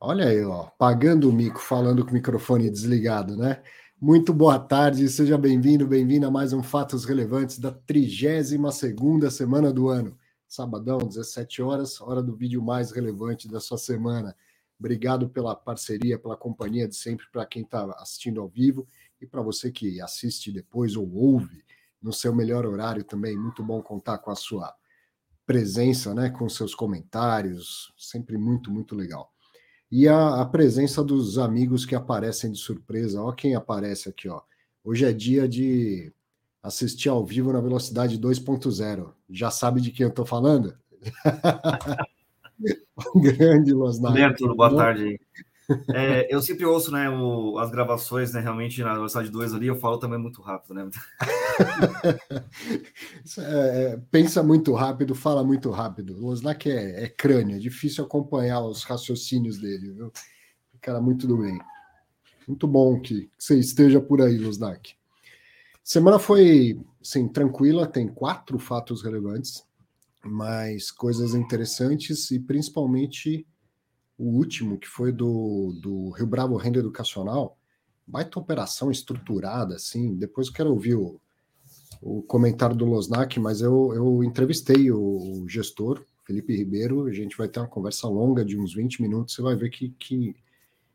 Olha aí, ó, pagando o mico, falando com o microfone desligado, né? Muito boa tarde, seja bem-vindo, bem-vinda a mais um Fatos Relevantes da 32ª semana do ano. Sabadão, 17 horas, hora do vídeo mais relevante da sua semana. Obrigado pela parceria, pela companhia de sempre para quem está assistindo ao vivo e para você que assiste depois ou ouve no seu melhor horário também. Muito bom contar com a sua presença, né, com seus comentários, sempre muito, muito legal. E a, a presença dos amigos que aparecem de surpresa. Ó, quem aparece aqui, ó. Hoje é dia de assistir ao vivo na velocidade 2.0. Já sabe de quem eu estou falando? grande Losnar. Boa tarde. É, eu sempre ouço né, o, as gravações, né, realmente na velocidade 2 ali, eu falo também muito rápido, né? é, é, pensa muito rápido, fala muito rápido. O Osnak é, é, crânio, é difícil acompanhar os raciocínios dele, viu? Cara, muito do bem. Muito bom que você esteja por aí, Losnak. Semana foi, sim, tranquila, tem quatro fatos relevantes, mas coisas interessantes e principalmente o último, que foi do, do Rio Bravo Renda Educacional, baita operação estruturada, assim. Depois eu quero ouvir o, o comentário do Losnak, mas eu, eu entrevistei o, o, gestor, Felipe Ribeiro, a gente vai ter uma conversa longa de uns 20 minutos, você vai ver que, que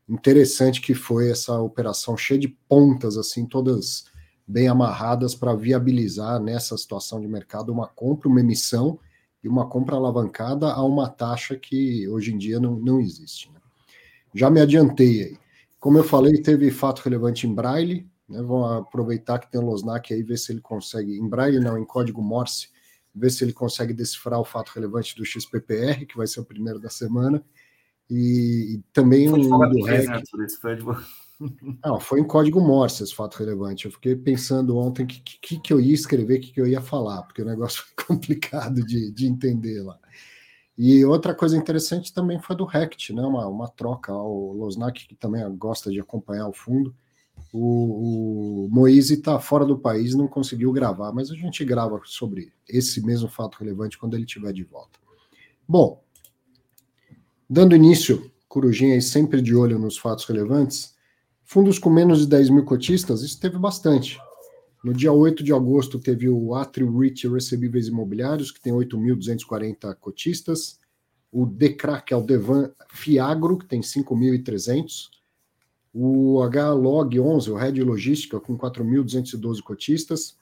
interessante que foi essa operação cheia de pontas, assim, todas bem amarradas para viabilizar nessa situação de mercado uma compra, uma emissão e uma compra alavancada a uma taxa que hoje em dia não, não existe. Né? Já me adiantei aí. Como eu falei, teve fato relevante em Braille, né? Vamos aproveitar que tem o Losnak aí, ver se ele consegue, em Braille não, em código Morse, ver se ele consegue decifrar o fato relevante do XPPR, que vai ser o primeiro da semana, e, e também um do REC. Né, não, foi em código Morse esse fato relevante. Eu fiquei pensando ontem que, que, que eu ia escrever, que, que eu ia falar, porque o negócio foi complicado de, de entender lá. E outra coisa interessante também foi do Rect, né? Uma, uma troca. O Losnak, que também gosta de acompanhar o fundo. O, o Moise está fora do país, não conseguiu gravar, mas a gente grava sobre esse mesmo fato relevante quando ele estiver de volta. Bom, dando início, Corujinha aí sempre de olho nos fatos relevantes. Fundos com menos de 10 mil cotistas, isso teve bastante. No dia 8 de agosto, teve o Atrio REIT Recebíveis Imobiliários, que tem 8.240 cotistas. O DECRA, que é o Devan Fiagro, que tem 5.300. O HLOG 11, o Red Logística, com 4.212 cotistas.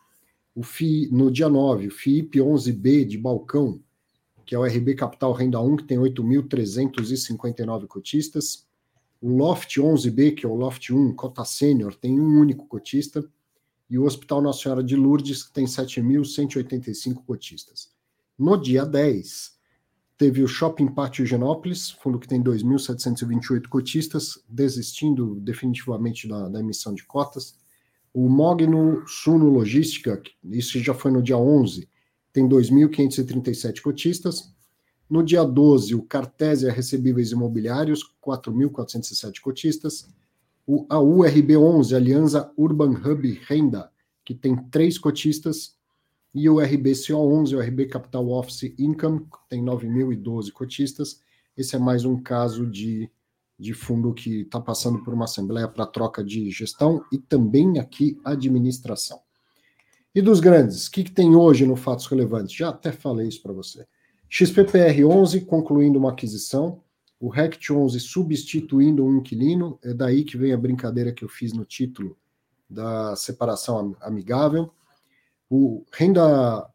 O FI, no dia 9, o FIP 11B de Balcão, que é o RB Capital Renda 1, que tem 8.359 cotistas. O Loft 11B, que é o Loft 1, cota sênior, tem um único cotista. E o Hospital Nossa Senhora de Lourdes, que tem 7.185 cotistas. No dia 10, teve o Shopping Pátio Genópolis, fundo que tem 2.728 cotistas, desistindo definitivamente da, da, emissão de cotas. O Mogno Suno Logística, isso já foi no dia 11, tem 2.537 cotistas. No dia 12, o Cartésia Recebíveis Imobiliários, 4.407 cotistas. O, a URB11, Aliança Urban Hub Renda, que tem três cotistas. E o RBCO11, o RB Capital Office Income, tem 9.012 cotistas. Esse é mais um caso de, de fundo que está passando por uma assembleia para troca de gestão e também aqui administração. E dos grandes, o que, que tem hoje no Fatos Relevantes? Já até falei isso para você. XPPR 11 concluindo uma aquisição, o RECT 11 substituindo um inquilino, é daí que vem a brincadeira que eu fiz no título da separação amigável. O renda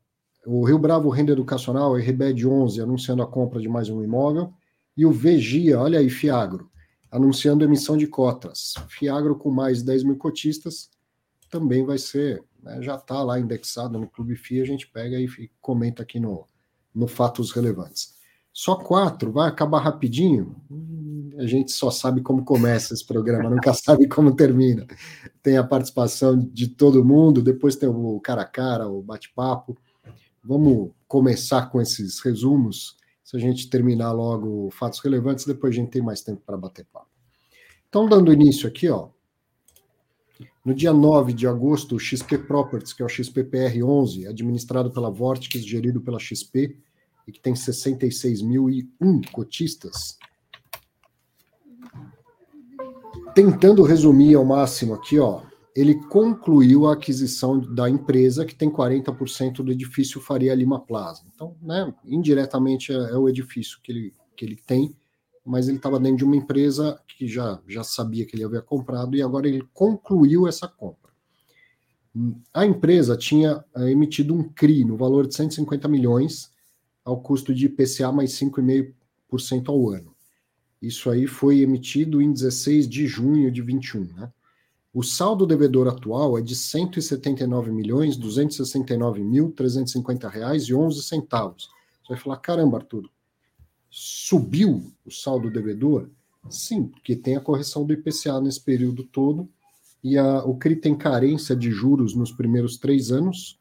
o Rio Bravo Renda Educacional, RBED 11, anunciando a compra de mais um imóvel, e o Vegia, olha aí, Fiagro, anunciando emissão de cotas. Fiagro com mais 10 mil cotistas, também vai ser, né, já está lá indexado no Clube FIA, a gente pega e comenta aqui no, no fatos relevantes. Só quatro, vai acabar rapidinho? Hum, a gente só sabe como começa esse programa, nunca sabe como termina. Tem a participação de todo mundo, depois tem o cara a cara, o bate-papo. Vamos começar com esses resumos. Se a gente terminar logo fatos relevantes, depois a gente tem mais tempo para bater papo. Então, dando início aqui, ó. No dia 9 de agosto, o XP Properties, que é o XPPR11, administrado pela Vortex, gerido pela XP, e que tem 66.001 cotistas, tentando resumir ao máximo aqui, ó, ele concluiu a aquisição da empresa que tem 40% do edifício Faria Lima Plaza. Então, né, indiretamente é, é o edifício que ele, que ele tem, mas ele estava dentro de uma empresa que já, já sabia que ele havia comprado e agora ele concluiu essa compra. A empresa tinha é, emitido um CRI no valor de 150 milhões ao custo de IPCA mais 5,5% ao ano. Isso aí foi emitido em 16 de junho de 21, né? O saldo devedor atual é de 179 milhões 269 mil 350 reais e 11 centavos. Você vai falar, caramba, Arthur, subiu o saldo devedor? Sim, porque tem a correção do IPCA nesse período todo e a, o CRI tem carência de juros nos primeiros três anos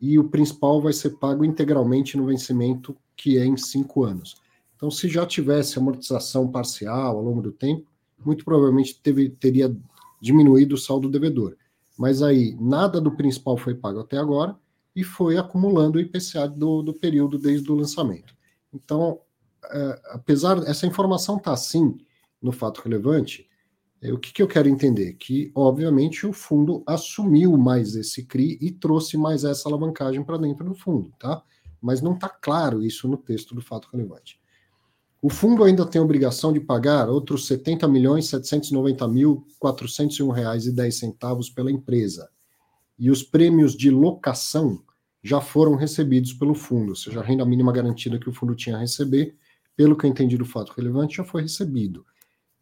e o principal vai ser pago integralmente no vencimento que é em cinco anos. Então, se já tivesse amortização parcial ao longo do tempo, muito provavelmente teve, teria diminuído o saldo devedor. Mas aí nada do principal foi pago até agora e foi acumulando o IPCA do, do período desde o lançamento. Então, apesar essa informação está assim no fato relevante, é, o que, que eu quero entender? Que, obviamente, o fundo assumiu mais esse CRI e trouxe mais essa alavancagem para dentro do fundo, tá? Mas não está claro isso no texto do fato relevante. O fundo ainda tem obrigação de pagar outros 70 milhões 790 mil 401 reais e 10 centavos pela empresa. E os prêmios de locação já foram recebidos pelo fundo, ou seja, a renda mínima garantida que o fundo tinha a receber, pelo que eu entendi do fato relevante, já foi recebido.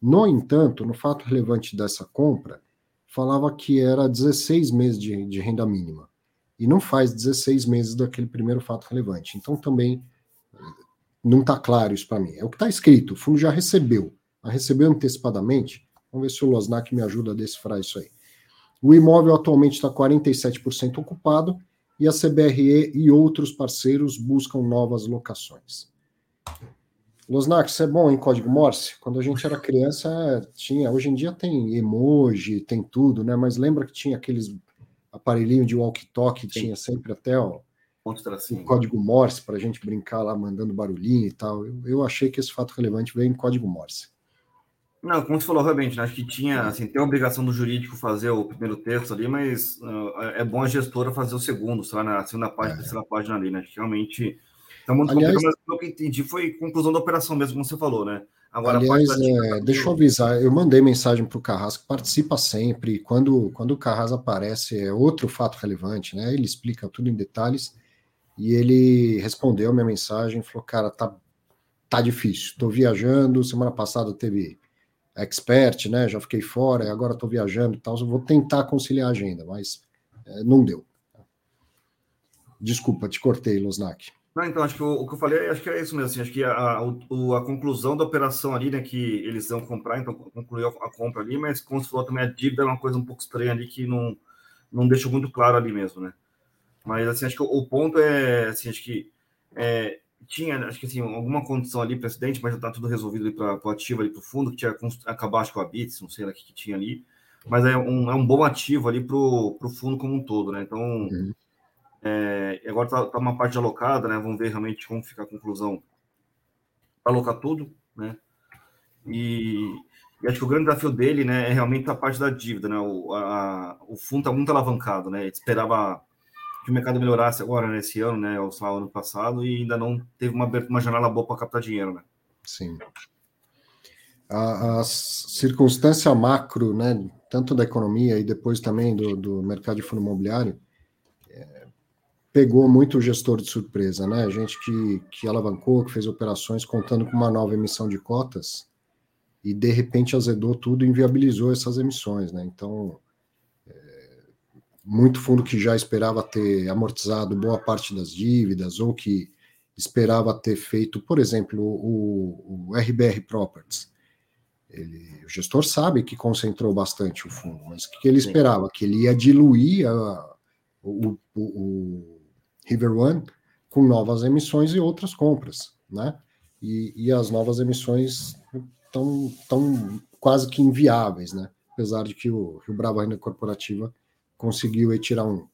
No entanto, no fato relevante dessa compra, falava que era 16 meses de, de renda mínima. E não faz 16 meses daquele primeiro fato relevante. Então também não está claro isso para mim. É o que está escrito, o fundo já recebeu. Mas recebeu antecipadamente? Vamos ver se o Losnak me ajuda a decifrar isso aí. O imóvel atualmente está 47% ocupado e a CBRE e outros parceiros buscam novas locações. Losnak, isso é bom em código Morse? Quando a gente era criança, tinha. Hoje em dia tem emoji, tem tudo, né? Mas lembra que tinha aqueles aparelhinho de walkie-talkie, tinha sempre até ó, código Morse para a gente brincar lá mandando barulhinho e tal. Eu, eu, achei que esse fato relevante veio em código Morse. Não, como você falou, realmente, né? acho que tinha, assim, tem a obrigação do jurídico fazer o primeiro texto ali, mas uh, é bom a gestora fazer o segundo, sei lá, na segunda página, é. terceira página ali, né? Acho que realmente tá muito Aliás, complicado, o que eu entendi foi conclusão da operação mesmo, como você falou, né? Agora, Aliás, é, deixa eu avisar, eu mandei mensagem para o Carrasco, participa sempre, quando, quando o Carrasco aparece, é outro fato relevante, né? Ele explica tudo em detalhes, e ele respondeu a minha mensagem, falou, cara, tá, tá difícil, tô viajando, semana passada teve expert, né, já fiquei fora, agora tô viajando e tal, vou tentar conciliar a agenda, mas é, não deu. Desculpa, te cortei, Losnak. Não, então, acho que o, o, que eu falei, acho que é isso mesmo, assim, acho que a, a, a, conclusão da operação ali, né, que eles vão comprar, então concluiu a, a, compra ali, mas como você falou também, a dívida é uma coisa um pouco estranha ali, que não, não deixou muito claro ali mesmo, né. Mas assim, acho que o ponto é assim, acho que é, tinha, acho que assim, alguma condição ali precedente, mas já está tudo resolvido ali para o ativo ali para o fundo, que tinha acabar acho que o Abits, não sei lá o que, que tinha ali. Mas é um, é um bom ativo ali para o fundo como um todo, né? Então, uhum. É, agora está tá uma parte alocada, né? Vamos ver realmente como fica a conclusão para alocar tudo, né? E, e, acho que o grande desafio dele, né, é realmente a parte da dívida, né? O, a, o fundo está muito alavancado, né? Ele esperava que o mercado melhorasse agora nesse ano, né, ou só ano passado, e ainda não teve uma, uma janela boa para captar dinheiro, né? Sim. A, a, circunstância macro, né, tanto da economia e depois também do, do mercado de fundo imobiliário, pegou muito o gestor de surpresa, né? Gente que, que alavancou, que fez operações contando com uma nova emissão de cotas e de repente azedou tudo e inviabilizou essas emissões, né? Então, muito fundo que já esperava ter amortizado boa parte das dívidas ou que esperava ter feito, por exemplo, o, o RBR Properties. Ele, o gestor sabe que concentrou bastante o fundo, mas o que ele esperava? Que ele ia diluir a, o, o, o, River One com novas emissões e outras compras, né? E, e as novas emissões estão tão quase que inviáveis, né? Apesar de que o Rio Bravo Renda Corporativa conseguiu tirar um.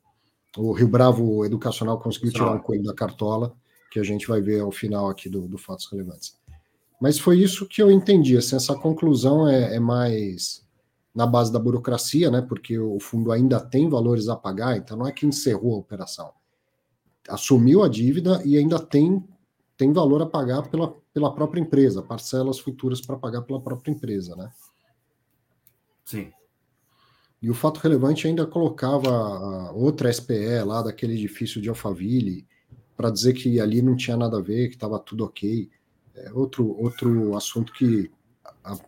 O Rio Bravo Educacional conseguiu tirar um coelho da cartola, que a gente vai ver ao final aqui do, do Fatos Relevantes. Mas foi isso que eu entendi. Assim, essa conclusão é, é mais na base da burocracia, né? Porque o fundo ainda tem valores a pagar, então não é que encerrou a operação. Assumiu a dívida e ainda tem, tem valor a pagar pela, pela própria empresa, parcelas futuras para pagar pela própria empresa, né? Sim. E o fato relevante ainda colocava outra SPE lá daquele edifício de Alphaville para dizer que ali não tinha nada a ver, que estava tudo ok. É outro, outro assunto que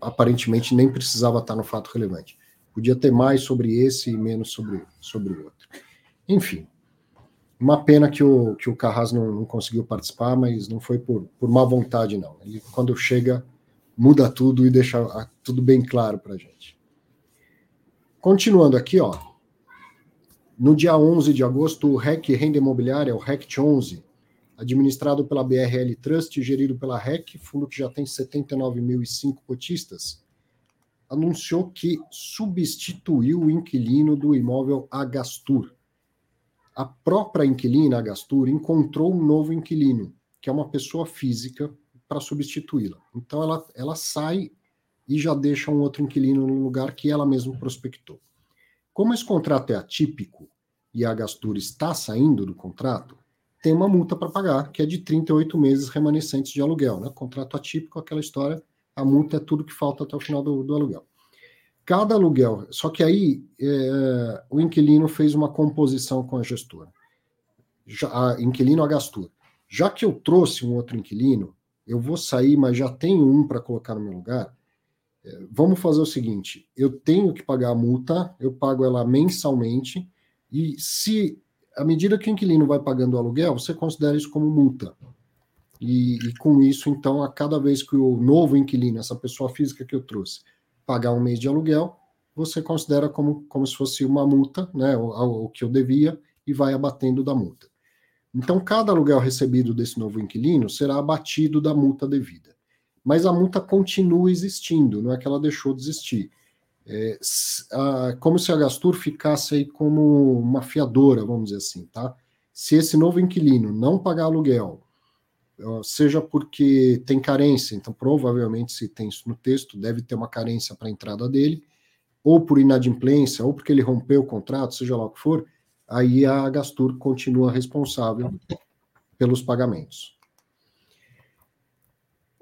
aparentemente nem precisava estar no fato relevante. Podia ter mais sobre esse e menos sobre, sobre o outro. Enfim, uma pena que o, que o Carras não, não conseguiu participar, mas não foi por, por má vontade, não. Ele, quando chega, muda tudo e deixa tudo bem claro para a gente. Continuando aqui, ó. No dia 11 de agosto, o REC Renda Imobiliária, o REC 11, administrado pela BRL Trust, gerido pela REC, fundo que já tem 79.005 cotistas, anunciou que substituiu o inquilino do imóvel Agastur. A própria inquilina Agastur encontrou um novo inquilino, que é uma pessoa física, para substituí-la. Então ela, ela sai e já deixa um outro inquilino no lugar que ela mesma prospectou. Como esse contrato é atípico e a Agastur está saindo do contrato, tem uma multa para pagar, que é de 38 meses remanescentes de aluguel. Né? Contrato atípico, aquela história, a multa é tudo que falta até o final do, do aluguel. Cada aluguel, só que aí é, o inquilino fez uma composição com a gestora. Já, a inquilino Agastur. Já que eu trouxe um outro inquilino, eu vou sair, mas já tenho um para colocar no meu lugar. É, vamos fazer o seguinte: eu tenho que pagar a multa, eu pago ela mensalmente, e se à medida que o inquilino vai pagando o aluguel, você considera isso como multa. E, e, com isso, então, a cada vez que o novo inquilino, essa pessoa física que eu trouxe, pagar um mês de aluguel, você considera como, como se fosse uma multa, né, o, o que eu devia, e vai abatendo da multa. Então, cada aluguel recebido desse novo inquilino será abatido da multa devida. Mas a multa continua existindo, não é que ela deixou de existir. É, a, como se a Gastur ficasse aí como uma fiadora, vamos dizer assim, tá? Se esse novo inquilino não pagar aluguel, seja porque tem carência, então provavelmente se tem isso no texto, deve ter uma carência para a entrada dele, ou por inadimplência, ou porque ele rompeu o contrato, seja lá o que for, aí a Gastur continua responsável pelos pagamentos.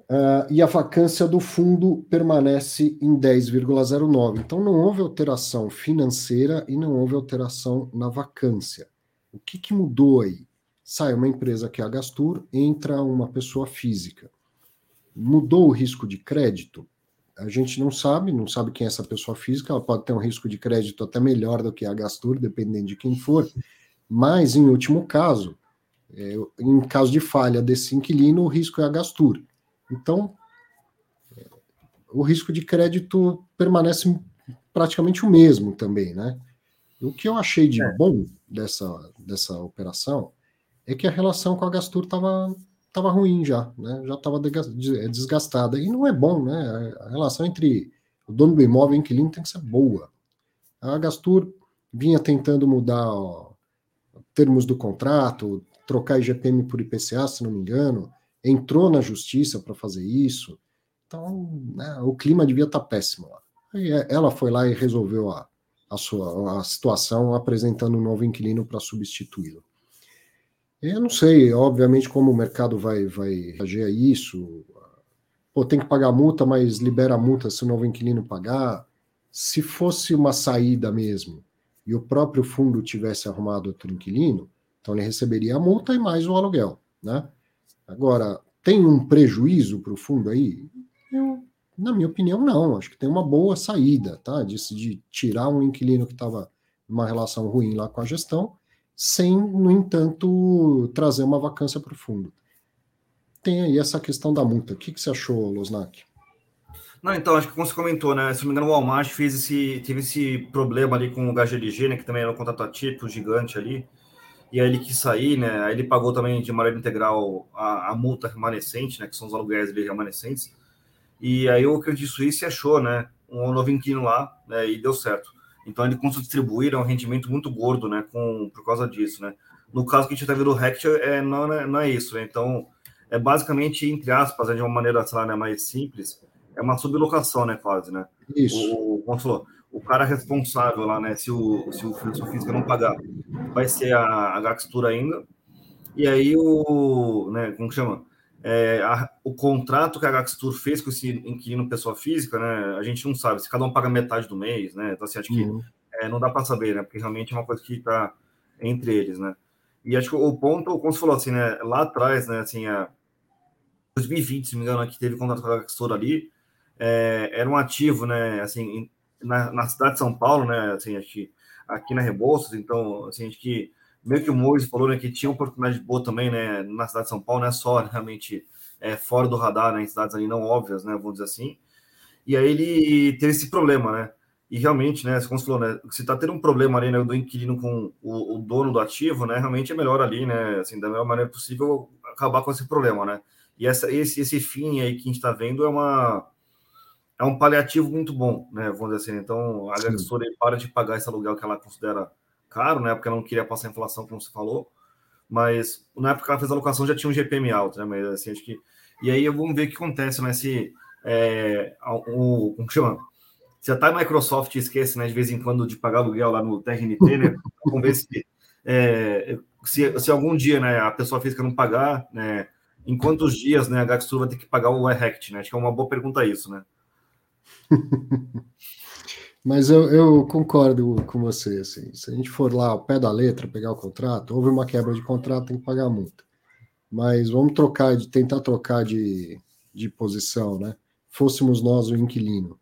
Uh, e a vacância do fundo permanece em 10,09. Então não houve alteração financeira e não houve alteração na vacância. O que, que mudou aí? Sai uma empresa que é a Gastur, entra uma pessoa física. Mudou o risco de crédito? A gente não sabe, não sabe quem é essa pessoa física, ela pode ter um risco de crédito até melhor do que a Gastur, dependendo de quem for, mas em último caso, é, em caso de falha desse inquilino, o risco é a Gastur. Então, o risco de crédito permanece praticamente o mesmo também, né? O que eu achei de é. bom dessa, dessa operação é que a relação com a Gastur estava tava ruim já, né? Já estava desgastada. E não é bom, né? A relação entre o dono do imóvel e o inquilino tem que ser boa. A Gastur vinha tentando mudar ó, termos do contrato, trocar IGPM por IPCA, se não me engano, entrou na justiça para fazer isso. Então, né, o clima devia estar tá péssimo lá. É, ela foi lá e resolveu a, a sua a situação, apresentando um novo inquilino para substituí-lo. Eu não sei, obviamente, como o mercado vai, vai reagir a isso. Pô, tem que pagar multa, mas libera a multa se o novo inquilino pagar. Se fosse uma saída mesmo e o próprio fundo tivesse arrumado outro inquilino, então ele receberia a multa e mais o aluguel, né? Agora, tem um prejuízo para o fundo aí? Eu, na minha opinião, não. Acho que tem uma boa saída, tá? De, de tirar um inquilino que estava numa relação ruim lá com a gestão, sem, no entanto, trazer uma vacância para o fundo. Tem aí essa questão da multa. O que, que você achou, Losnak? Não, então, acho que como você comentou, né? Se não me engano, o Walmart fez esse, teve esse problema ali com o HGLG, né? Que também era um contrato atípico gigante ali e aí ele quis sair, né? Aí ele pagou também de maneira integral a, a multa remanescente, né? Que são os aluguéis dele remanescentes. E aí o Credit Suisse achou, né? Um novo inquilino lá, né? E deu certo. Então ele conseguiu distribuir é um rendimento muito gordo, né? Com, por causa disso, né? No caso que a gente está vendo o Rect, é, não, é, não é isso, né? Então, é basicamente, entre aspas, né, de uma maneira, sei lá, né, mais simples, é uma sublocação, né? Quase, né? Isso. O, como falou, o cara responsável lá, né? Se o, se o físico não pagar, vai ser a, a Gaxtura ainda. E aí o, né, como chama? É, a, o contrato que a Gaxtur fez com esse inquilino pessoa física, né? A gente não sabe se cada um paga metade do mês, né? Então, assim, acho que uhum. é, não dá para saber, né? Porque realmente é uma coisa que está entre eles, né? E acho que o ponto, como você falou assim, né? Lá atrás, né? Assim, a 2020, se não me engano, que teve contrato com a Gaxtur ali, é, era um ativo, né? Assim, na, na, cidade de São Paulo, né? Assim, acho que aqui na Rebouças, então, assim, acho que meio que o Moisés falou, né, que tinha oportunidade boa também, né, na cidade de São Paulo, não é só realmente é, fora do radar, né, em cidades ali não óbvias, né, vamos dizer assim. E aí ele teve esse problema, né? E realmente, né, como você falou, né, se tá tendo um problema ali, né, do inquilino com o, o, dono do ativo, né, realmente é melhor ali, né, assim, da melhor maneira possível acabar com esse problema, né? E essa, esse, esse fim aí que a gente está vendo é uma é um paliativo muito bom, né? Vamos dizer assim. Então, a agricultura para de pagar esse aluguel que ela considera caro, né? Porque ela não queria passar a inflação, como você falou. Mas na época que ela fez a locação já tinha um GPM alto, né? Mas assim, acho que. E aí vamos ver o que acontece, né? Se. É, o, como chama? Se a Time Microsoft esquece, né, de vez em quando, de pagar aluguel lá no TRNT, né? Vamos ver se, é, se, se algum dia né, a pessoa física não pagar, né? Em quantos dias né, a Gaxtur vai ter que pagar o ERECT, né? Acho que é uma boa pergunta isso, né? Mas eu, eu, concordo com você. Assim, se a gente for lá ao pé da letra, pegar o contrato, houve uma quebra de contrato, tem que pagar a multa. Mas vamos trocar, de tentar trocar de, de posição, né? Fôssemos nós o inquilino.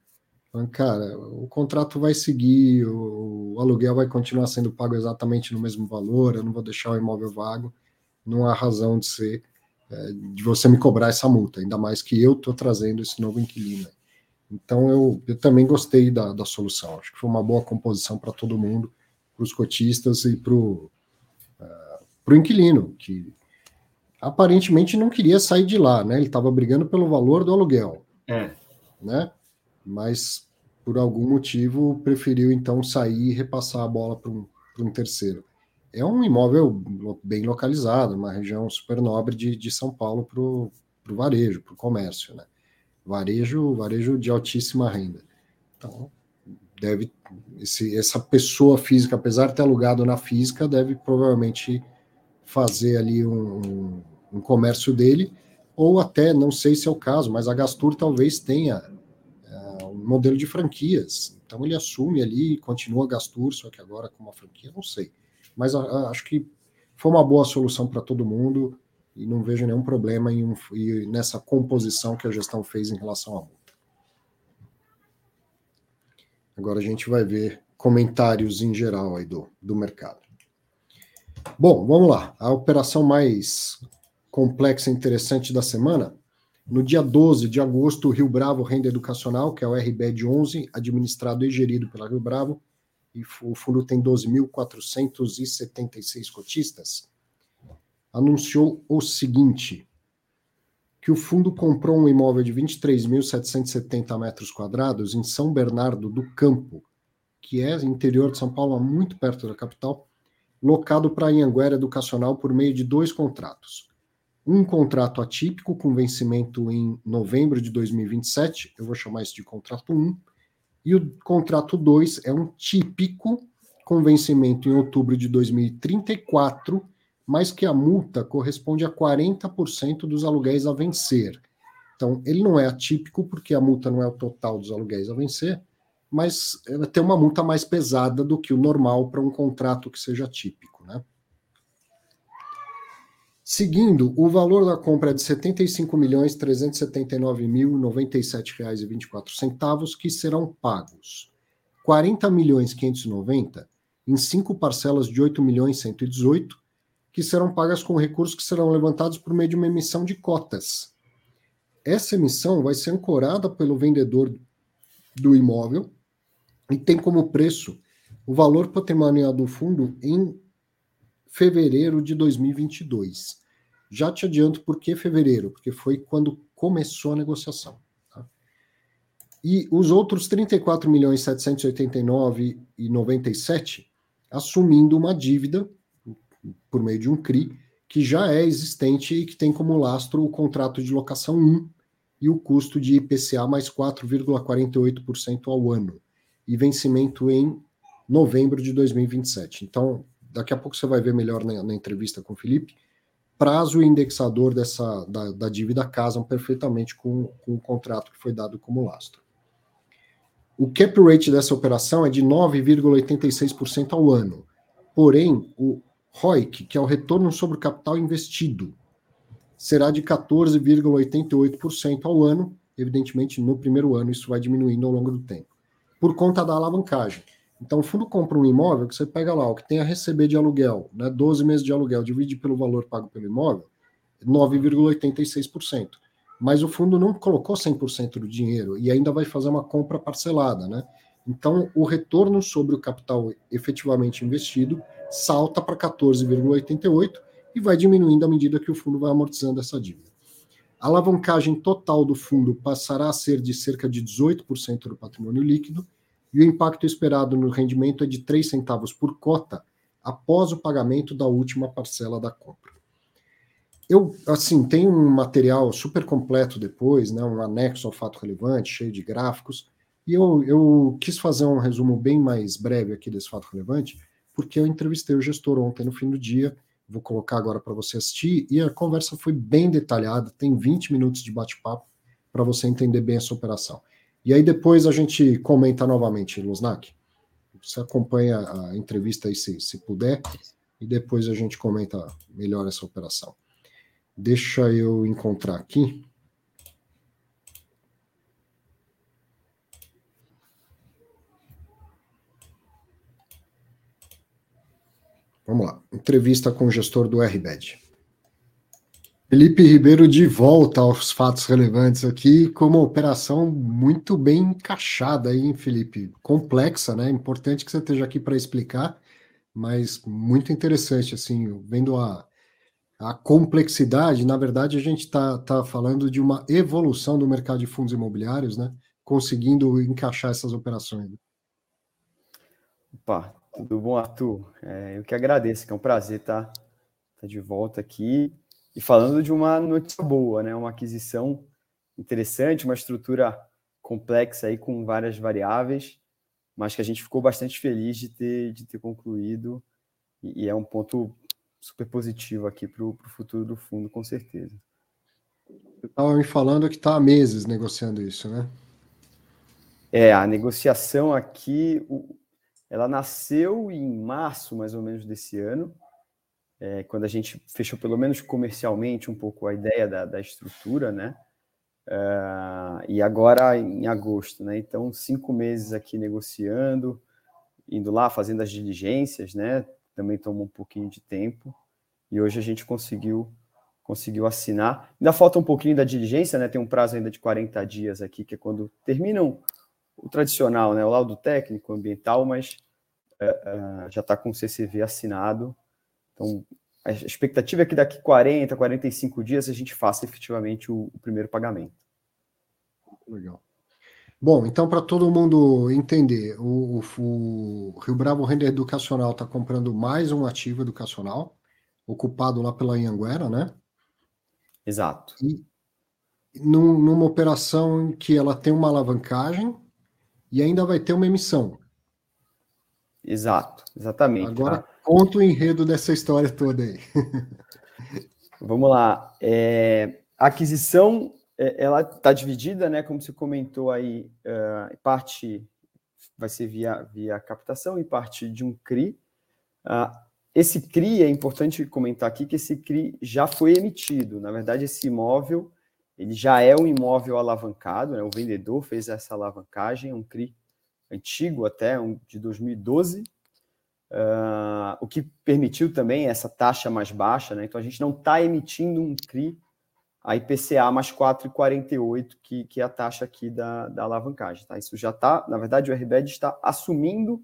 Cara, o contrato vai seguir, o, o, aluguel vai continuar sendo pago exatamente no mesmo valor, eu não vou deixar o imóvel vago, não há razão de ser, é, de você me cobrar essa multa, ainda mais que eu estou trazendo esse novo inquilino. Então eu, eu também gostei da, da solução. Acho que foi uma boa composição para todo mundo, para os cotistas e para o uh, inquilino, que aparentemente não queria sair de lá, né? Ele estava brigando pelo valor do aluguel. É. Né? Mas por algum motivo preferiu então sair e repassar a bola para um, um terceiro. É um imóvel bem localizado, uma região super nobre de, de São Paulo para o varejo, para o comércio, né? Varejo, varejo de altíssima renda. Então, deve esse, essa pessoa física, apesar de ter alugado na física, deve provavelmente fazer ali um, um, comércio dele, ou até, não sei se é o caso, mas a Gastur talvez tenha uh, um modelo de franquias. Então ele assume ali continua a Gastur, só que agora com uma franquia, não sei. Mas uh, acho que foi uma boa solução para todo mundo e não vejo nenhum problema em um, nessa composição que a gestão fez em relação à multa. Agora a gente vai ver comentários em geral aí do, do mercado. Bom, vamos lá. A operação mais complexa e interessante da semana. No dia 12 de agosto, o Rio Bravo Renda Educacional, que é o RBED 11, administrado e gerido pela Rio Bravo, e o fundo tem 12.476 cotistas anunciou o seguinte: que o fundo comprou um imóvel de 23.770 metros quadrados em São Bernardo do Campo, que é interior de São Paulo, muito perto da capital, locado para Anhanguera Educacional por meio de dois contratos. Um contrato atípico com vencimento em novembro de 2027, eu vou chamar isso de contrato 1, e o contrato 2 é um típico com vencimento em outubro de 2034 mas que a multa corresponde a 40% dos aluguéis a vencer. Então, ele não é atípico, porque a multa não é o total dos aluguéis a vencer, mas ela tem uma multa mais pesada do que o normal para um contrato que seja típico. Né? Seguindo, o valor da compra é de R$ 75.379.097,24, que serão pagos R$ 40.590 em cinco parcelas de R$ 8.118 que serão pagas com recursos que serão levantados por meio de uma emissão de cotas. Essa emissão vai ser ancorada pelo vendedor do imóvel e tem como preço o valor patrimonial do fundo em fevereiro de 2022. Já te adianto por que fevereiro, porque foi quando começou a negociação. Tá? E os outros 34 milhões 789 e 97 assumindo uma dívida por meio de um CRI, que já é existente e que tem como lastro o contrato de locação 1 e o custo de IPCA mais 4,48% ao ano. e vencimento em novembro de 2027. Então, daqui a pouco você vai ver melhor na, na entrevista com o Felipe. Prazo e indexador dessa, da, da dívida casam perfeitamente com, com o contrato que foi dado como lastro. O cap rate dessa operação é de 9,86% ao ano. Porém, o ROIC, que é o retorno sobre o capital investido, será de 14,88% ao ano. Evidentemente, no primeiro ano, isso vai diminuindo ao longo do tempo, por conta da alavancagem. Então, o fundo compra um imóvel que você pega lá, o que tem a receber de aluguel, né, 12 meses de aluguel, divide pelo valor pago pelo imóvel, 9,86%. Mas o fundo não colocou 100% do dinheiro e ainda vai fazer uma compra parcelada, né? Então, o retorno sobre o capital efetivamente investido salta para 14,88 e vai diminuindo à medida que o fundo vai amortizando essa dívida. A alavancagem total do fundo passará a ser de cerca de 18% do patrimônio líquido e o impacto esperado no rendimento é de 3 centavos por cota após o pagamento da última parcela da compra. Eu, assim, tenho um material super completo depois, né, um anexo ao fato relevante, cheio de gráficos, e eu, eu quis fazer um resumo bem mais breve aqui desse fato relevante, porque eu entrevistei o gestor ontem no fim do dia, vou colocar agora para você assistir, e a conversa foi bem detalhada, tem 20 minutos de bate-papo para você entender bem essa operação. E aí depois a gente comenta novamente, Lusnak. Você acompanha a entrevista aí se, se puder, e depois a gente comenta melhor essa operação. Deixa eu encontrar aqui. Vamos lá. Entrevista com o gestor do RBED. Felipe Ribeiro de volta aos fatos relevantes aqui, com uma operação muito bem encaixada aí, Felipe. Complexa, né? Importante que você esteja aqui para explicar, mas muito interessante, assim, vendo a, a complexidade, na verdade, a gente está tá falando de uma evolução do mercado de fundos imobiliários, né? Conseguindo encaixar essas operações. Opa, tudo bom, Arthur? É, eu que agradeço, que é um prazer estar, estar de volta aqui e falando de uma notícia boa, né? Uma aquisição interessante, uma estrutura complexa aí com várias variáveis, mas que a gente ficou bastante feliz de ter, de ter concluído e, e é um ponto super positivo aqui para o futuro do fundo, com certeza. Você estava me falando que está há meses negociando isso, né? É, a negociação aqui, ela nasceu em março, mais ou menos, desse ano é, quando a gente fechou, pelo menos comercialmente, um pouco a ideia da, da estrutura, né? Uh, e agora em agosto, né? Então, cinco meses aqui negociando, indo lá, fazendo as diligências, né? Também tomou um pouquinho de tempo. E hoje a gente conseguiu conseguiu assinar. Ainda falta um pouquinho da diligência, né? Tem um prazo ainda de 40 dias aqui, que é quando terminam o tradicional, né? O laudo técnico, ambiental, mas uh, uh, já está com o CCV assinado então, a expectativa é que daqui 40, 45 dias a gente faça efetivamente o, o primeiro pagamento. Legal. Bom, então, para todo mundo entender, o, o, o, Rio Bravo Renda Educacional está comprando mais um ativo educacional, ocupado lá pela Anhanguera, né? Exato. E num, numa operação em que ela tem uma alavancagem e ainda vai ter uma emissão. Exato, exatamente. Agora, tá? conta o enredo dessa história toda aí. Vamos lá. É, a aquisição, é, ela está dividida, né? Como você comentou aí, uh, parte vai ser via, via captação e parte de um CRI. Uh, esse CRI, é importante comentar aqui que esse CRI já foi emitido. Na verdade, esse imóvel, ele já é um imóvel alavancado, né? O vendedor fez essa alavancagem, um CRI antigo até, um de 2012, uh, ah, o que permitiu também essa taxa mais baixa, né? Então a gente não está emitindo um CRI a IPCA mais 4,48, que, que é a taxa aqui da, da alavancagem. Tá? Isso já está, na verdade, o RBED está assumindo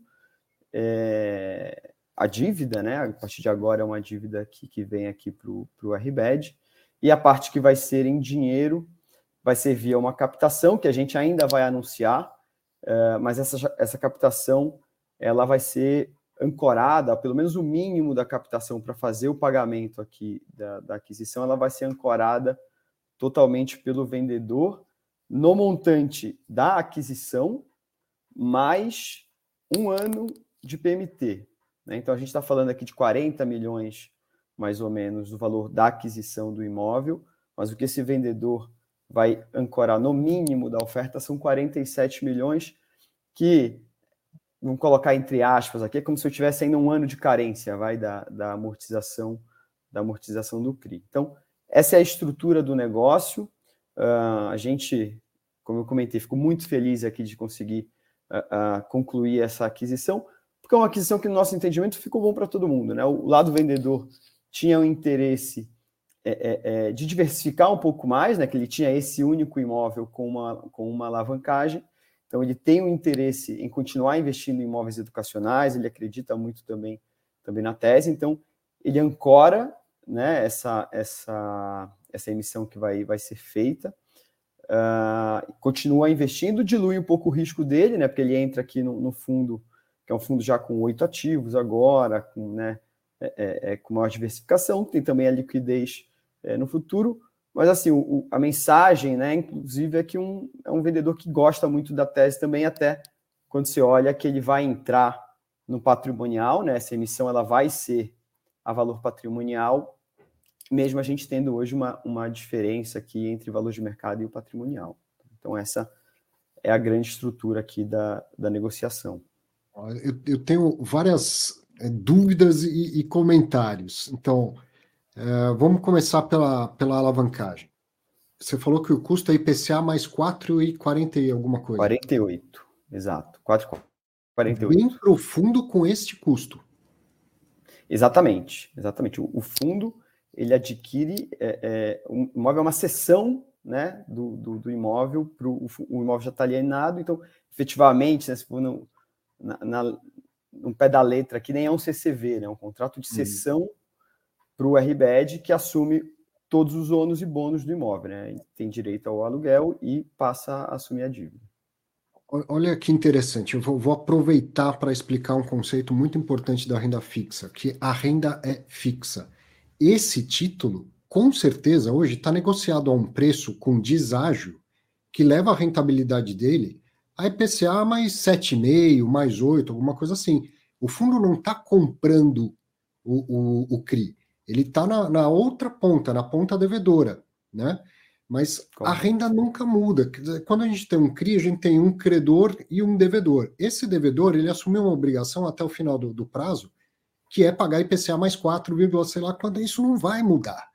é, a dívida, né? A partir de agora é uma dívida que, que vem aqui para o RBED, e a parte que vai ser em dinheiro vai ser via uma captação que a gente ainda vai anunciar, é, mas essa, essa captação ela vai ser ancorada, pelo menos o mínimo da captação para fazer o pagamento aqui da, da, aquisição, ela vai ser ancorada totalmente pelo vendedor no montante da aquisição, mais um ano de PMT. Né? Então, a gente está falando aqui de 40 milhões, mais ou menos, do valor da aquisição do imóvel, mas o que esse vendedor vai ancorar no mínimo da oferta são 47 milhões, que, vamos colocar entre aspas aqui, é como se eu tivesse ainda um ano de carência, vai, da, da amortização da amortização do CRI. Então, essa é a estrutura do negócio. Uh, a gente, como eu comentei, fico muito feliz aqui de conseguir uh, uh, concluir essa aquisição, porque é uma aquisição que, no nosso entendimento, ficou bom para todo mundo. Né? O lado vendedor tinha o interesse é, é, é, de diversificar um pouco mais, né? que ele tinha esse único imóvel com uma, com uma alavancagem, então ele tem o um interesse em continuar investindo em imóveis educacionais, ele acredita muito também, também na tese, então ele ancora né, essa, essa, essa emissão que vai, vai ser feita, uh, continua investindo, dilui um pouco o risco dele, né, porque ele entra aqui no, no fundo, que é um fundo já com oito ativos agora, com, né, é, é, é, com maior diversificação, tem também a liquidez é, no futuro, mas assim, o, a mensagem, né, inclusive, é que um, é um vendedor que gosta muito da tese também, até quando você olha que ele vai entrar no patrimonial, né, essa emissão ela vai ser a valor patrimonial, mesmo a gente tendo hoje uma, uma diferença aqui entre valor de mercado e o patrimonial. Então, essa é a grande estrutura aqui da, da negociação. Eu, eu tenho várias é, dúvidas e, e, comentários. Então, é, vamos começar pela, pela alavancagem. Você falou que o custo é IPCA mais 4,40 e alguma coisa. 48, exato. 4,48. Bem profundo com este custo. Exatamente, exatamente. O, o fundo ele adquire é, é, um imóvel é uma seção né, do, do, do imóvel, pro, o, o, imóvel já está alienado, então, efetivamente, né, se for no, na, na, no pé da letra aqui, nem é um CCV, né, é um contrato de cessão para o RBED que assume todos os ônus e bônus do imóvel, né, tem direito ao aluguel e passa a assumir a dívida. Olha que interessante, eu vou, vou aproveitar para explicar um conceito muito importante da renda fixa, que a renda é fixa. Esse título, com certeza, hoje está negociado a um preço com deságio que leva a rentabilidade dele a IPCA mais 7,5, mais 8, alguma coisa assim. O fundo não está comprando o, o, o CRI, ele está na, na outra ponta, na ponta devedora, né? Mas a renda nunca muda. Quando a gente tem um CRI, a gente tem um credor e um devedor. Esse devedor, ele assumiu uma obrigação até o final do, do prazo, que é pagar IPCA mais 4, sei lá, quando isso não vai mudar.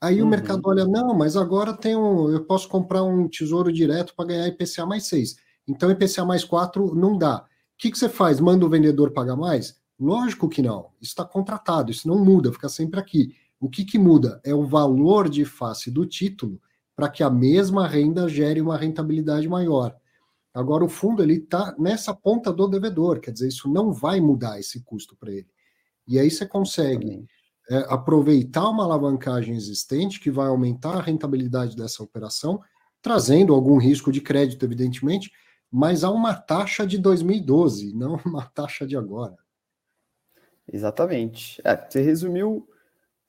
Aí uhum. o mercado olha, não, mas agora tem um, eu posso comprar um tesouro direto para ganhar IPCA mais 6. Então IPCA mais 4 não dá. O que, que você faz? Manda o vendedor pagar mais? Lógico que não. Isso está contratado, isso não muda, fica sempre aqui. O que, que muda? É o valor de face do título para que a mesma renda gere uma rentabilidade maior. Agora, o fundo ele está nessa ponta do devedor, quer dizer, isso não vai mudar esse custo para ele. E aí você consegue é, aproveitar uma alavancagem existente que vai aumentar a rentabilidade dessa operação, trazendo algum risco de crédito, evidentemente, mas há uma taxa de 2012, não uma taxa de agora. Exatamente. É, você resumiu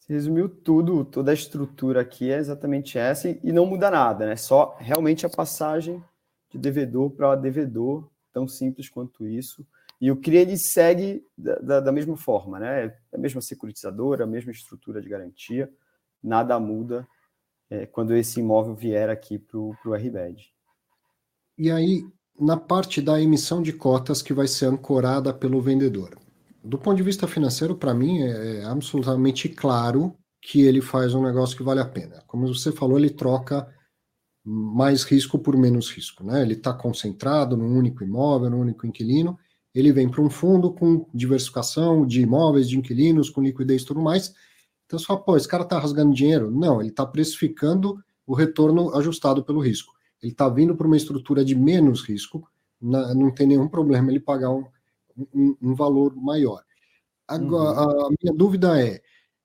resumiu tudo, toda a estrutura aqui é exatamente essa e, e não muda nada, né? Só realmente a passagem de devedor para devedor, tão simples quanto isso. E o CRI ele segue da, da, da, mesma forma, né? A mesma securitizadora, a mesma estrutura de garantia, nada muda é, quando esse imóvel vier aqui para o RBED. E aí, na parte da emissão de cotas que vai ser ancorada pelo vendedor do ponto de vista financeiro, para mim, é, é absolutamente claro que ele faz um negócio que vale a pena. Como você falou, ele troca mais risco por menos risco. Né? Ele está concentrado num único imóvel, num único inquilino. Ele vem para um fundo com diversificação de imóveis, de inquilinos, com liquidez e tudo mais. Então você fala, pô, esse cara está rasgando dinheiro? Não, ele está precificando o retorno ajustado pelo risco. Ele está vindo para uma estrutura de menos risco, não tem nenhum problema ele pagar um, um, um valor maior. Agora, uhum. a minha dúvida é: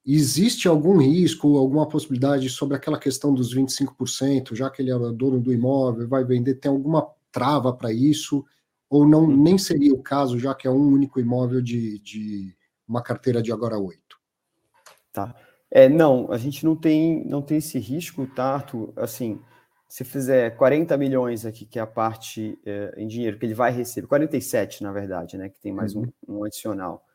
existe algum risco, alguma possibilidade sobre aquela questão dos 25%, já que ele é dono do imóvel, vai vender, tem alguma trava para isso? Ou não uhum. nem seria o caso, já que é um único imóvel de, de uma carteira de agora oito? Tá. É, não, a gente não tem, não tem esse risco, tá, Arthur? Assim, se fizer 40 milhões aqui, que é a parte é, em dinheiro que ele vai receber, 47 na verdade, né? Que tem mais uhum. um, um, adicional.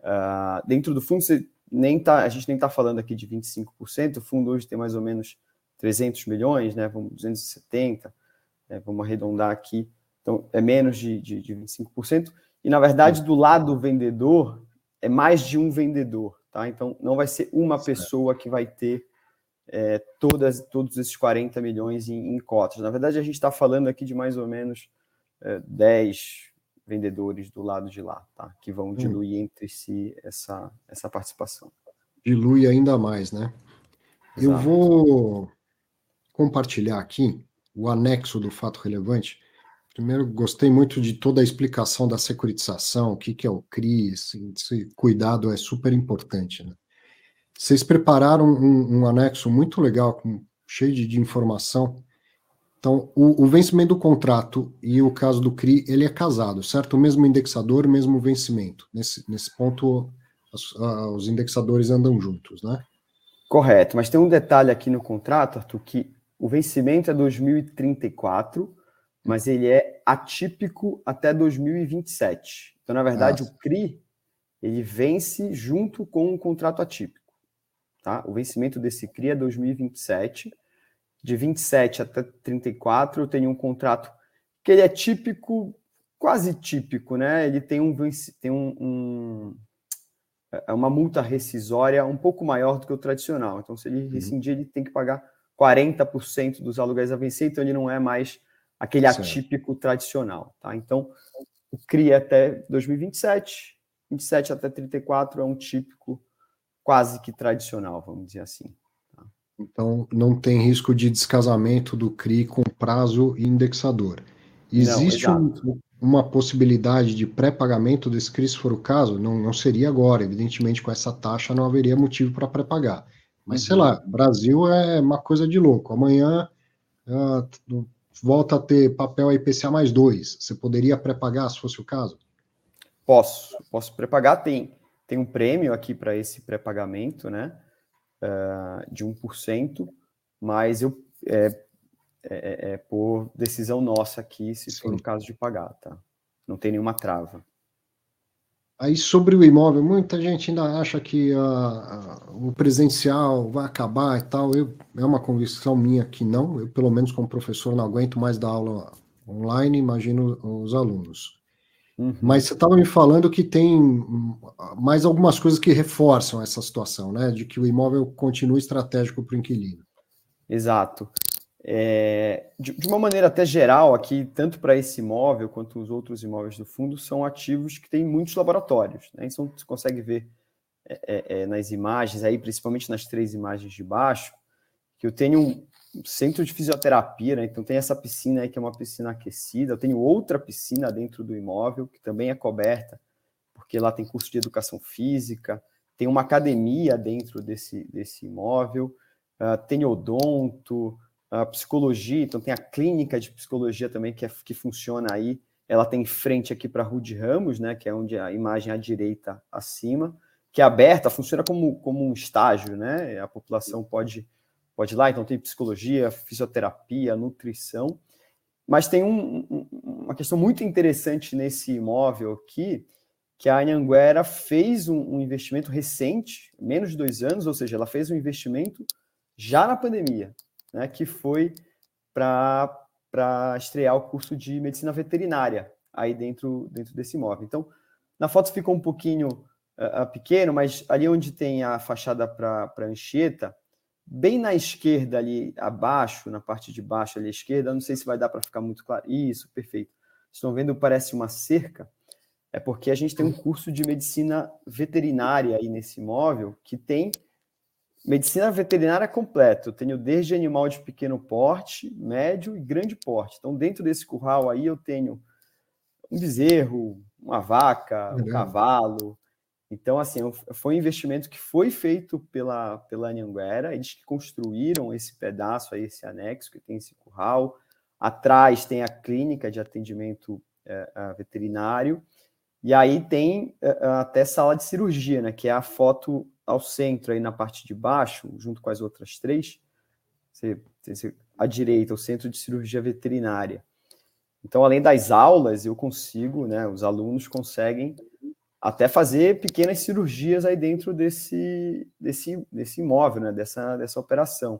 Uh, dentro do fundo, você nem tá, a gente nem está falando aqui de 25%, o fundo hoje tem mais ou menos 300 milhões, né? Vamos 270, né, vamos arredondar aqui. Então, é menos de, de, de 25%. E, na verdade, do lado do vendedor, é mais de um vendedor, tá? Então, não vai ser uma pessoa que vai ter é, todas, todos esses 40 milhões em, em, cotas. Na verdade, a gente está falando aqui de mais ou menos é, 10 vendedores do lado de lá, tá? Que vão hum. diluir hum. entre si essa, essa participação. Dilui ainda mais, né? Exato. Eu vou compartilhar aqui o anexo do fato relevante. Primeiro, gostei muito de toda a explicação da securitização, o que, que é o CRI, esse, esse cuidado é super importante. Né? Vocês prepararam um, um, anexo muito legal, com, cheio de, de informação. Então, o, o, vencimento do contrato e o caso do CRI, ele é casado, certo? O mesmo indexador, o mesmo vencimento. Nesse, nesse ponto, os, os indexadores andam juntos, né? Correto, mas tem um detalhe aqui no contrato, Arthur, que o vencimento é 2034, mas ele é atípico até 2027. Então, na verdade, Nossa. o CRI ele vence junto com o contrato atípico. Tá? O vencimento desse CRI é 2027. De 27 até 34, eu tenho um contrato que ele é típico, quase típico, né? Ele tem um, tem um, um é uma multa rescisória um pouco maior do que o tradicional. Então, se ele uhum. rescindir, ele tem que pagar 40% dos aluguéis a vencer, então ele não é mais aquele certo. atípico tradicional, tá? Então, o CRI é até 2027, 27 até 34 é um típico quase que tradicional, vamos dizer assim. Tá? Então, não tem risco de descasamento do CRI com prazo indexador. Existe não, um, uma possibilidade de pré-pagamento desse CRI, se for o caso? Não, não seria agora, evidentemente, com essa taxa não haveria motivo para pré-pagar. Mas, uhum. sei lá, Brasil é uma coisa de louco. Amanhã uh, volta a ter papel IPCA mais dois. Você poderia pré-pagar, se fosse o caso? Posso, posso pré-pagar. Tem, tem um prêmio aqui para esse pré-pagamento, né? Uh, de 1%, mas eu é, é, é, é, por decisão nossa aqui, se Sim. for o caso de pagar, tá? Não tem nenhuma trava. Aí sobre o imóvel, muita gente ainda acha que o presencial vai acabar e tal. Eu, é uma convicção minha que não. Eu, pelo menos como professor, não aguento mais dar aula online, imagino os alunos. Uhum. Mas você estava me falando que tem mais algumas coisas que reforçam essa situação, né? De que o imóvel continua estratégico para o inquilino. Exato. É, de, de, uma maneira até geral, aqui, tanto para esse imóvel quanto os outros imóveis do fundo, são ativos que têm muitos laboratórios. Né? Então, você consegue ver é, é, é, nas imagens, aí, principalmente nas três imagens de baixo, que eu tenho um centro de fisioterapia, né? então tem essa piscina aí que é uma piscina aquecida, eu tenho outra piscina dentro do imóvel, que também é coberta, porque lá tem curso de educação física, tem uma academia dentro desse, desse imóvel, uh, tem odonto, a psicologia, então tem a clínica de psicologia também que, é, que funciona aí. Ela tem frente aqui para Rude Ramos, né, que é onde a imagem à direita acima, que é aberta, funciona como, como um estágio, né? A população pode, pode ir lá, então tem psicologia, fisioterapia, nutrição. Mas tem um, um, uma questão muito interessante nesse imóvel aqui, que a Anhanguera fez um, um investimento recente, menos de dois anos, ou seja, ela fez um investimento já na pandemia né, que foi para estrear o curso de medicina veterinária aí dentro, dentro desse imóvel. Então, na foto ficou um pouquinho uh, pequeno, mas ali onde tem a fachada para a Anchieta, bem na esquerda ali abaixo, na parte de baixo ali à esquerda, não sei se vai dar para ficar muito claro. Isso, perfeito. Estão vendo, parece uma cerca. É porque a gente tem um curso de medicina veterinária aí nesse imóvel que tem Medicina veterinária completa. Eu tenho desde animal de pequeno porte, médio e grande porte. Então, dentro desse curral aí, eu tenho um bezerro, uma vaca, um cavalo. Então, assim, foi um investimento que foi feito pela, pela Anhanguera. Eles que construíram esse pedaço aí, esse anexo que tem esse curral. Atrás tem a clínica de atendimento é, veterinário. E aí tem é, até sala de cirurgia, né? Que é a foto ao centro, aí na parte de baixo, junto com as outras três, você, você à direita, o Centro de Cirurgia Veterinária. Então, além das aulas, eu consigo, né, os alunos conseguem até fazer pequenas cirurgias aí dentro desse, desse, desse imóvel, né, dessa, dessa operação.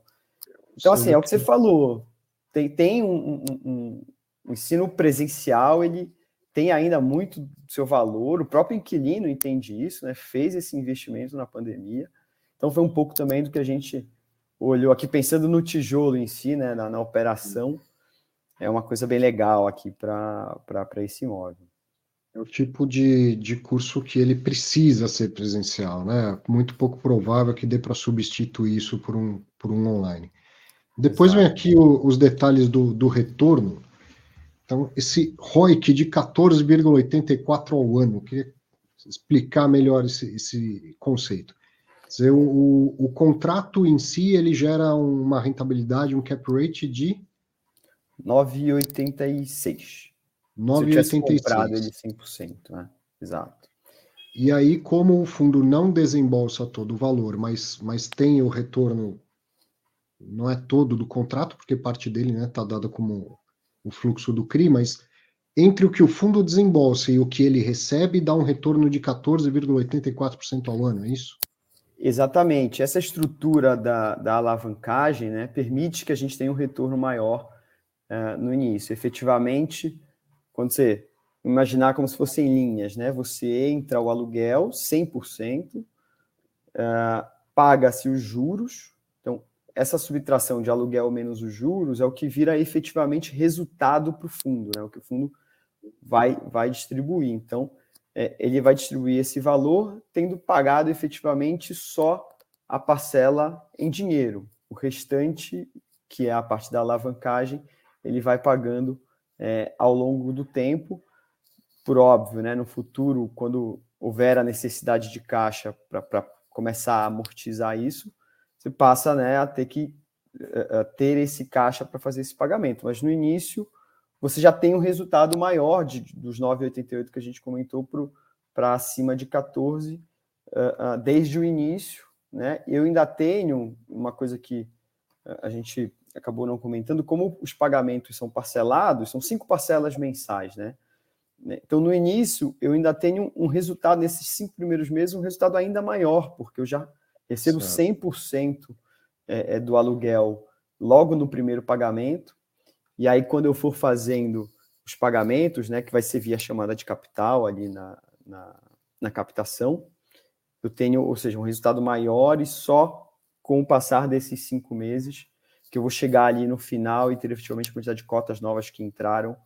Então, assim, é o que você falou, tem, tem um, um, um, um ensino presencial, ele tem ainda muito seu valor, o próprio inquilino entende isso, né, fez esse investimento na pandemia, então foi um pouco também do que a gente olhou aqui, pensando no tijolo em si, né, na, na operação, é uma coisa bem legal aqui para esse imóvel. É o tipo de, de curso que ele precisa ser presencial, né? Muito pouco provável que dê para substituir isso por um, por um online. Depois Exato. vem aqui o, os detalhes do, do retorno. Então, esse ROIC de 14,84 ao ano, eu queria explicar melhor esse, esse conceito. Quer dizer, o, o, o contrato em si, ele gera uma rentabilidade, um cap rate de 9,86. 9,86. comprado ele 100%, né? Exato. E aí, como o fundo não desembolsa todo o valor, mas, mas tem o retorno, não é todo do contrato, porque parte dele está né, tá dada como o fluxo do CRI, mas entre o que o fundo desembolsa e o que ele recebe, dá um retorno de 14,84% ao ano, é isso? Exatamente. Essa estrutura da, da alavancagem né, permite que a gente tenha um retorno maior uh, no início. Efetivamente, quando você imaginar como se fossem linhas, né? Você entra o aluguel 100%, uh, paga-se os juros. Então, essa subtração de aluguel menos os juros é o que vira efetivamente resultado para o fundo, né? O que o fundo vai, vai distribuir. Então, é, ele vai distribuir esse valor tendo pagado efetivamente só a parcela em dinheiro. O restante, que é a parte da alavancagem, ele vai pagando é, ao longo do tempo, por óbvio, né, no futuro, quando houver a necessidade de caixa para começar a amortizar isso, você passa né, a ter que a ter esse caixa para fazer esse pagamento. Mas no início, você já tem um resultado maior de, dos 9,88 que a gente comentou para acima de 14 uh, uh, desde o início. Né? Eu ainda tenho uma coisa que a gente acabou não comentando, como os pagamentos são parcelados, são cinco parcelas mensais, né? Então, no início, eu ainda tenho um resultado, nesses cinco primeiros meses, um resultado ainda maior, porque eu já recebo certo. 100% é, é, do aluguel logo no primeiro pagamento, e aí, quando eu for fazendo os pagamentos, né, que vai ser via chamada de capital ali na, na, na captação, eu tenho, ou seja, um resultado maior e só com o passar desses cinco meses que eu vou chegar ali no final e ter efetivamente a quantidade de cotas novas que entraram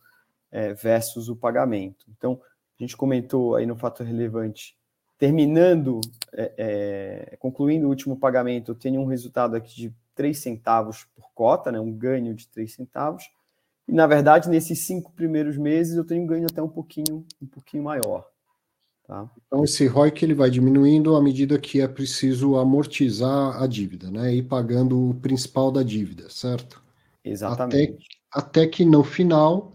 é, versus o pagamento. Então, a gente comentou aí no fator relevante, terminando, é, é, concluindo o último pagamento, eu tenho um resultado aqui de 3 centavos por cota, né, um ganho de 3 centavos. E, na verdade, nesses cinco primeiros meses, eu tenho um ganho até um pouquinho, um pouquinho maior. Tá? Então, esse ROIC ele vai diminuindo à medida que é preciso amortizar a dívida, né? E pagando o principal da dívida, certo? Exatamente. Até, até que no final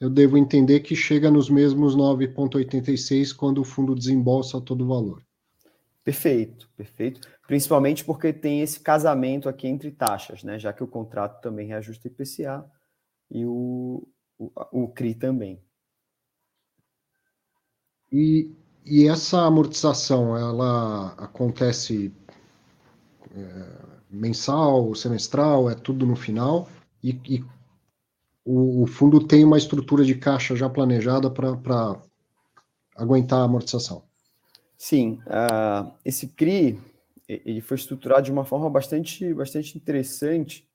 eu devo entender que chega nos mesmos 9,86 quando o fundo desembolsa todo o valor. Perfeito, perfeito. Principalmente porque tem esse casamento aqui entre taxas, né? Já que o contrato também reajusta IPCA e o, o, o CRI também. E e essa amortização, ela acontece é, mensal, semestral, é tudo no final, e, e o, o, fundo tem uma estrutura de caixa já planejada para aguentar a amortização. Sim, uh, esse CRI ele foi estruturado de uma forma bastante, bastante interessante,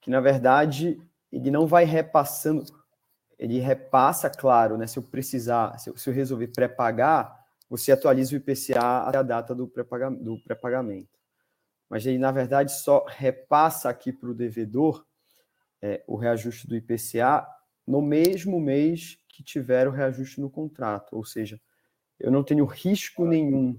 que na verdade ele não vai repassando, ele repassa, claro, né, se eu precisar, se eu, se eu resolver pré-pagar, você atualiza o IPCA até a data do pré-pagamento. Mas ele, na verdade, só repassa aqui para o devedor é, o reajuste do IPCA no mesmo mês que tiver o reajuste no contrato. Ou seja, eu não tenho risco ah, nenhum.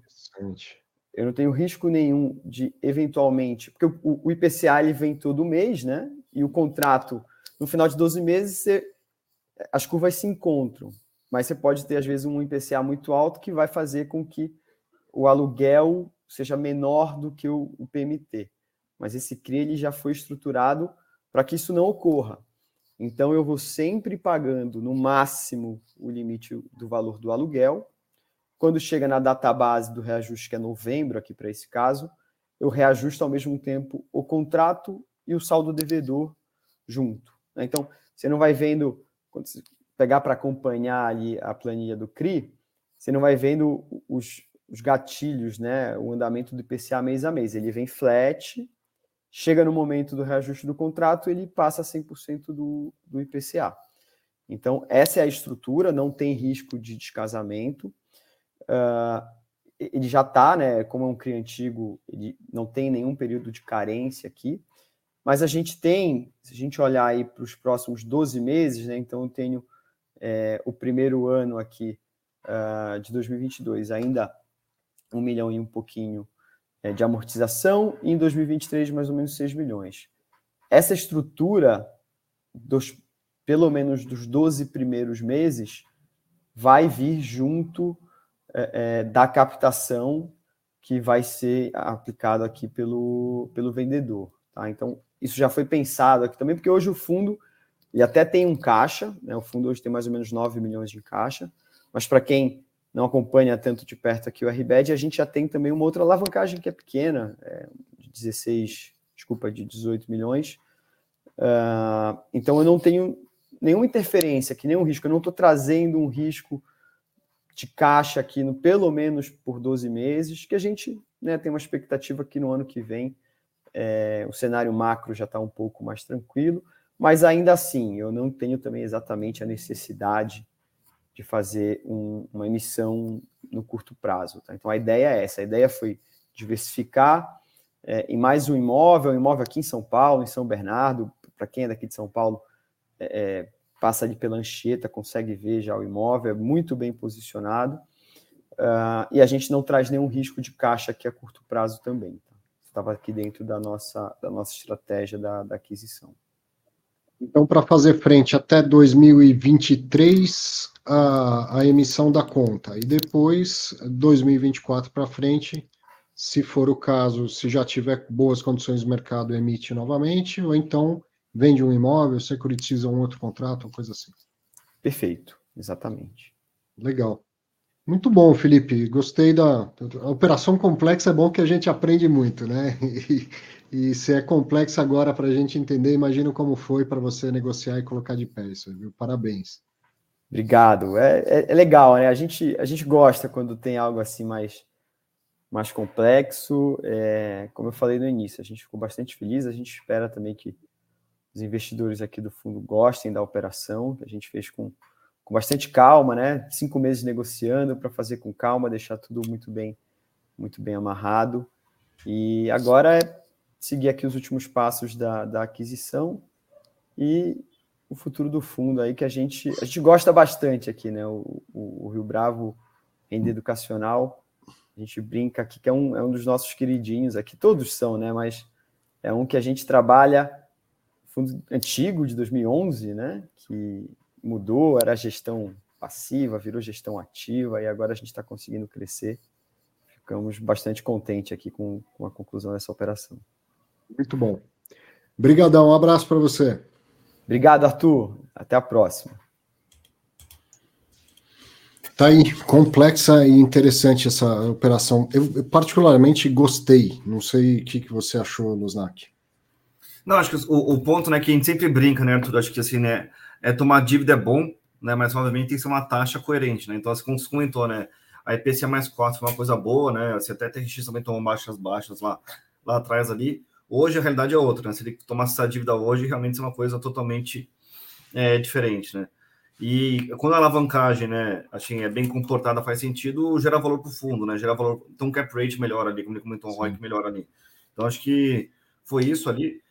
Eu não tenho risco nenhum de, eventualmente, porque o, o IPCA ele vem todo mês, né? E o contrato, no final de 12 meses, você, as curvas se encontram mas você pode ter, às vezes, um IPCA muito alto que vai fazer com que o aluguel seja menor do que o, o PMT. Mas esse CRI ele já foi estruturado para que isso não ocorra. Então, eu vou sempre pagando no máximo o limite do valor do aluguel. Quando chega na data base do reajuste, que é novembro, aqui para esse caso, eu reajusto ao mesmo tempo o contrato e o saldo devedor junto. Né? Então, você não vai vendo, pegar para acompanhar ali a planilha do CRI, você não vai vendo os, os gatilhos, né? o andamento do IPCA mês a mês. Ele vem flat, chega no momento do reajuste do contrato, ele passa 100% do, do IPCA. Então, essa é a estrutura, não tem risco de descasamento. Uh, ele já está, né? Como é um CRI antigo, ele não tem nenhum período de carência aqui. Mas a gente tem, se a gente olhar aí para os próximos 12 meses, né? Então, eu tenho é, o primeiro ano aqui uh, de 2022 ainda um milhão e um pouquinho é, de amortização e em 2023 mais ou menos 6 milhões. Essa estrutura, dos, pelo menos dos 12 primeiros meses, vai vir junto é, é, da captação que vai ser aplicado aqui pelo, pelo vendedor. Tá? Então, isso já foi pensado aqui também, porque hoje o fundo ele até tem um caixa, né? o fundo hoje tem mais ou menos 9 milhões de caixa, mas para quem não acompanha tanto de perto aqui o RBED, a gente já tem também uma outra alavancagem que é pequena, é, de 16, desculpa, de 18 milhões. Uh, então eu não tenho nenhuma interferência aqui, nenhum risco, eu não estou trazendo um risco de caixa aqui, no, pelo menos por 12 meses, que a gente né, tem uma expectativa que no ano que vem é, o cenário macro já está um pouco mais tranquilo, mas ainda assim eu não tenho também exatamente a necessidade de fazer um, uma emissão no curto prazo. Tá? Então a ideia é essa, a ideia foi diversificar é, em mais um imóvel, um imóvel aqui em São Paulo, em São Bernardo, para quem é daqui de São Paulo, é, é, passa ali pela Anchieta, consegue ver já o imóvel, é muito bem posicionado, uh, e a gente não traz nenhum risco de caixa aqui a curto prazo também. Tá? Estava aqui dentro da nossa, da nossa estratégia da, da aquisição. Então, para fazer frente até 2023, a, a emissão da conta. E depois, 2024 para frente, se for o caso, se já tiver boas condições de mercado, emite novamente, ou então vende um imóvel, securitiza um outro contrato, ou coisa assim. Perfeito, exatamente. Legal. Muito bom, Felipe. Gostei da. A operação complexa é bom que a gente aprende muito, né? E, e se é complexa agora para a gente entender, imagino como foi para você negociar e colocar de pé isso, viu? Parabéns. Obrigado. É, é, é, legal, né? A gente, a gente gosta quando tem algo assim mais, mais complexo. É, como eu falei no início, a gente ficou bastante feliz. A gente espera também que os investidores aqui do fundo gostem da operação. A gente fez com com bastante calma, né? Cinco meses negociando para fazer com calma, deixar tudo muito bem, muito bem amarrado. E agora é seguir aqui os últimos passos da, da aquisição e o futuro do fundo aí que a gente a gente gosta bastante aqui, né? O, o, o Rio Bravo Renda Educacional, a gente brinca aqui que é um, é um dos nossos queridinhos aqui, todos são, né? Mas é um que a gente trabalha fundo antigo de 2011, né? Que mudou, era gestão passiva, virou gestão ativa e agora a gente está conseguindo crescer. Ficamos bastante contentes aqui com, com a conclusão dessa operação. Muito bom. Obrigadão, um abraço para você. Obrigado, Arthur. Até a próxima. Tá aí, complexa e interessante essa operação. Eu, particularmente gostei. Não sei o que, que você achou, Luznak. Não, acho que o, o, ponto, né, que a gente sempre brinca, né, Arthur? Acho que assim, né, é, tomar dívida é bom, né? Mas obviamente tem que ser uma taxa coerente, né? Então, assim, como você comentou, né? A IPCA mais 4 foi uma coisa boa, né? Você até tem TRX também tomou baixas baixas lá, lá atrás ali. Hoje a realidade é outra, né? Se ele tomasse essa dívida hoje, realmente é uma coisa totalmente é, diferente, né? E quando a alavancagem, né, assim, é bem comportada, faz sentido, gera valor para o fundo, né? Gera valor. Então, cap rate melhora ali, como ele comentou, o ROIC melhora ali. Então, acho que foi isso ali.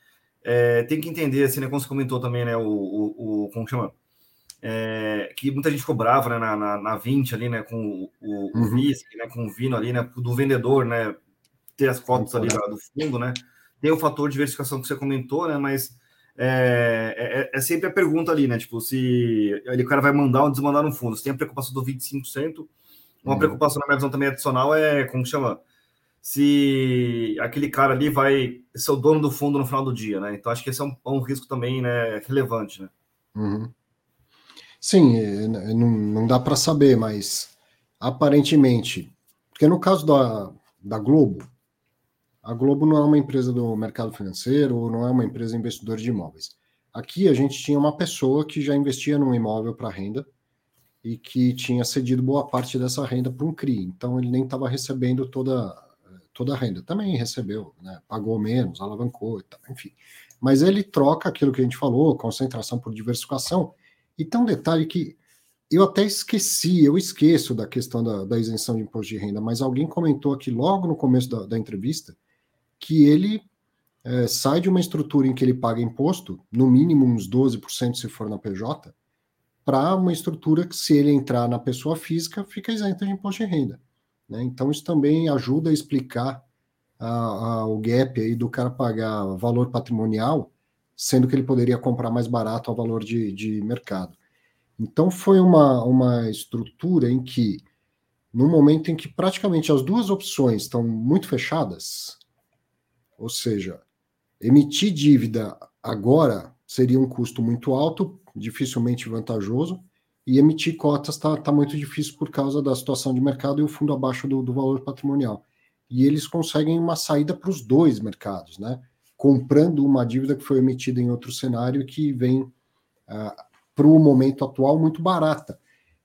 É, tem que entender, assim, né, como você comentou também, né, o, o, o como chama? É, que muita gente ficou brava, né, na, na, na 20 ali, né, com o, o uhum. whisky, né, com o vino ali, né, do vendedor, né, ter as cotas ali do fundo, né, tem o fator de diversificação que você comentou, né, mas é, é, é, sempre a pergunta ali, né, tipo, se ele, o cara vai mandar ou desmandar no fundo, se tem a preocupação do 25%, uma uhum. preocupação na minha visão também adicional é, como chama? se aquele cara ali vai ser o dono do fundo no final do dia, né? Então acho que esse é um, é um risco também né, relevante, né? Uhum. Sim, é, não, não dá para saber, mas aparentemente, porque no caso da, da Globo, a Globo não é uma empresa do mercado financeiro, não é uma empresa investidora de imóveis. Aqui a gente tinha uma pessoa que já investia num imóvel para renda e que tinha cedido boa parte dessa renda para um CRI, então ele nem estava recebendo toda, toda a renda. Também recebeu, né? pagou menos, alavancou, enfim. Mas ele troca aquilo que a gente falou, concentração por diversificação, e tem um detalhe que eu até esqueci, eu esqueço da questão da, da isenção de imposto de renda, mas alguém comentou aqui logo no começo da, da entrevista que ele é, sai de uma estrutura em que ele paga imposto, no mínimo uns 12% se for na PJ, para uma estrutura que, se ele entrar na pessoa física, fica isento de imposto de renda. Né? Então, isso também ajuda a explicar a, a, o gap aí do cara pagar valor patrimonial, sendo que ele poderia comprar mais barato ao valor de, de mercado. Então, foi uma, uma estrutura em que, no momento em que praticamente as duas opções estão muito fechadas, ou seja, emitir dívida agora seria um custo muito alto, dificilmente vantajoso, e emitir cotas está tá muito difícil por causa da situação de mercado e o fundo abaixo do, do valor patrimonial. E eles conseguem uma saída para os dois mercados, né? Comprando uma dívida que foi emitida em outro cenário que vem uh, para o momento atual muito barata.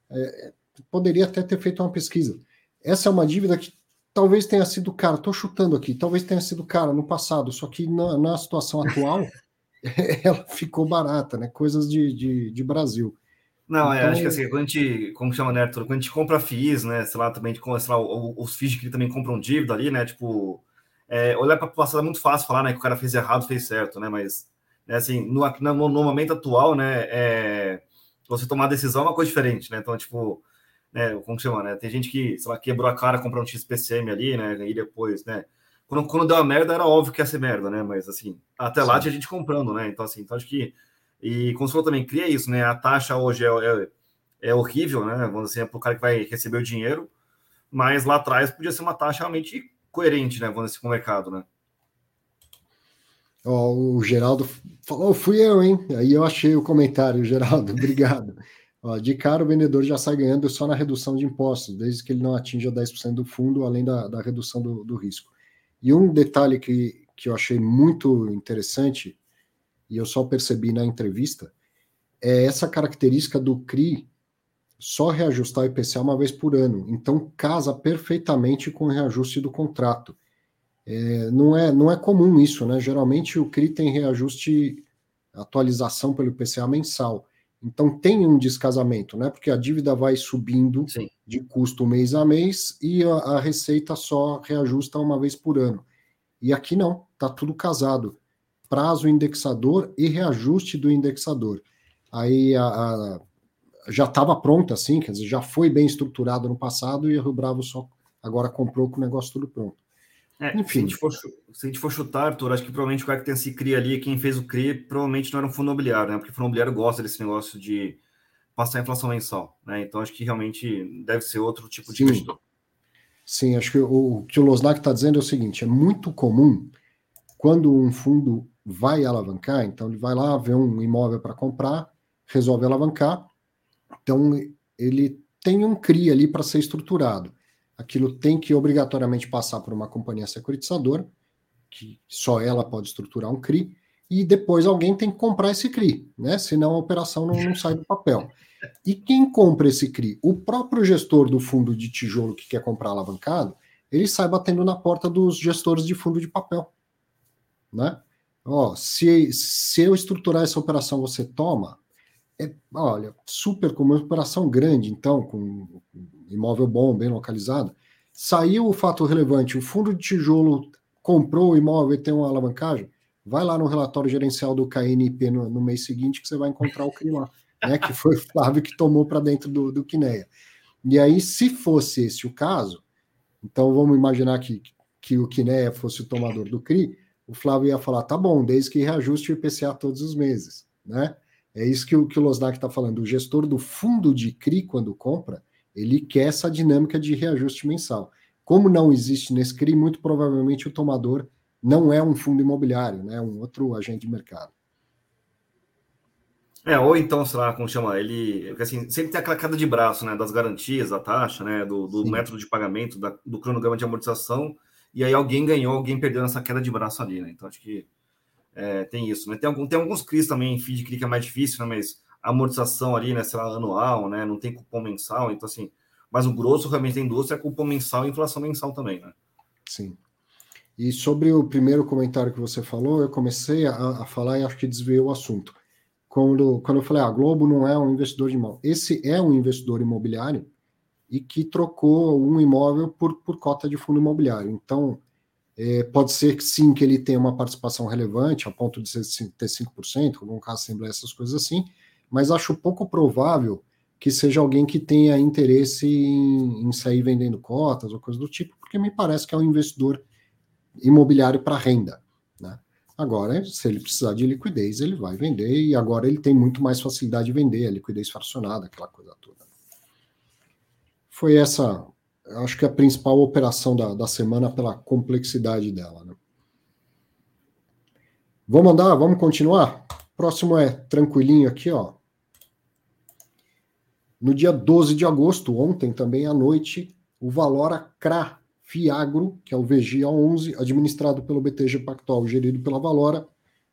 É, poderia até ter feito uma pesquisa. Essa é uma dívida que talvez tenha sido cara, estou chutando aqui, talvez tenha sido cara no passado, só que na, na situação atual ela ficou barata, né? Coisas de, de, de Brasil. Não, então, é, acho que então assim, quando a gente, como chama, né, Arthur? Quando a gente compra FIIs, né, sei lá, também, sei lá, os FIIs que também compram dívida ali, né, tipo, é, olhar para o passado é muito fácil falar, né, que o cara fez errado, fez certo, né, mas, né, assim, no, no, no momento atual, né, é, você tomar decisão é uma coisa diferente, né, então, tipo, né, como chama, né, tem gente que, sei lá, quebrou a cara comprando um XPCM ali, né, e depois, né, quando, quando deu a merda, era óbvio que ia ser merda, né? Mas assim, até Sim. lá tinha gente comprando, né? Então, assim, então acho que. E como você falou também, cria isso, né? A taxa hoje é, é, é horrível, né? Vamos dizer, para o cara que vai receber o dinheiro, mas lá atrás podia ser uma taxa realmente coerente, né? Vamos dizer, com o mercado, né? Ó, o Geraldo falou, fui eu, hein? Aí eu achei o comentário, Geraldo, obrigado. De cara, o vendedor já sai ganhando só na redução de impostos, desde que ele não atinja 10% do fundo, além da, da redução do, do risco. E um detalhe que, que eu achei muito interessante, e eu só percebi na entrevista, é essa característica do CRI só reajustar o IPCA uma vez por ano. Então, casa perfeitamente com o reajuste do contrato. É, não, é, não é comum isso, né? Geralmente o CRI tem reajuste, atualização pelo IPCA mensal. Então tem um descasamento, né? Porque a dívida vai subindo Sim. de custo mês a mês e a, a, receita só reajusta uma vez por ano. E aqui não, tá tudo casado. Prazo indexador e reajuste do indexador. Aí a, a já estava pronta, assim, quer dizer, já foi bem estruturado no passado e o Rio Bravo só agora comprou com o negócio tudo pronto. É, Enfim. Se a, gente for, se a gente for chutar, Arthur, acho que provavelmente o cara que tem esse CRI ali, quem fez o CRI, provavelmente não era um fundo imobiliário, né? Porque o fundo imobiliário gosta desse negócio de passar a inflação mensal, né? Então acho que realmente deve ser outro tipo de Sim. investidor. Sim, acho que o, o que o Losnak está dizendo é o seguinte: é muito comum quando um fundo vai alavancar, então ele vai lá ver um imóvel para comprar, resolve alavancar, então ele tem um CRI ali para ser estruturado aquilo tem que obrigatoriamente passar por uma companhia securitizadora, que só ela pode estruturar um CRI, e depois alguém tem que comprar esse CRI, né? Senão a operação não, não sai do papel. E quem compra esse CRI? O próprio gestor do fundo de tijolo que quer comprar alavancado, ele sai batendo na porta dos gestores de fundo de papel, né? Ó, se, se eu estruturar essa operação, você toma? É, olha, super como uma operação grande, então, com imóvel bom, bem localizado, saiu o fato relevante, o fundo de tijolo comprou o imóvel e tem uma alavancagem, vai lá no relatório gerencial do KNP no, no mês seguinte que você vai encontrar o CRI lá, né, que foi o Flávio que tomou para dentro do, do Quineia. E aí, se fosse esse o caso, então vamos imaginar que, que o Quineia fosse o tomador do CRI, o Flávio ia falar, tá bom, desde que reajuste o IPCA todos os meses, né? É isso que o, que o Losnak está falando. O gestor do fundo de CRI, quando compra, ele quer essa dinâmica de reajuste mensal. Como não existe nesse CRI, muito provavelmente o tomador não é um fundo imobiliário, né? É um outro agente de mercado. É, ou então, sei lá, como chama, ele, assim, sempre tem aquela queda de braço, né, das garantias, da taxa, né, do, do método de pagamento, da, do cronograma de amortização, e aí alguém ganhou, alguém perdeu nessa queda de braço ali, né, então acho que é, tem isso, né, tem, algum, tem alguns CRIs também, feed CRI que é mais difícil, né, mas amortização ali, né, será anual, né, não tem cupom mensal, então assim, mas o grosso realmente da indústria é cupom mensal e inflação mensal também, né. Sim. E sobre o primeiro comentário que você falou, eu comecei a, a falar e acho que desviei o assunto. Quando, quando eu falei, a ah, Globo não é um investidor de imóvel. Esse é um investidor imobiliário e que trocou um imóvel por, por cota de fundo imobiliário. Então, é, pode ser que sim, que ele tenha uma participação relevante, a ponto de ter 5%, algum caso assembleia, essas coisas assim, mas acho pouco provável que seja alguém que tenha interesse em, em sair vendendo cotas ou coisa do tipo, porque me parece que é um investidor imobiliário para renda. Né? Agora, se ele precisar de liquidez, ele vai vender, e agora ele tem muito mais facilidade de vender, a liquidez fracionada, aquela coisa toda. Foi essa, acho que a principal operação da, da semana pela complexidade dela. Né? Vamos andar, vamos continuar? Próximo é tranquilinho aqui, ó. No dia 12 de agosto, ontem também à noite, o Valora CRA Fiagro, que é o VGA11, administrado pelo BTG Pactual, gerido pela Valora,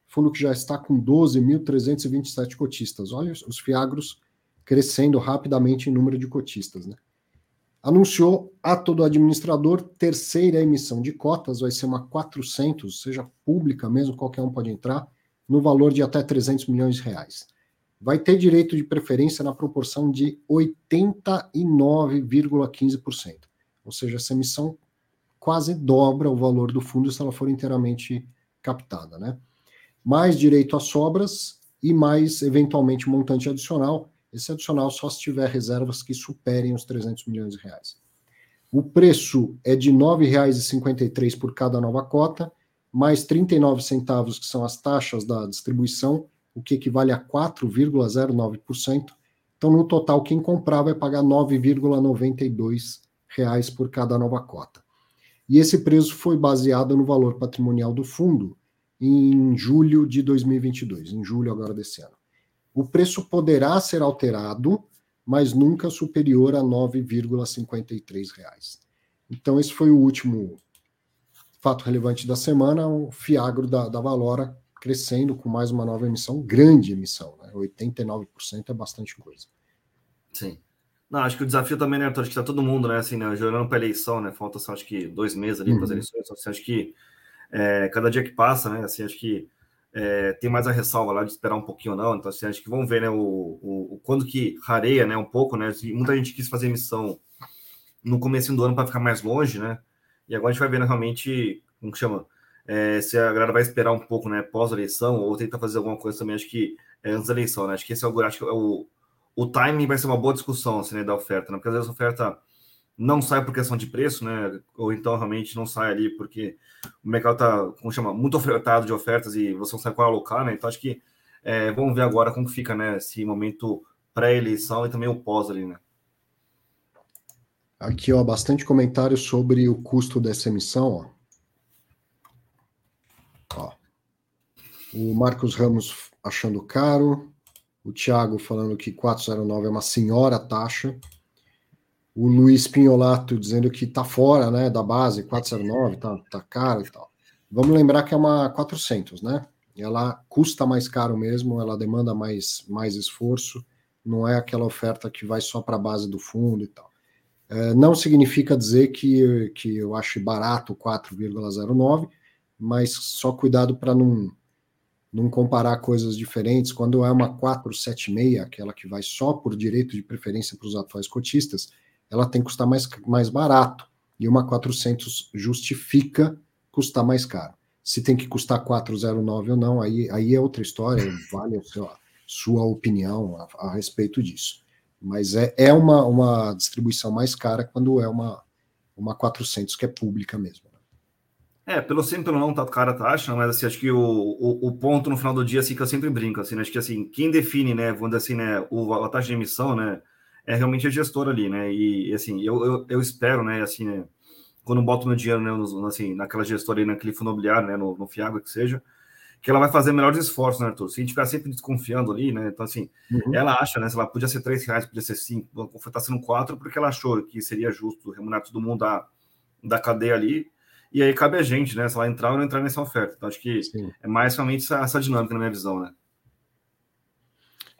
fundo que já está com 12.327 cotistas. Olha os Fiagros crescendo rapidamente em número de cotistas. Né? Anunciou ato do administrador, terceira emissão de cotas, vai ser uma 400, seja pública mesmo, qualquer um pode entrar, no valor de até 300 milhões de reais. Vai ter direito de preferência na proporção de 89,15%. Ou seja, essa emissão quase dobra o valor do fundo se ela for inteiramente captada, né? Mais direito a sobras e mais, eventualmente, montante adicional. Esse adicional só se tiver reservas que superem os 300 milhões de reais. O preço é de R$ 9,53 por cada nova cota, mais 39 centavos, que são as taxas da distribuição, o que equivale a 4,09%. Então, no total, quem comprar vai pagar 9,92 reais por cada nova cota. E esse preço foi baseado no valor patrimonial do fundo em julho de 2022, em julho agora desse ano. O preço poderá ser alterado, mas nunca superior a 9,53 reais. Então esse foi o último fato relevante da semana, o Fiagro da, da Valora crescendo com mais uma nova emissão, grande emissão, né? 89% é bastante coisa. Sim. Não, acho que o desafio também, né, Arthur? Acho que tá todo mundo, né, assim, né, jogando para eleição, né? Falta, acho que dois meses ali uhum. para as eleições. Assim, acho que é, cada dia que passa, né, assim, acho que é, tem mais a ressalva lá de esperar um pouquinho ou não. Então, assim, acho que vamos ver, né, o, o, o quando que rareia, né, um pouco, né? Assim, muita gente quis fazer emissão no começo do ano para ficar mais longe, né? E agora a gente vai ver né, realmente, como que chama? É, se a galera vai esperar um pouco, né, pós-eleição, ou tentar fazer alguma coisa também, acho que é, antes da eleição, né? Acho que esse é o, acho que é o o timing vai ser uma boa discussão assim, né, da oferta, né? porque às vezes a oferta não sai por questão de preço, né? Ou então realmente não sai ali porque o mercado está, como chama, muito ofertado de ofertas e você não sabe qual alocar, né? Então acho que é, vamos ver agora como fica, né? Esse momento pré-eleição e também o pós ali, né? Aqui, ó, bastante comentário sobre o custo dessa emissão, ó. ó. O Marcos Ramos achando caro, o Thiago falando que 409 é uma senhora taxa. O Luiz Pinholato dizendo que tá fora né, da base, 409, tá, tá caro e tal. Vamos lembrar que é uma 400, né? Ela custa mais caro mesmo, ela demanda mais, mais esforço, não é aquela oferta que vai só para a base do fundo e tal. É, não significa dizer que, que eu acho barato 4,09, mas só cuidado para não não comparar coisas diferentes. Quando é uma 476, aquela que vai só por direito de preferência para os atuais cotistas, ela tem que custar mais, mais barato. E uma 400 justifica custar mais caro. Se tem que custar 409 ou não, aí, aí é outra história, vale a sua, sua opinião a, a, respeito disso. Mas é, é uma, uma distribuição mais cara quando é uma, uma 400 que é pública mesmo. É, pelo sim, pelo não, tá cara taxa, mas assim, acho que o, o, o, ponto no final do dia, assim, que eu sempre brinco, assim, né? acho que assim, quem define, né, vamos dizer assim, né, o, a taxa de emissão, né, é realmente a gestora ali, né, e assim, eu, eu, eu espero, né, assim, né, quando boto meu dinheiro né, no, assim, naquela gestora, naquele fundo imobiliário, né, no, no Fiago, que seja, que ela vai fazer melhores esforços, né, Arthur? Se a gente ficar sempre desconfiando ali, né? Então, assim, uhum. ela acha, né? Se ela podia ser três reais, podia ser cinco, está sendo quatro, porque ela achou que seria justo remunerar todo mundo da, da cadeia ali. E aí cabe a gente, né? Se ela entrar ou não entrar nessa oferta. Então, acho que Sim. é mais realmente essa, essa, dinâmica na minha visão, né?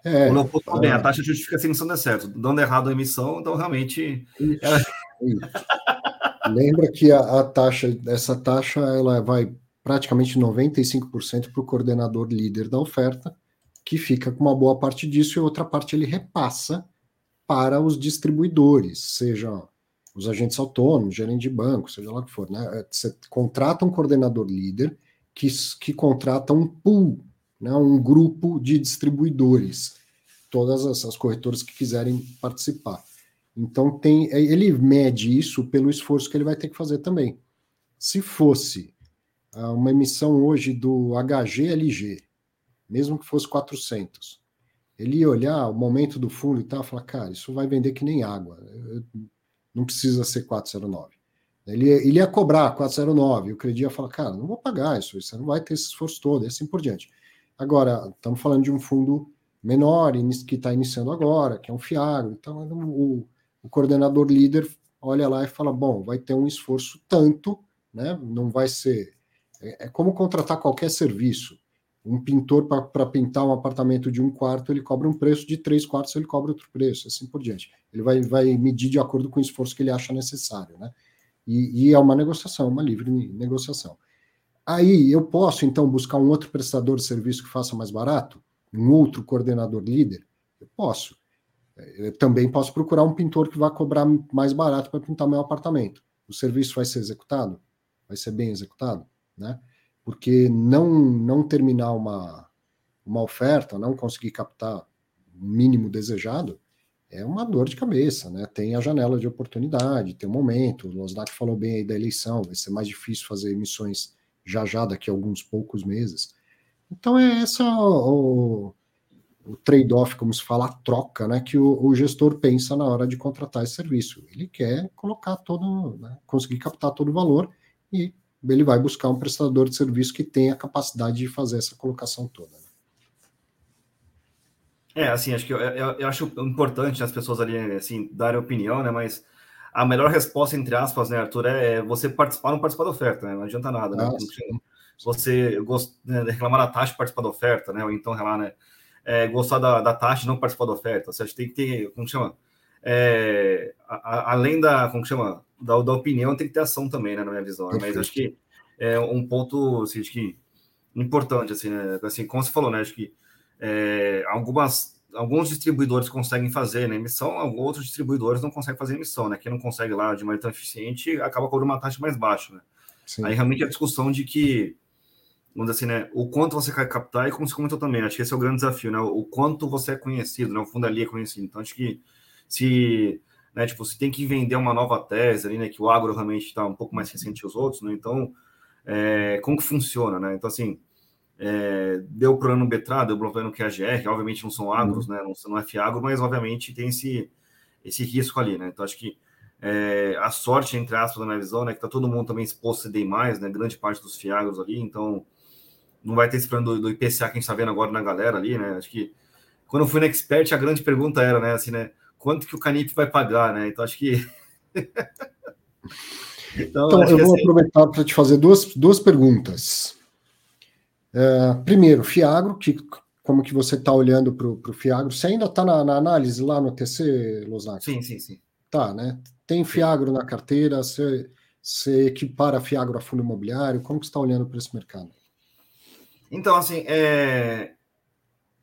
É, Quando eu bem, a taxa justifica se a emissão der certo. Dando errado a emissão, então realmente. Ela... Lembra que a, a, taxa, essa taxa, ela vai praticamente 95% para o coordenador líder da oferta, que fica com uma boa parte disso e outra parte ele repassa para os distribuidores, seja os agentes autônomos, gerente de banco, seja lá o que for. Né? É, você contrata um coordenador líder que, que contrata um pool, né? um grupo de distribuidores, todas essas corretoras que quiserem participar. Então tem, ele mede isso pelo esforço que ele vai ter que fazer também. Se fosse uma emissão hoje do HGLG, mesmo que fosse 400, ele ia olhar o momento do fundo e tal, falar, cara, isso vai vender que nem água, não precisa ser 409. Ele ele ia cobrar 409, o crédito ia falar, cara, não vou pagar isso, você não vai ter esse esforço todo, e assim por diante. Agora, estamos falando de um fundo menor, que está iniciando agora, que é um FIAGO, então o, o coordenador líder olha lá e fala, bom, vai ter um esforço tanto, né? não vai ser é, é como contratar qualquer serviço. Um pintor, para pintar um apartamento de um quarto, ele cobra um preço, de três quartos, ele cobra outro preço, assim por diante. Ele vai, vai medir de acordo com o esforço que ele acha necessário. Né? E, e é uma negociação, uma livre negociação. Aí eu posso, então, buscar um outro prestador de serviço que faça mais barato? Um outro coordenador líder? Eu posso. É, eu também posso procurar um pintor que vai cobrar mais barato para pintar meu apartamento. O serviço vai ser executado? Vai ser bem executado? né? Porque não, não terminar uma, uma oferta, não conseguir captar o mínimo desejado, é uma dor de cabeça, né? Tem a janela de oportunidade, tem o um momento. O Losnak falou bem aí da eleição, vai ser mais difícil fazer emissões já já daqui a alguns poucos meses. Então é essa o, o trade-off, como se fala, a troca, né? Que o, o, gestor pensa na hora de contratar esse serviço. Ele quer colocar todo, né, conseguir captar todo o valor e ele vai buscar um prestador de serviço que tenha a capacidade de fazer essa colocação toda. Né? É, assim, acho que eu, eu, eu, acho importante as pessoas ali, assim, darem opinião, né, mas a melhor resposta, entre aspas, né, Arthur, é você participar ou não participar da oferta, né, não adianta nada, né, ah, você gost, né, reclamar da taxa e participar da oferta, né, ou então, lá, né, é, gostar da, da taxa e não participar da oferta, você tem que ter, como chama, é, a, a, além da, como chama, da, da, opinião, tem que ter ação também, né, na minha visão. Né? Mas acho que é um ponto, assim, acho que importante, assim, né? Assim, como você falou, né? Acho que é, algumas, alguns distribuidores conseguem fazer né, emissão, outros distribuidores não conseguem fazer emissão, né? Quem não consegue lá de maneira tão eficiente acaba cobrando uma taxa mais baixa, né? Sim. Aí realmente a discussão de que, vamos dizer assim, né? O quanto você quer captar e como você comentou também, acho que esse é o grande desafio, né? O quanto você é conhecido, né? O fundo ali é conhecido. Então, acho que se né? Tipo, você tem que vender uma nova tese ali, né? Que o agro realmente está um pouco mais recente que os outros, né? Então, é, como que funciona, né? Então, assim, é, deu problema no Betra, deu problema no QAGR, obviamente não são agros, uhum. né? Não, não é fiagro, mas obviamente tem esse, esse risco ali, né? Então, acho que é, a sorte, entre aspas, da minha visão, né? Que tá todo mundo também exposto a CDI+, né? Grande parte dos fiagros ali, então não vai ter esse plano do, do IPCA que a gente está vendo agora na galera ali, né? Acho que quando eu fui no Expert, a grande pergunta era, né? Assim, né? Quanto que o Canip vai pagar, né? Então acho que. então, então acho eu que vou assim... aproveitar para te fazer duas, duas perguntas. É, primeiro, Fiagro, que, como que você está olhando para o Fiagro? Você ainda está na, na, análise lá no TC, Lozak? Sim, sim, sim. Tá, né? Tem Fiagro na carteira, você, você equipara Fiagro a fundo imobiliário, como que você está olhando para esse mercado? Então, assim, é,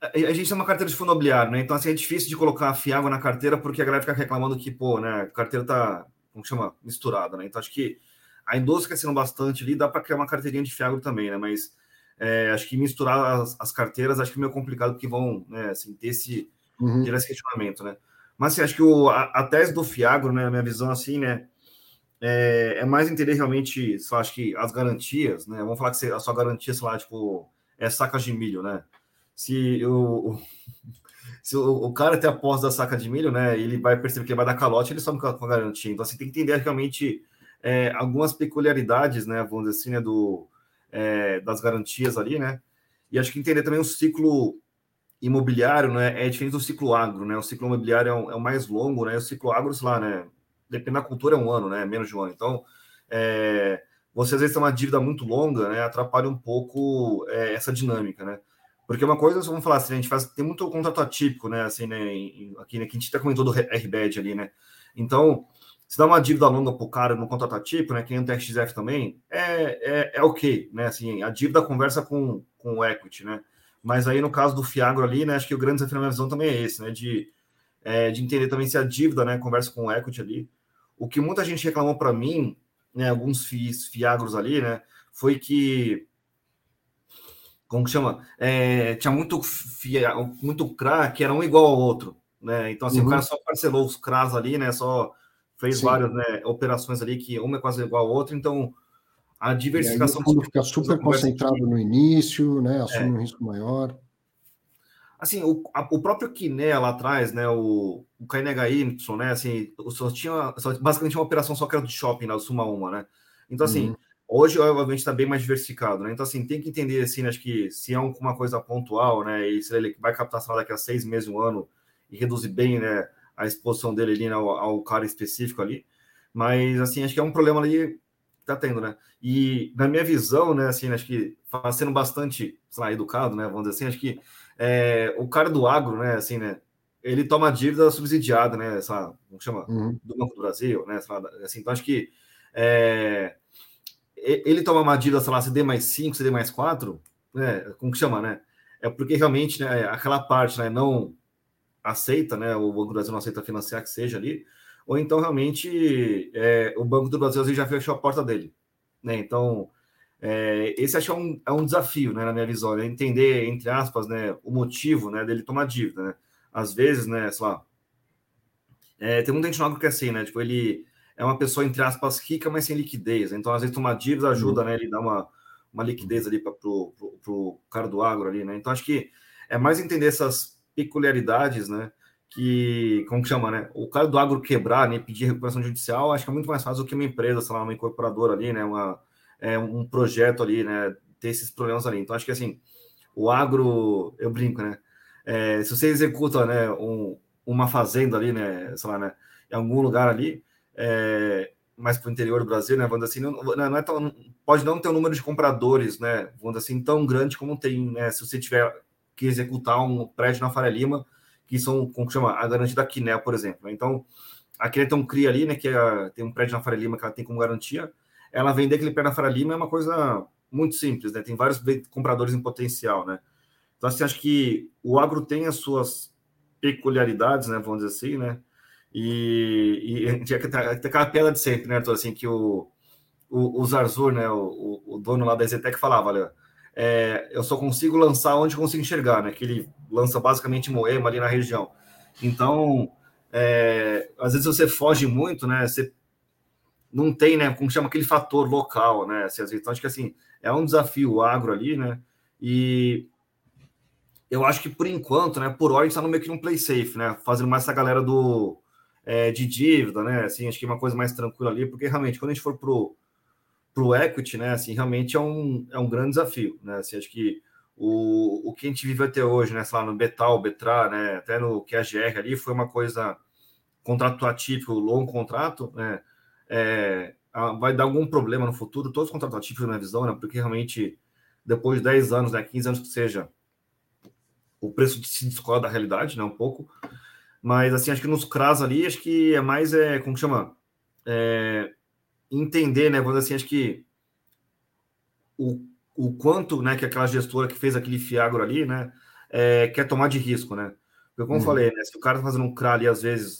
a gente tem uma carteira de fundo imobiliário, né? Então, assim, é difícil de colocar Fiago na carteira porque a galera fica reclamando que, pô, né, a carteira tá, como chama, misturada, né? Então, acho que a indústria crescendo bastante ali, dá para criar uma carteirinha de Fiago também, né? Mas é, acho que misturar as, as, carteiras acho que é meio complicado porque vão, né, assim, ter esse, uhum. ter esse questionamento, né? Mas, assim, acho que o, a, a, tese do Fiagro, né, a minha visão, assim, né, é, é mais entender realmente, só acho que as garantias, né? Vamos falar que a sua garantia, sei lá, tipo, é sacas de milho, né? Se o, se o, o cara tem a posse da saca de milho, né? Ele vai perceber que ele vai dar calote, ele some com a, garantia. Então, assim, tem que entender realmente é, algumas peculiaridades, né, vamos dizer assim, né, do, é, das garantias ali, né? E acho que entender também o ciclo imobiliário, né, é diferente do ciclo agro, né? O ciclo imobiliário é o, é o mais longo, né? O ciclo agro, sei lá, né? Dependendo da cultura, é um ano, né? Menos de um ano. Então, é, você às vezes tem uma dívida muito longa, né? Atrapalha um pouco é, essa dinâmica, né? Porque uma coisa, vamos falar assim, a gente faz, tem muito contrato atípico, né? Assim, né? Aqui, né? Que a gente até comentou do RBED ali, né? Então, se dá uma dívida longa para o cara no contrato atípico, né? Que nem o TXF também, é, é, é ok, né? Assim, a dívida conversa com, com o equity, né? Mas aí no caso do Fiagro ali, né? Acho que o grande desafio na minha visão também é esse, né? De, é, de entender também se a dívida, né? Conversa com o equity ali. O que muita gente reclamou para mim, né? Alguns FIs, Fiagros ali, né? Foi que como que chama? É, tinha muito, muito CRA que era um igual ao outro, né? Então, assim, uhum. o cara só parcelou os CRAs ali, né? Só fez Sim. várias né, operações ali que uma é quase igual ao outro, então a diversificação. Aí, o fica super concentrado no início, né? Assume é. um risco maior. Assim, o, a, o próprio Kiné lá atrás, né? O, o KNHY, né? Assim, só tinha só, basicamente uma operação só que era de shopping, né, Suma Uma, né? Então, assim, uhum Hoje, obviamente, está bem mais diversificado, né? Então, assim, tem que entender, assim, né, acho que se é uma coisa pontual, né, e se ele vai captar sei daqui a seis meses, um ano, e reduzir bem, né, a exposição dele ali né, ao, ao, cara específico ali, mas, assim, acho que é um problema ali que tá tendo, né? E, na minha visão, né, assim, acho que sendo bastante, sei lá, educado, né, vamos dizer assim, acho que é, o cara do agro, né, assim, né, ele toma dívida subsidiada, né, essa, como chama? Uhum. Do Banco do Brasil, né, lá, assim, então acho que é, ele toma dívida, sei lá, CD mais 5, CD mais 4, né? Como que chama, né? É porque realmente né, aquela parte né, não aceita, né? O Banco do Brasil não aceita financiar que seja ali, ou então realmente é, o Banco do Brasil já fechou a porta dele, né? Então, é, esse acho que é um, é um desafio, né, na minha visão, né? entender, entre aspas, né, o motivo né, dele tomar dívida, né? Às vezes, né, sei lá, é, tem muita gente no que é assim, né? Tipo, ele é uma pessoa, entre aspas, rica, mas sem liquidez. Então, às vezes, uma dívida ajuda, uhum. né? Ele dá uma, uma liquidez ali para o cara do agro ali, né? Então, acho que é mais entender essas peculiaridades, né? Que, como que chama, né? O cara do agro quebrar, né? Pedir recuperação judicial, acho que é muito mais fácil do que uma empresa, sei lá, uma incorporadora ali, né? Uma, é, um projeto ali, né? Ter esses problemas ali. Então, acho que, assim, o agro, eu brinco, né? É, se você executa, né? Um, uma fazenda ali, né? Sei lá, né? Em algum lugar ali, é, mais para o interior do Brasil, né? Vamos assim, não, não é tão, pode não ter um número de compradores, né? Vamos assim, tão grande como tem, né? Se você tiver que executar um prédio na Faria Lima, que são, como chama, a garantia da Quiné, por exemplo. Né? Então, a Quiné tem um CRI ali, né? Que é, tem um prédio na Faria Lima que ela tem como garantia. Ela vender aquele prédio na Faria Lima é uma coisa muito simples, né? Tem vários compradores em potencial, né? Então, assim, acho que o agro tem as suas peculiaridades, né? Vamos dizer assim, né? E, e tinha aquela piada de sempre, né, Arthur? Assim, que o, o, o Zarzur, né, o, o dono lá da Zetec, falava: olha, é, eu só consigo lançar onde consigo enxergar, né? Que ele lança basicamente Moema ali na região. Então, é, às vezes você foge muito, né? Você não tem, né? Como chama aquele fator local, né? Assim, então, acho que assim é um desafio agro ali, né? E eu acho que por enquanto, né? Por hora a gente tá no meio que um play safe, né? Fazendo mais essa galera do é, de dívida, né? Assim, acho que é uma coisa mais tranquila ali, porque realmente, quando a gente for pro, pro equity, né? Assim, realmente é um, é um grande desafio, né? Assim, acho que o, o que a gente vive até hoje, né? Sei lá, no Betal, Betra, né? Até no QAGR ali, foi uma coisa contrato atípico, longo contrato, né? É, vai dar algum problema no futuro, todos os contratos atípicos, na minha visão, né? Porque realmente, depois de 10 anos, né? 15 anos que seja, o preço se descola da realidade, né? Um pouco. Mas, assim, acho que nos CRAS ali, acho que é mais, é, como chama? É, entender, né? Vamos dizer assim, acho que o, o quanto, né, que aquela gestora que fez aquele fiagro ali, né, é, quer tomar de risco, né? Porque, como eu uhum. falei, né, se o cara tá fazendo um CRA ali, às vezes,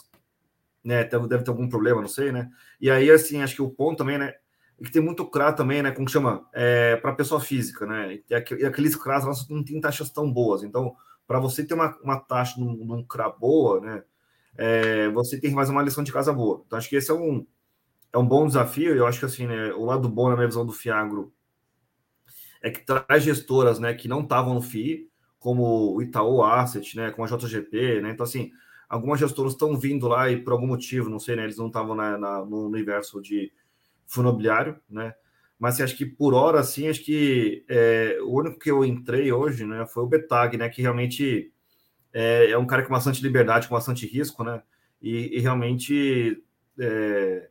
né, deve ter algum problema, não sei, né? E aí, assim, acho que o ponto também, né, é que tem muito CRA também, né, como chama? É, para pessoa física, né? E, aqueles CRAs, elas não têm taxas tão boas. Então, para você ter uma, uma taxa num, num CRA boa, né? É, você tem que fazer uma lição de casa boa. Então, acho que esse é um, é um bom desafio. Eu acho que assim, né, o lado bom na minha visão do Fiagro é que traz gestoras né, que não estavam no FII, como o Itaú Asset, né, como a JGP, né? Então, assim, algumas gestoras estão vindo lá e por algum motivo, não sei, né? Eles não estavam na, na, no universo de fundo imobiliário, né? Mas assim, acho que por hora, assim, acho que é, o único que eu entrei hoje, né, foi o Betag, né, que realmente é, é um cara com bastante liberdade, com bastante risco, né? E, e realmente, é,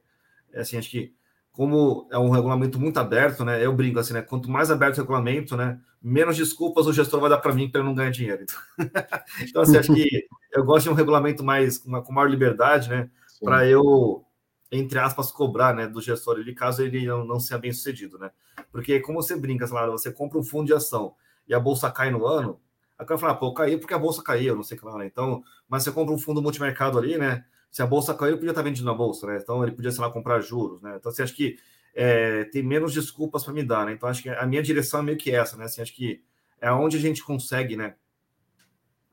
é assim, acho que como é um regulamento muito aberto, né? Eu brinco assim, né? Quanto mais aberto o regulamento, né? Menos desculpas o gestor vai dar para mim para eu não ganhar dinheiro. Então, assim, acho que eu gosto de um regulamento mais com maior liberdade, né? Para eu, entre aspas, cobrar, né? Do gestor ele caso ele não, não seja bem sucedido, né? Porque como você brinca, sei lá, você compra um fundo de ação e a bolsa cai no ano, a cara fala, pô, caiu porque a bolsa caiu, não sei o que lá, né? Então, mas você compra um fundo multimercado ali, né? se a bolsa caiu, ele podia estar vendendo na bolsa, né? Então ele podia, sei lá, comprar juros, né? Então, você assim, acha que é, tem menos desculpas para me dar, né? Então, acho que a minha direção é meio que essa, né? Assim, acho que é onde a gente consegue, né?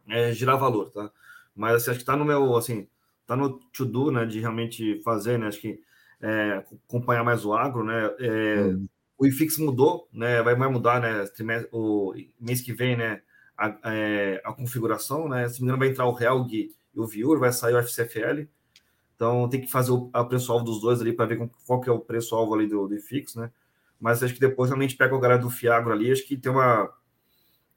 É, girar valor, tá? Mas assim, acho que está no meu, assim, tá no to-do, né? De realmente fazer, né? Acho que é, acompanhar mais o agro, né? É, hum. O IFIX mudou, né? Vai, vai mudar, né? O mês que vem, né? A, é, a configuração, né? Se não me engano, vai entrar o Helg e o Viur, vai sair o FCFL. Então tem que fazer o, preço-alvo dos dois ali para ver qual que é o preço-alvo ali do, do IFIX, né? Mas acho que depois realmente pega o galera do Fiagro ali, acho que tem uma,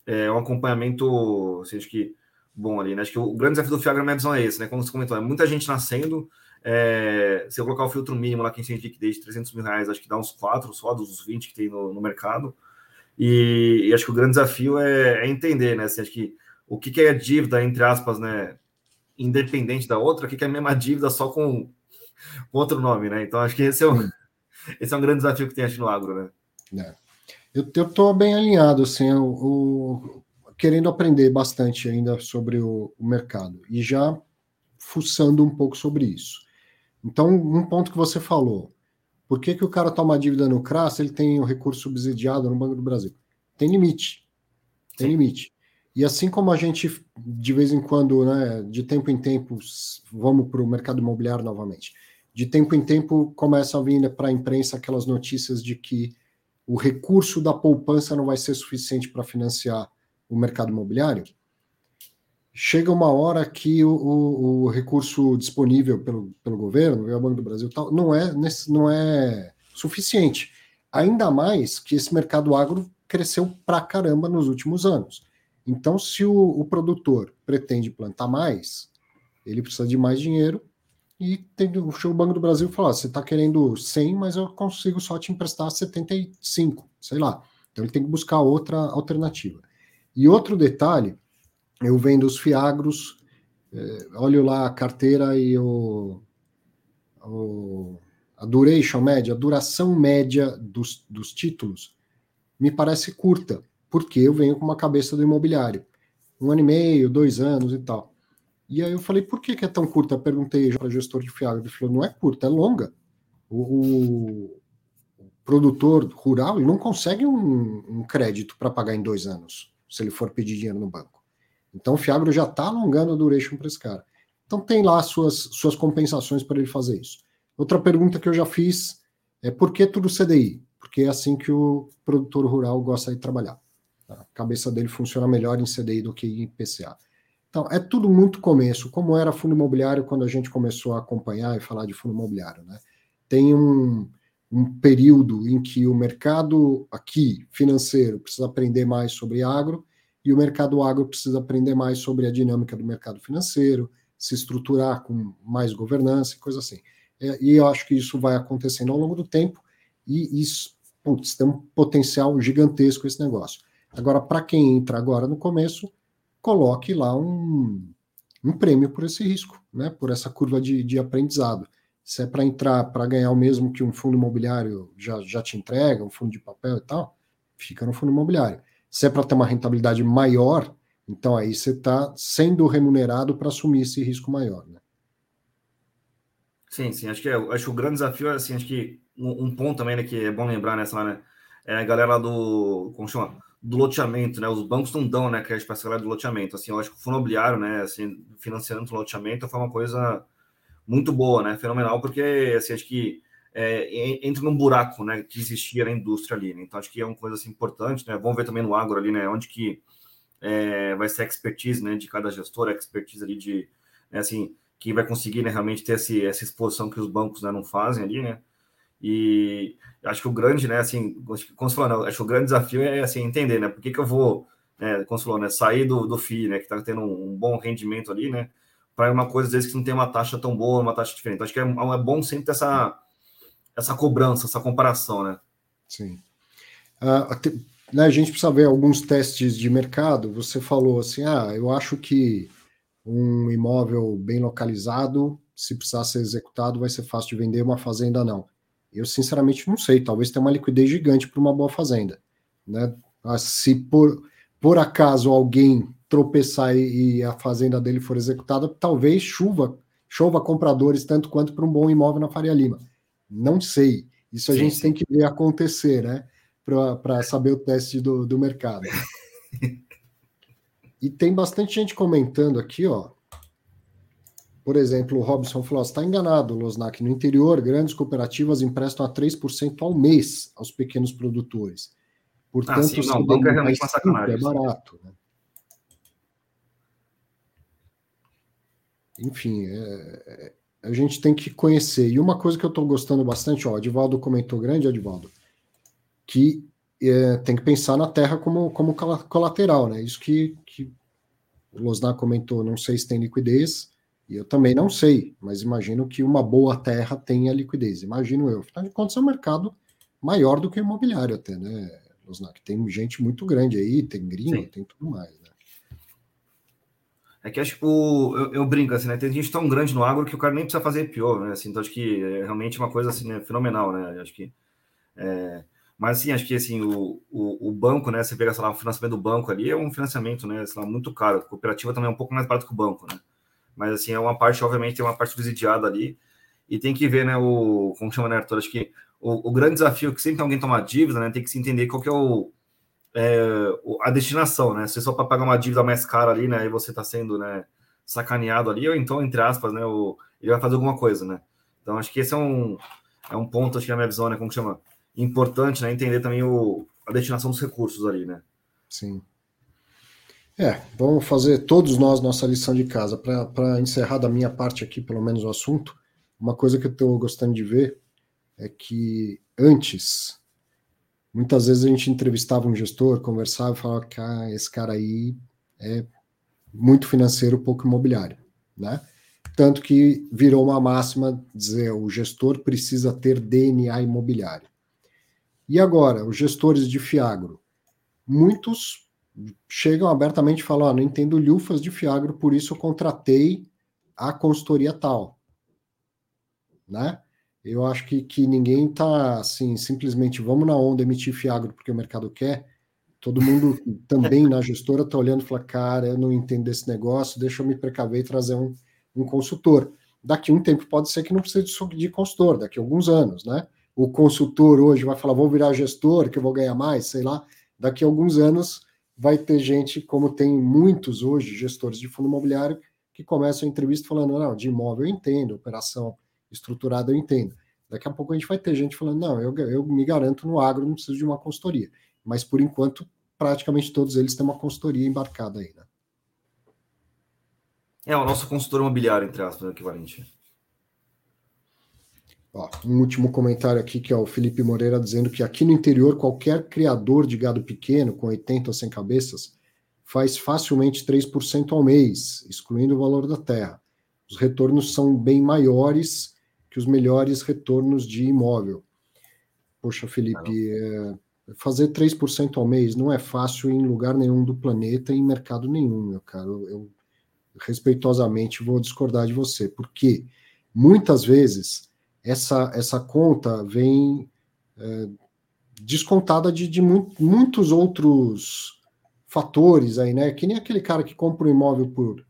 é, um acompanhamento, assim, acho que bom ali, né? Acho que o grande desafio do Fiagro, na minha visão, é esse, né? Como você comentou, é muita gente nascendo. É, se eu colocar o filtro mínimo lá, quem tem liquidez de 300 mil reais, acho que dá uns 4 só dos 20 que tem no, no mercado. E, e, acho que o grande desafio é, é entender, né? Assim, acho que o que, que é dívida, entre aspas, né? independente da outra, que é a mesma dívida só com, com outro nome, né? Então acho que esse é um, esse é um grande desafio que tem aqui no agro, né? É. Eu estou bem alinhado, assim, eu, eu, querendo aprender bastante ainda sobre o, o, mercado e já fuçando um pouco sobre isso. Então, um ponto que você falou, por que, que o cara toma dívida no CRAS ele tem o recurso subsidiado no Banco do Brasil? Tem limite. Tem Sim. limite. E assim como a gente, de vez em quando, né, de tempo em tempo, vamos para o mercado imobiliário novamente, de tempo em tempo começam a vir para a imprensa aquelas notícias de que o recurso da poupança não vai ser suficiente para financiar o mercado imobiliário. Chega uma hora que o, o, o recurso disponível pelo, pelo governo, o Banco do Brasil, tal, não é, não é suficiente. Ainda mais que esse mercado agro cresceu pra caramba nos últimos anos. Então, se o, o produtor pretende plantar mais, ele precisa de mais dinheiro e tem o Banco do Brasil fala: você está querendo 100, mas eu consigo só te emprestar 75, sei lá. Então ele tem que buscar outra alternativa. E outro detalhe, eu vendo os fiagros, é, olho lá a carteira e o, o, a duration média, a duração média dos, dos títulos, me parece curta porque eu venho com uma cabeça do imobiliário. Um ano e meio, dois anos e tal. E aí eu falei, por que, que é tão curta? Perguntei para o gestor de fiado. Ele falou, não é curta, é longa. O, o, produtor rural ele não consegue um, um crédito para pagar em dois anos, se ele for pedir dinheiro no banco. Então o Fiagro já está alongando a duration para esse cara. Então tem lá suas, suas compensações para ele fazer isso. Outra pergunta que eu já fiz é por que tudo CDI? Porque é assim que o produtor rural gosta de trabalhar. A cabeça dele funciona melhor em CDI do que em PCA. Então, é tudo muito começo, como era fundo imobiliário quando a gente começou a acompanhar e falar de fundo imobiliário. Né? Tem um, um período em que o mercado aqui, financeiro, precisa aprender mais sobre agro, e o mercado agro precisa aprender mais sobre a dinâmica do mercado financeiro, se estruturar com mais governança e coisa assim. É, e eu acho que isso vai acontecendo ao longo do tempo, e isso putz, tem um potencial gigantesco esse negócio. Agora, para quem entra agora no começo, coloque lá um, um prêmio por esse risco, né? por essa curva de, de aprendizado. Se é para entrar para ganhar o mesmo que um fundo imobiliário já, já te entrega, um fundo de papel e tal, fica no fundo imobiliário. Se é para ter uma rentabilidade maior, então aí você está sendo remunerado para assumir esse risco maior. Né? Sim, sim. Acho que, é, acho que o grande desafio é assim, acho que um, um ponto também né, que é bom lembrar nessa, né? É a galera do. Como chama? do loteamento, né? Os bancos não dão, né, crédito parcelado do loteamento. Assim, eu acho que o fundo imobiliário, né, assim, financiando o loteamento foi uma coisa muito boa, né? Fenomenal, porque assim, acho que é, entra num buraco, né, que existia na indústria ali. Né? Então acho que é uma coisa assim, importante, né? Vamos ver também no agro ali, né, onde que é, vai ser a expertise, né, de cada gestor, a expertise ali de, né, assim, que vai conseguir, né, realmente ter esse, essa exposição que os bancos né, não fazem ali, né? E acho que o grande, né, assim, como você falou, acho que o grande desafio é assim, entender, né, por que, que eu vou, né, como você falou, né, sair do, do FII, né, que está tendo um, um, bom rendimento ali, né, para uma coisa, às vezes, que não tem uma taxa tão boa, uma taxa diferente. Acho que é, é bom sempre ter essa, essa cobrança, essa comparação, né. Sim. Uh, né, a gente precisa ver alguns testes de mercado. Você falou assim, ah, eu acho que um imóvel bem localizado, se precisar ser executado, vai ser fácil de vender, uma fazenda não. Eu, sinceramente, não sei. Talvez tenha uma liquidez gigante para uma boa fazenda. Né? Se por, por acaso alguém tropeçar e, e a fazenda dele for executada, talvez chuva, chova compradores tanto quanto para um bom imóvel na Faria Lima. Não sei. Isso a sim, gente sim. tem que ver acontecer, né? Para saber o teste do, do mercado. e tem bastante gente comentando aqui, ó. Por exemplo, o Robson falou: está enganado, Losnak. No interior, grandes cooperativas emprestam a 3% ao mês aos pequenos produtores. Portanto, ah, sim, não, banco é realmente uma sacanagem. É barato. Né? Enfim, é, é, a gente tem que conhecer. E uma coisa que eu estou gostando bastante, ó, o Adivaldo comentou, grande Adivaldo, que é, tem que pensar na terra como, como colateral, né? Isso que, que o Losnak comentou, não sei se tem liquidez, e eu também não sei, mas imagino que uma boa terra tenha liquidez. Imagino eu. Afinal de contas, é um mercado maior do que o imobiliário, até, né, Losnak? Tem gente muito grande aí, tem gringo, Sim. tem tudo mais, né? É que acho que o, eu, eu, brinco assim, né? Tem gente tão grande no agro que o cara nem precisa fazer pior, né? Assim, então acho que é realmente uma coisa assim, né, fenomenal, né? Acho que. É... Mas assim, acho que assim, o, o, o, banco, né? Você pega, sei lá, o financiamento do banco ali, é um financiamento, né? Sei lá, muito caro. A cooperativa também é um pouco mais barato que o banco, né? mas assim, é uma parte, obviamente, tem uma parte subsidiada ali, e tem que ver, né, o, como chama, né, Arthur, acho que o, o grande desafio é que sempre tem alguém tomar dívida, né, tem que se entender qual que é o, é, a destinação, né, se só para pagar uma dívida mais cara ali, né, e você está sendo, né, sacaneado ali, ou então, entre aspas, né, o, ele vai fazer alguma coisa, né, então acho que esse é um, é um ponto, acho que na minha visão, né, como chama, importante, né, entender também o, a destinação dos recursos ali, né. Sim. É, vamos fazer todos nós nossa lição de casa. Para encerrar da minha parte aqui, pelo menos o assunto, uma coisa que eu estou gostando de ver é que antes, muitas vezes a gente entrevistava um gestor, conversava e falava que ah, esse cara aí é muito financeiro, pouco imobiliário, né? Tanto que virou uma máxima dizer o gestor precisa ter DNA imobiliário. E agora, os gestores de Fiagro, muitos chegam abertamente e falam: ah, não entendo lufas de Fiagro, por isso eu contratei a consultoria tal. Né? Eu acho que, que ninguém está assim, simplesmente vamos na onda emitir Fiagro porque o mercado quer. Todo mundo também na gestora está olhando e fala: cara, eu não entendo esse negócio, deixa eu me precaver e trazer um, um consultor. Daqui um tempo pode ser que não precise de consultor, daqui a alguns anos, né? O consultor hoje vai falar: vou virar gestor, que eu vou ganhar mais, sei lá. Daqui a alguns anos vai ter gente, como tem muitos hoje, gestores de fundo imobiliário, que começam a entrevista falando, não, de imóvel eu entendo, operação estruturada eu entendo. Daqui a pouco a gente vai ter gente falando, não, eu, eu me garanto no agro, não preciso de uma consultoria. Mas, por enquanto, praticamente todos eles têm uma consultoria embarcada aí, né? É, o nosso consultor imobiliário, entre aspas, equivalente. Ó, um último comentário aqui que é o Felipe Moreira dizendo que aqui no interior qualquer criador de gado pequeno com 80 ou 100 cabeças faz facilmente 3% ao mês, excluindo o valor da terra. Os retornos são bem maiores que os melhores retornos de imóvel. Poxa, Felipe, é, fazer 3% ao mês não é fácil em lugar nenhum do planeta e em mercado nenhum, meu caro. Eu respeitosamente vou discordar de você, porque muitas vezes essa, essa conta vem é, descontada de, de muitos outros fatores aí, né? Que nem aquele cara que compra um imóvel por,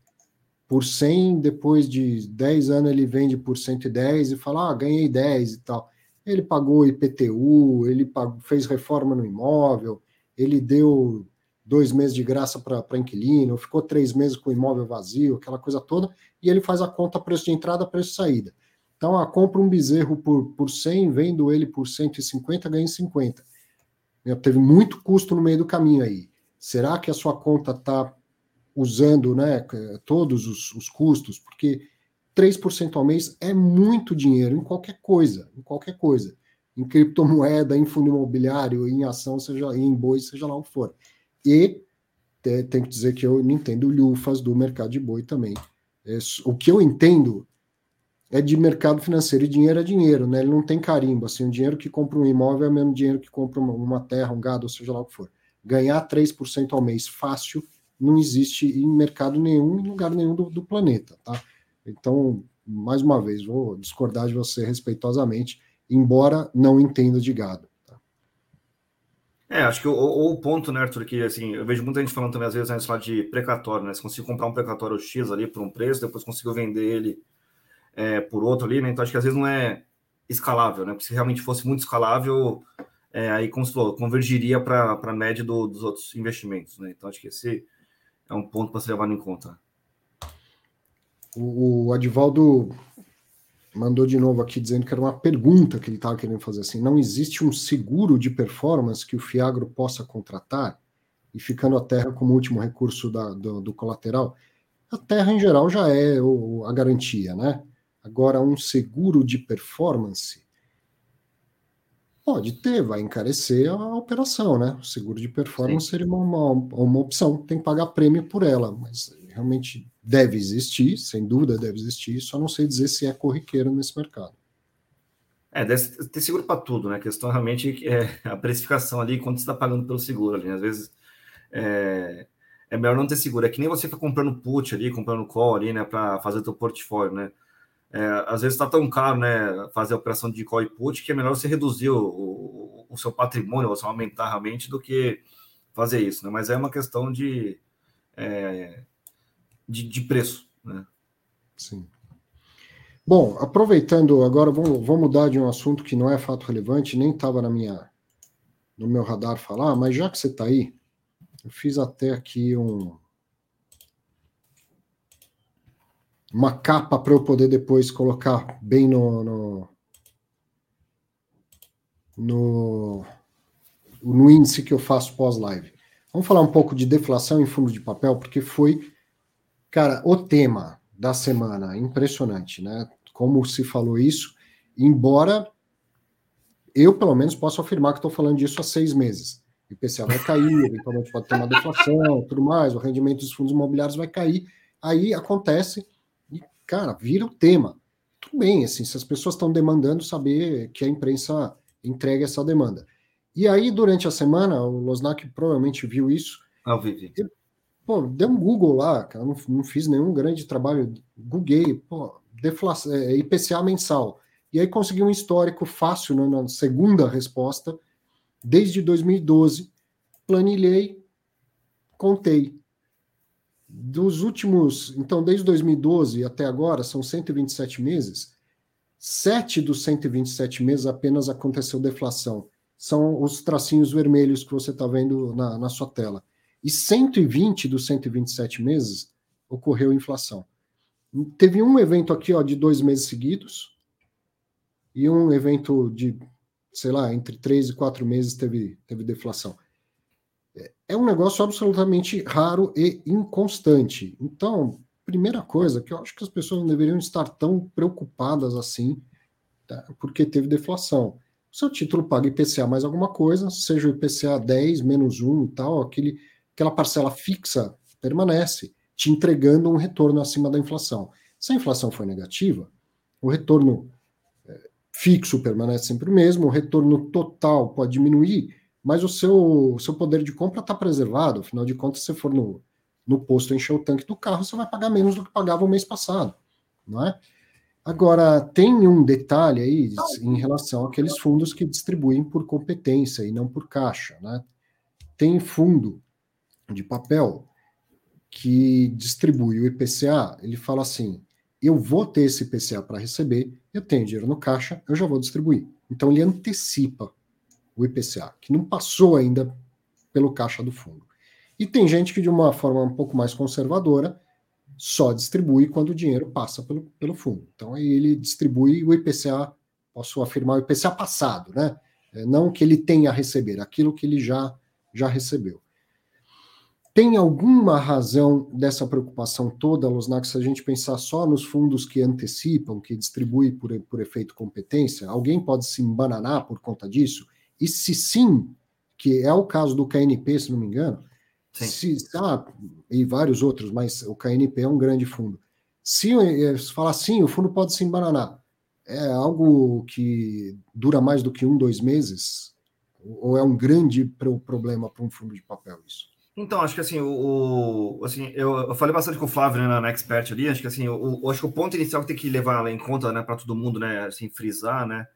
por 100, depois de 10 anos ele vende por 110 e fala, ah, ganhei 10 e tal. Ele pagou IPTU, ele pagou, fez reforma no imóvel, ele deu dois meses de graça para inquilino, ficou três meses com o imóvel vazio, aquela coisa toda, e ele faz a conta preço de entrada, preço de saída. Então, ah, compra um bezerro por, por 100, vendo ele por 150, ganha 50. Teve muito custo no meio do caminho aí. Será que a sua conta está usando né, todos os, os custos? Porque 3% ao mês é muito dinheiro em qualquer coisa, em qualquer coisa. em criptomoeda, em fundo imobiliário, em ação, seja em boi, seja lá o que for. E tem que dizer que eu não entendo lufas do mercado de boi também. É, o que eu entendo é de mercado financeiro e dinheiro é dinheiro, né? Ele não tem carimbo. Assim, o dinheiro que compra um imóvel é o mesmo dinheiro que compra uma, uma terra, um gado, ou seja lá o que for. Ganhar 3% ao mês fácil não existe em mercado nenhum, em lugar nenhum do, do planeta, tá? Então, mais uma vez, vou discordar de você respeitosamente, embora não entenda de gado. Tá? É, acho que o, o, ponto, né, Arthur, que assim, eu vejo muita gente falando também, às vezes, né, falar de precatório, né? Você conseguiu comprar um precatório X ali por um preço, depois conseguiu vender ele é, por outro ali, né? Então acho que às vezes não é escalável, né? Porque se realmente fosse muito escalável, é, aí, como você falou, convergiria para a média do, dos outros investimentos, né? Então acho que esse é um ponto para ser levado em conta. O, o Advaldo mandou de novo aqui dizendo que era uma pergunta que ele estava querendo fazer assim: não existe um seguro de performance que o Fiagro possa contratar e ficando a terra como último recurso da, do, do, colateral? A terra em geral já é o, a garantia, né? Agora, um seguro de performance pode ter, vai encarecer a operação, né? O seguro de performance Sim. seria uma, uma, opção, tem que pagar prêmio por ela, mas realmente deve existir, sem dúvida deve existir, só não sei dizer se é corriqueiro nesse mercado. É, deve ter seguro para tudo, né? A questão realmente é a precificação ali, quanto você está pagando pelo seguro ali. Às vezes é, é melhor não ter seguro. É que nem você fica comprando put ali, comprando call ali, né, para fazer teu portfólio, né? É, às vezes está tão caro, né, fazer a operação de call e put, que é melhor você reduzir o, o, o seu patrimônio, ou você aumentar realmente, do que fazer isso, né? Mas é uma questão de, é, de, de, preço, né? Sim. Bom, aproveitando agora, vamos, vamos mudar de um assunto que não é fato relevante, nem estava na minha no meu radar falar, mas já que você está aí, eu fiz até aqui um, uma capa para eu poder depois colocar bem no, no, no, no índice que eu faço pós-live. Vamos falar um pouco de deflação em fundo de papel, porque foi, cara, o tema da semana. Impressionante, né? Como se falou isso, embora eu, pelo menos, possa afirmar que estou falando disso há seis meses. O IPCA vai cair, eventualmente pode ter uma deflação, tudo mais, o rendimento dos fundos imobiliários vai cair. Aí acontece cara, vira o tema. Tudo bem, assim, se as pessoas estão demandando saber que a imprensa entregue essa demanda. E aí, durante a semana, o Losnak provavelmente viu isso. Ah, vi, Pô, deu um Google lá, cara, não, não fiz nenhum grande trabalho. Googlei, pô, deflação, é, IPCA mensal. E aí consegui um histórico fácil né, na segunda resposta, desde 2012. Planilhei, contei dos últimos, então, desde 2012 até agora, são 127 meses, sete dos 127 meses apenas aconteceu deflação. São os tracinhos vermelhos que você está vendo na, na sua tela. E 120 dos 127 meses ocorreu inflação. Teve um evento aqui ó, de dois meses seguidos, e um evento de, sei lá, entre três e quatro meses teve, teve deflação é um negócio absolutamente raro e inconstante. Então, primeira coisa, que eu acho que as pessoas não deveriam estar tão preocupadas assim, tá? porque teve deflação. O seu título paga IPCA mais alguma coisa, seja o IPCA 10, menos 1 e tal, aquele, aquela parcela fixa permanece, te entregando um retorno acima da inflação. Se a inflação for negativa, o retorno é, fixo permanece sempre o mesmo, o retorno total pode diminuir, mas o seu, o seu poder de compra está preservado. Afinal de contas, se você for no, no posto encher o tanque do carro, você vai pagar menos do que pagava o mês passado, não é? Agora, tem um detalhe aí em relação àqueles fundos que distribuem por competência e não por caixa, né? Tem fundo de papel que distribui o IPCA, ele fala assim: eu vou ter esse IPCA para receber, eu tenho dinheiro no caixa, eu já vou distribuir. Então ele antecipa o IPCA, que não passou ainda pelo caixa do fundo. E tem gente que, de uma forma um pouco mais conservadora, só distribui quando o dinheiro passa pelo, pelo fundo. Então, aí ele distribui o IPCA, posso afirmar, o IPCA passado, né? É, não que ele tenha a receber, aquilo que ele já, já recebeu. tem alguma razão dessa preocupação toda, Losnak, se a gente pensar só nos fundos que antecipam, que distribuem por, por efeito competência? Alguém pode se embananar por conta disso? E se sim, que é o caso do KNP, se não me engano, se, ah, e vários outros, mas o KNP é um grande fundo. Se, eh, se falar sim, o fundo pode se embananar. É algo que dura mais do que um, dois meses? Ou é um grande problema para um fundo de papel isso? Então, acho que assim, o, o assim, eu, eu, falei bastante com o Flávio né, na Expert ali, acho que assim, o, acho que o ponto inicial que tem que levar em conta, né, para todo mundo, né, assim, frisar, né,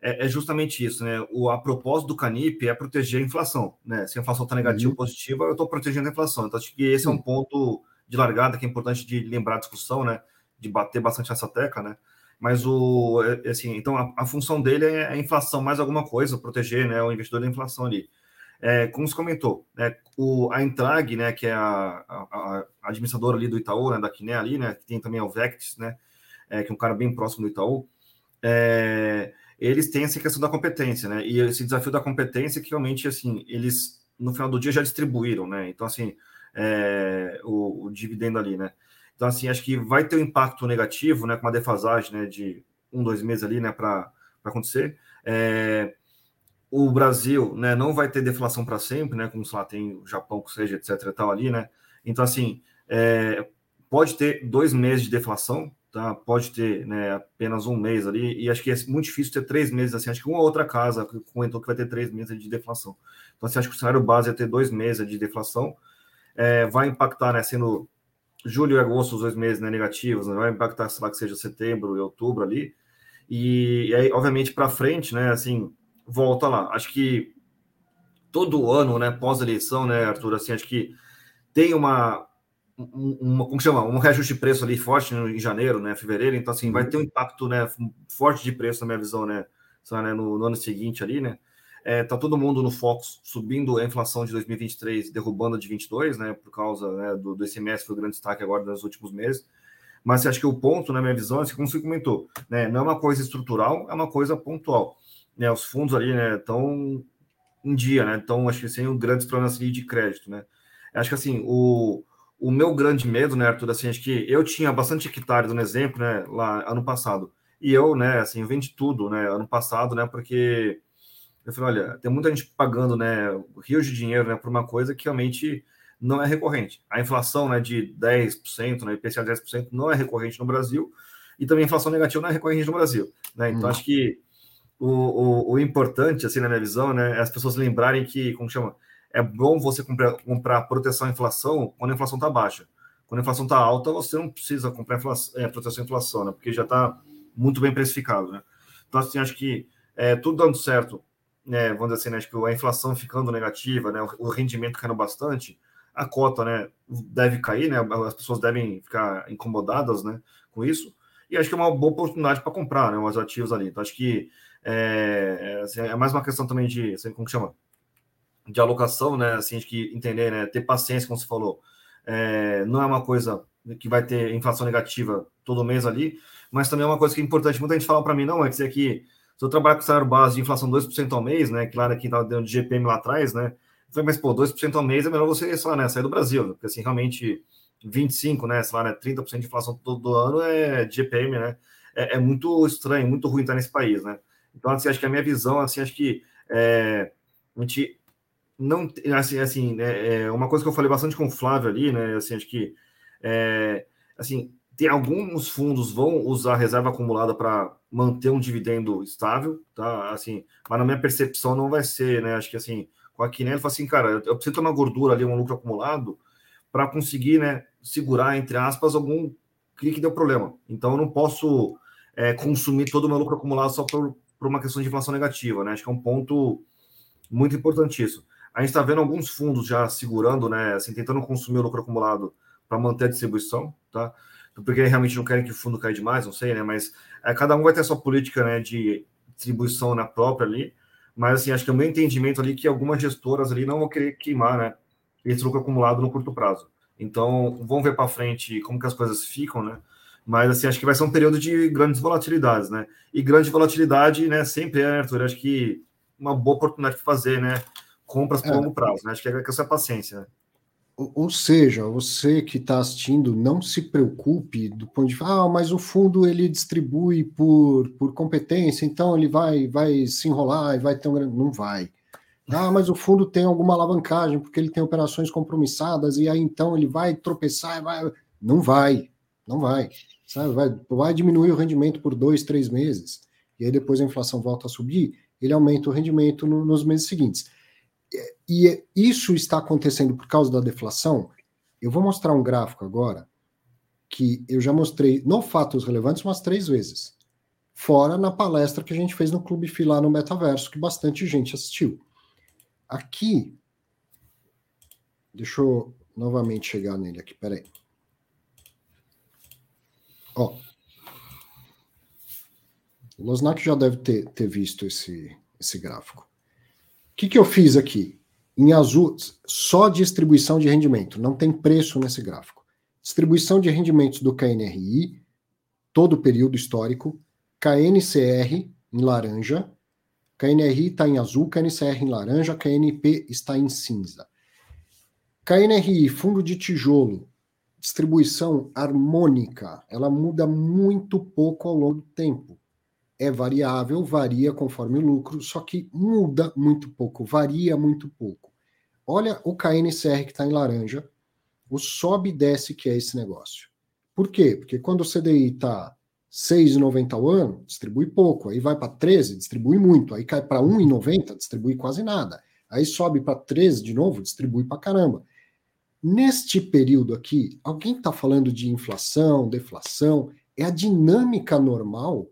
é, justamente isso, né, o, a propósito do Canip é proteger a inflação, né, se a inflação está negativa ou uhum. positiva, eu estou protegendo a inflação, então acho que esse é um ponto de largada que é importante de lembrar a discussão, né, de bater bastante essa tecla, né, mas o, é, é assim, então a, a função dele é a inflação mais alguma coisa, proteger, né, o investidor da inflação ali. É, como você comentou, né, o, a Entrag, né, que é a, a, a, administradora ali do Itaú, né, da Quiné ali, né, que tem também o Vectis, né, é, que é um cara bem próximo do Itaú, é, eles têm essa questão da competência, né, e esse desafio da competência que realmente, assim, eles no final do dia já distribuíram, né, então, assim, é, o, o, dividendo ali, né, então, assim, acho que vai ter um impacto negativo, né, com uma defasagem, né, de um, dois meses ali, né, para acontecer, é, o Brasil né, não vai ter deflação para sempre, né? Como sei lá, tem o Japão, que seja, etc. e tal ali, né? Então, assim, é, pode ter dois meses de deflação, tá? Pode ter né, apenas um mês ali, e acho que é muito difícil ter três meses assim. Acho que uma outra casa comentou que vai ter três meses de deflação. Então, assim, acho que o cenário base é ter dois meses de deflação. É, vai impactar, né? Sendo julho e agosto, os dois meses né, negativos, né, vai impactar, sei lá, que seja setembro e outubro ali. E, e aí, obviamente, para frente, né? Assim volta lá. Acho que todo ano, né, pós-eleição, né, Arthur, assim, acho que tem uma, uma como chama, um reajuste de preço ali forte em janeiro, né, fevereiro, então assim, vai ter um impacto, né, forte de preço na minha visão, né, só, né no, no, ano seguinte ali, né, é, tá todo mundo no foco subindo a inflação de 2023, derrubando a de 22, né, por causa né, do, do ICMS, foi o grande destaque agora nos últimos meses, mas acho que o ponto, na minha visão, é assim, como você comentou, né, não é uma coisa estrutural, é uma coisa pontual né, os fundos ali, né, estão em dia, né, então acho que sem grandes problemas de crédito, né. Acho que assim, o, o meu grande medo, né, Arthur, assim, acho que eu tinha bastante hectares, no exemplo, né, lá ano passado, e eu, né, assim, vendi tudo, né, ano passado, né, porque eu falei, olha, tem muita gente pagando, né, rios de dinheiro, né, por uma coisa que realmente não é recorrente. A inflação, né, de 10%, né, IPCA de 10% não é recorrente no Brasil, e também a inflação negativa não é recorrente no Brasil, né, então hum. acho que o, o, o, importante, assim, na minha visão, né, é as pessoas lembrarem que, como chama, é bom você comprar, comprar proteção à inflação quando a inflação está baixa. Quando a inflação está alta, você não precisa comprar inflação, é, proteção à inflação, né, porque já está muito bem precificado, né. Então, assim, acho que é, tudo dando certo, né, vamos dizer assim, né, acho que a inflação ficando negativa, né, o rendimento caindo bastante, a cota, né, deve cair, né, as pessoas devem ficar incomodadas, né, com isso, e acho que é uma boa oportunidade para comprar, né, os ativos ali. Então, acho que é, assim, é mais uma questão também de, assim, como que chama? De alocação, né? Assim, de que entender, né? Ter paciência, como você falou. É, não é uma coisa que vai ter inflação negativa todo mês ali, mas também é uma coisa que é importante. Muita gente fala para mim, não, é dizer que se eu trabalhar com salário base de inflação 2% ao mês, né? Claro que estava dando de GPM lá atrás, né? Falei, mas, pô, 2% ao mês é melhor você, sei lá, né, sair do Brasil, porque assim, realmente 25, né? Sei lá, né, 30% de inflação todo ano é GPM, né? É, é, muito estranho, muito ruim estar nesse país, né? Então, assim, acho que a minha visão, assim, acho que é, a gente não, assim, assim, né, é uma coisa que eu falei bastante com o Flávio ali, né, assim, acho que, é, assim, tem alguns fundos vão usar reserva acumulada para manter um dividendo estável, tá, assim, mas na minha percepção não vai ser, né, acho que, assim, com a Kinelli, fala assim, cara, eu preciso ter uma gordura ali, um lucro acumulado, para conseguir, né, segurar, entre aspas, algum clique que deu problema. Então, eu não posso é, consumir todo o meu lucro acumulado só por, por uma questão de inflação negativa, né? Acho que é um ponto muito importante isso. A gente está vendo alguns fundos já segurando, né? Assim, tentando consumir o lucro acumulado para manter a distribuição, tá? Porque realmente não querem que o fundo caia demais, não sei, né? Mas é, cada um vai ter a sua política, né? De distribuição na própria ali. Mas assim, acho que é o meu entendimento ali que algumas gestoras ali não vão querer queimar, né? Esse lucro acumulado no curto prazo. Então, vamos ver para frente como que as coisas ficam, né? Mas assim, acho que vai ser um período de grandes volatilidades, né? E grande volatilidade, né? Sempre é, Arthur, acho que uma boa oportunidade de fazer, né? Compras por é. longo prazo, né? Acho que é questão é paciência, né? ou seja, você que está assistindo, não se preocupe do ponto de vista, ah, mas o fundo ele distribui por, por competência, então ele vai, vai se enrolar e vai ter um grande. Não vai. Ah, mas o fundo tem alguma alavancagem, porque ele tem operações compromissadas, e aí então ele vai tropeçar e vai. Não vai, não vai. Sabe? Vai, vai diminuir o rendimento por dois, três meses. E aí depois a inflação volta a subir, ele aumenta o rendimento no, nos meses seguintes e isso está acontecendo por causa da deflação. Eu vou mostrar um gráfico agora que eu já mostrei no Fatos Relevantes umas três vezes. Fora na palestra que a gente fez no Clube Filar no Metaverso, que bastante gente assistiu. Aqui, deixa eu novamente chegar nele aqui, peraí. Ó, o Losnak já deve ter, ter visto esse, esse gráfico que, que eu fiz aqui? Em azul, só distribuição de rendimento, não tem preço nesse gráfico. Distribuição de rendimentos do KNRI, todo o período histórico, KNCR em laranja, KNRI está em azul, KNCR em laranja, KNP está em cinza. KNRI, fundo de tijolo, distribuição harmônica, ela muda muito pouco ao longo do tempo é variável, varia conforme o lucro, só que muda muito pouco, varia muito pouco. Olha o KNCR que está em laranja, o sobe e desce que é esse negócio. Por quê? Porque quando o CDI está 6,90 ao ano, distribui pouco, aí vai para 13, distribui muito, aí cai para 1,90, distribui quase nada. Aí sobe para 13 de novo, distribui para caramba. Neste período aqui, alguém está falando de inflação, deflação, é a dinâmica normal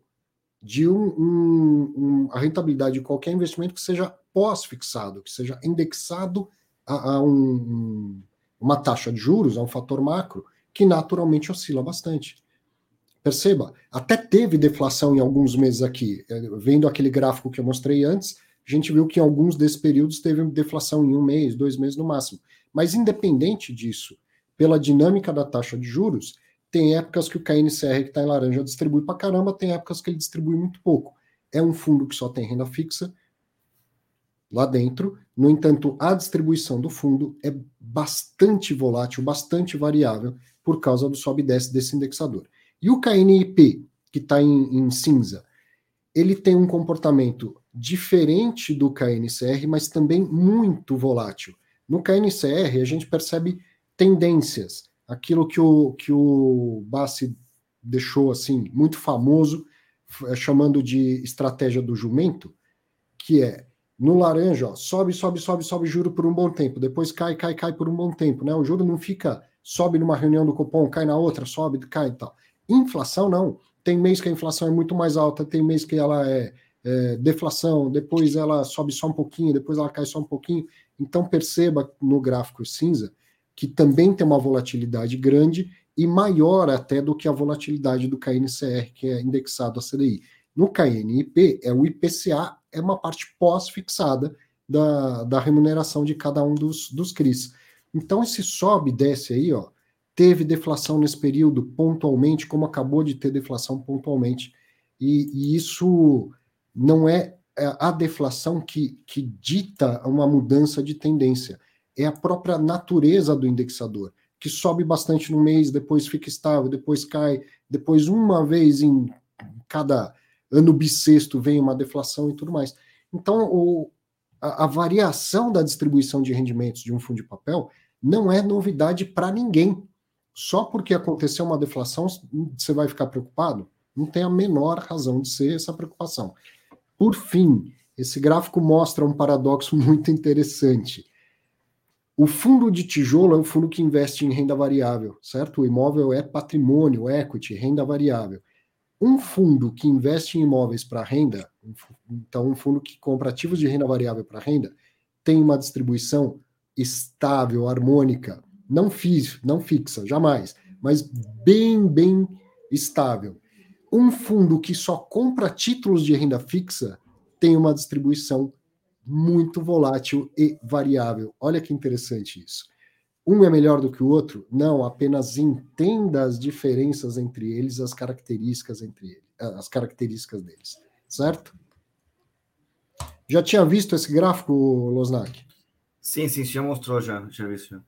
de um, um, um, a rentabilidade de qualquer investimento que seja pós-fixado, que seja indexado a, a um, uma taxa de juros, a um fator macro, que naturalmente oscila bastante. Perceba, até teve deflação em alguns meses aqui. É, vendo aquele gráfico que eu mostrei antes, a gente viu que em alguns desses períodos teve deflação em um mês, dois meses no máximo. Mas independente disso, pela dinâmica da taxa de juros, tem épocas que o KNCR que está em laranja distribui para caramba, tem épocas que ele distribui muito pouco. É um fundo que só tem renda fixa lá dentro. No entanto, a distribuição do fundo é bastante volátil, bastante variável por causa do sobe e desce desse indexador. E o KNIP, que está em, em cinza, ele tem um comportamento diferente do KNCR, mas também muito volátil. No KNCR, a gente percebe tendências aquilo que o, que o Bassi deixou assim muito famoso, é, chamando de estratégia do jumento, que é no laranja, ó, sobe, sobe, sobe, sobe juro por um bom tempo, depois cai, cai, cai por um bom tempo, né? O juro não fica, sobe numa reunião do cupom, cai na outra, sobe, cai e tal. Inflação não. Tem mês que a inflação é muito mais alta, tem mês que ela é, é deflação, depois ela sobe só um pouquinho, depois ela cai só um pouquinho. Então perceba no gráfico cinza que também tem uma volatilidade grande e maior até do que a volatilidade do KNCR, que é indexado a CDI. No KNIP, é o IPCA, é uma parte pós-fixada da, da remuneração de cada um dos, dos CRIs. Então, esse sobe e desce aí, ó, teve deflação nesse período pontualmente, como acabou de ter deflação pontualmente. E, e isso não é, é a deflação que, que dita uma mudança de tendência é a própria natureza do indexador, que sobe bastante no mês, depois fica estável, depois cai, depois uma vez em cada ano bissexto vem uma deflação e tudo mais. Então, o, a, a variação da distribuição de rendimentos de um fundo de papel não é novidade para ninguém. Só porque aconteceu uma deflação, você vai ficar preocupado? Não tem a menor razão de ser essa preocupação. Por fim, esse gráfico mostra um paradoxo muito interessante. O fundo de tijolo é um fundo que investe em renda variável, certo? O imóvel é patrimônio, equity, renda variável. Um fundo que investe em imóveis para renda, então um fundo que compra ativos de renda variável para renda, tem uma distribuição estável, harmônica, não, não fixa, jamais, mas bem, bem estável. Um fundo que só compra títulos de renda fixa tem uma distribuição muito volátil e variável. Olha que interessante isso. Um é melhor do que o outro? Não, apenas entenda as diferenças entre eles, as características entre eles, as características deles, certo? Já tinha visto esse gráfico, Losnak? Sim, sim, já mostrou já, já visto.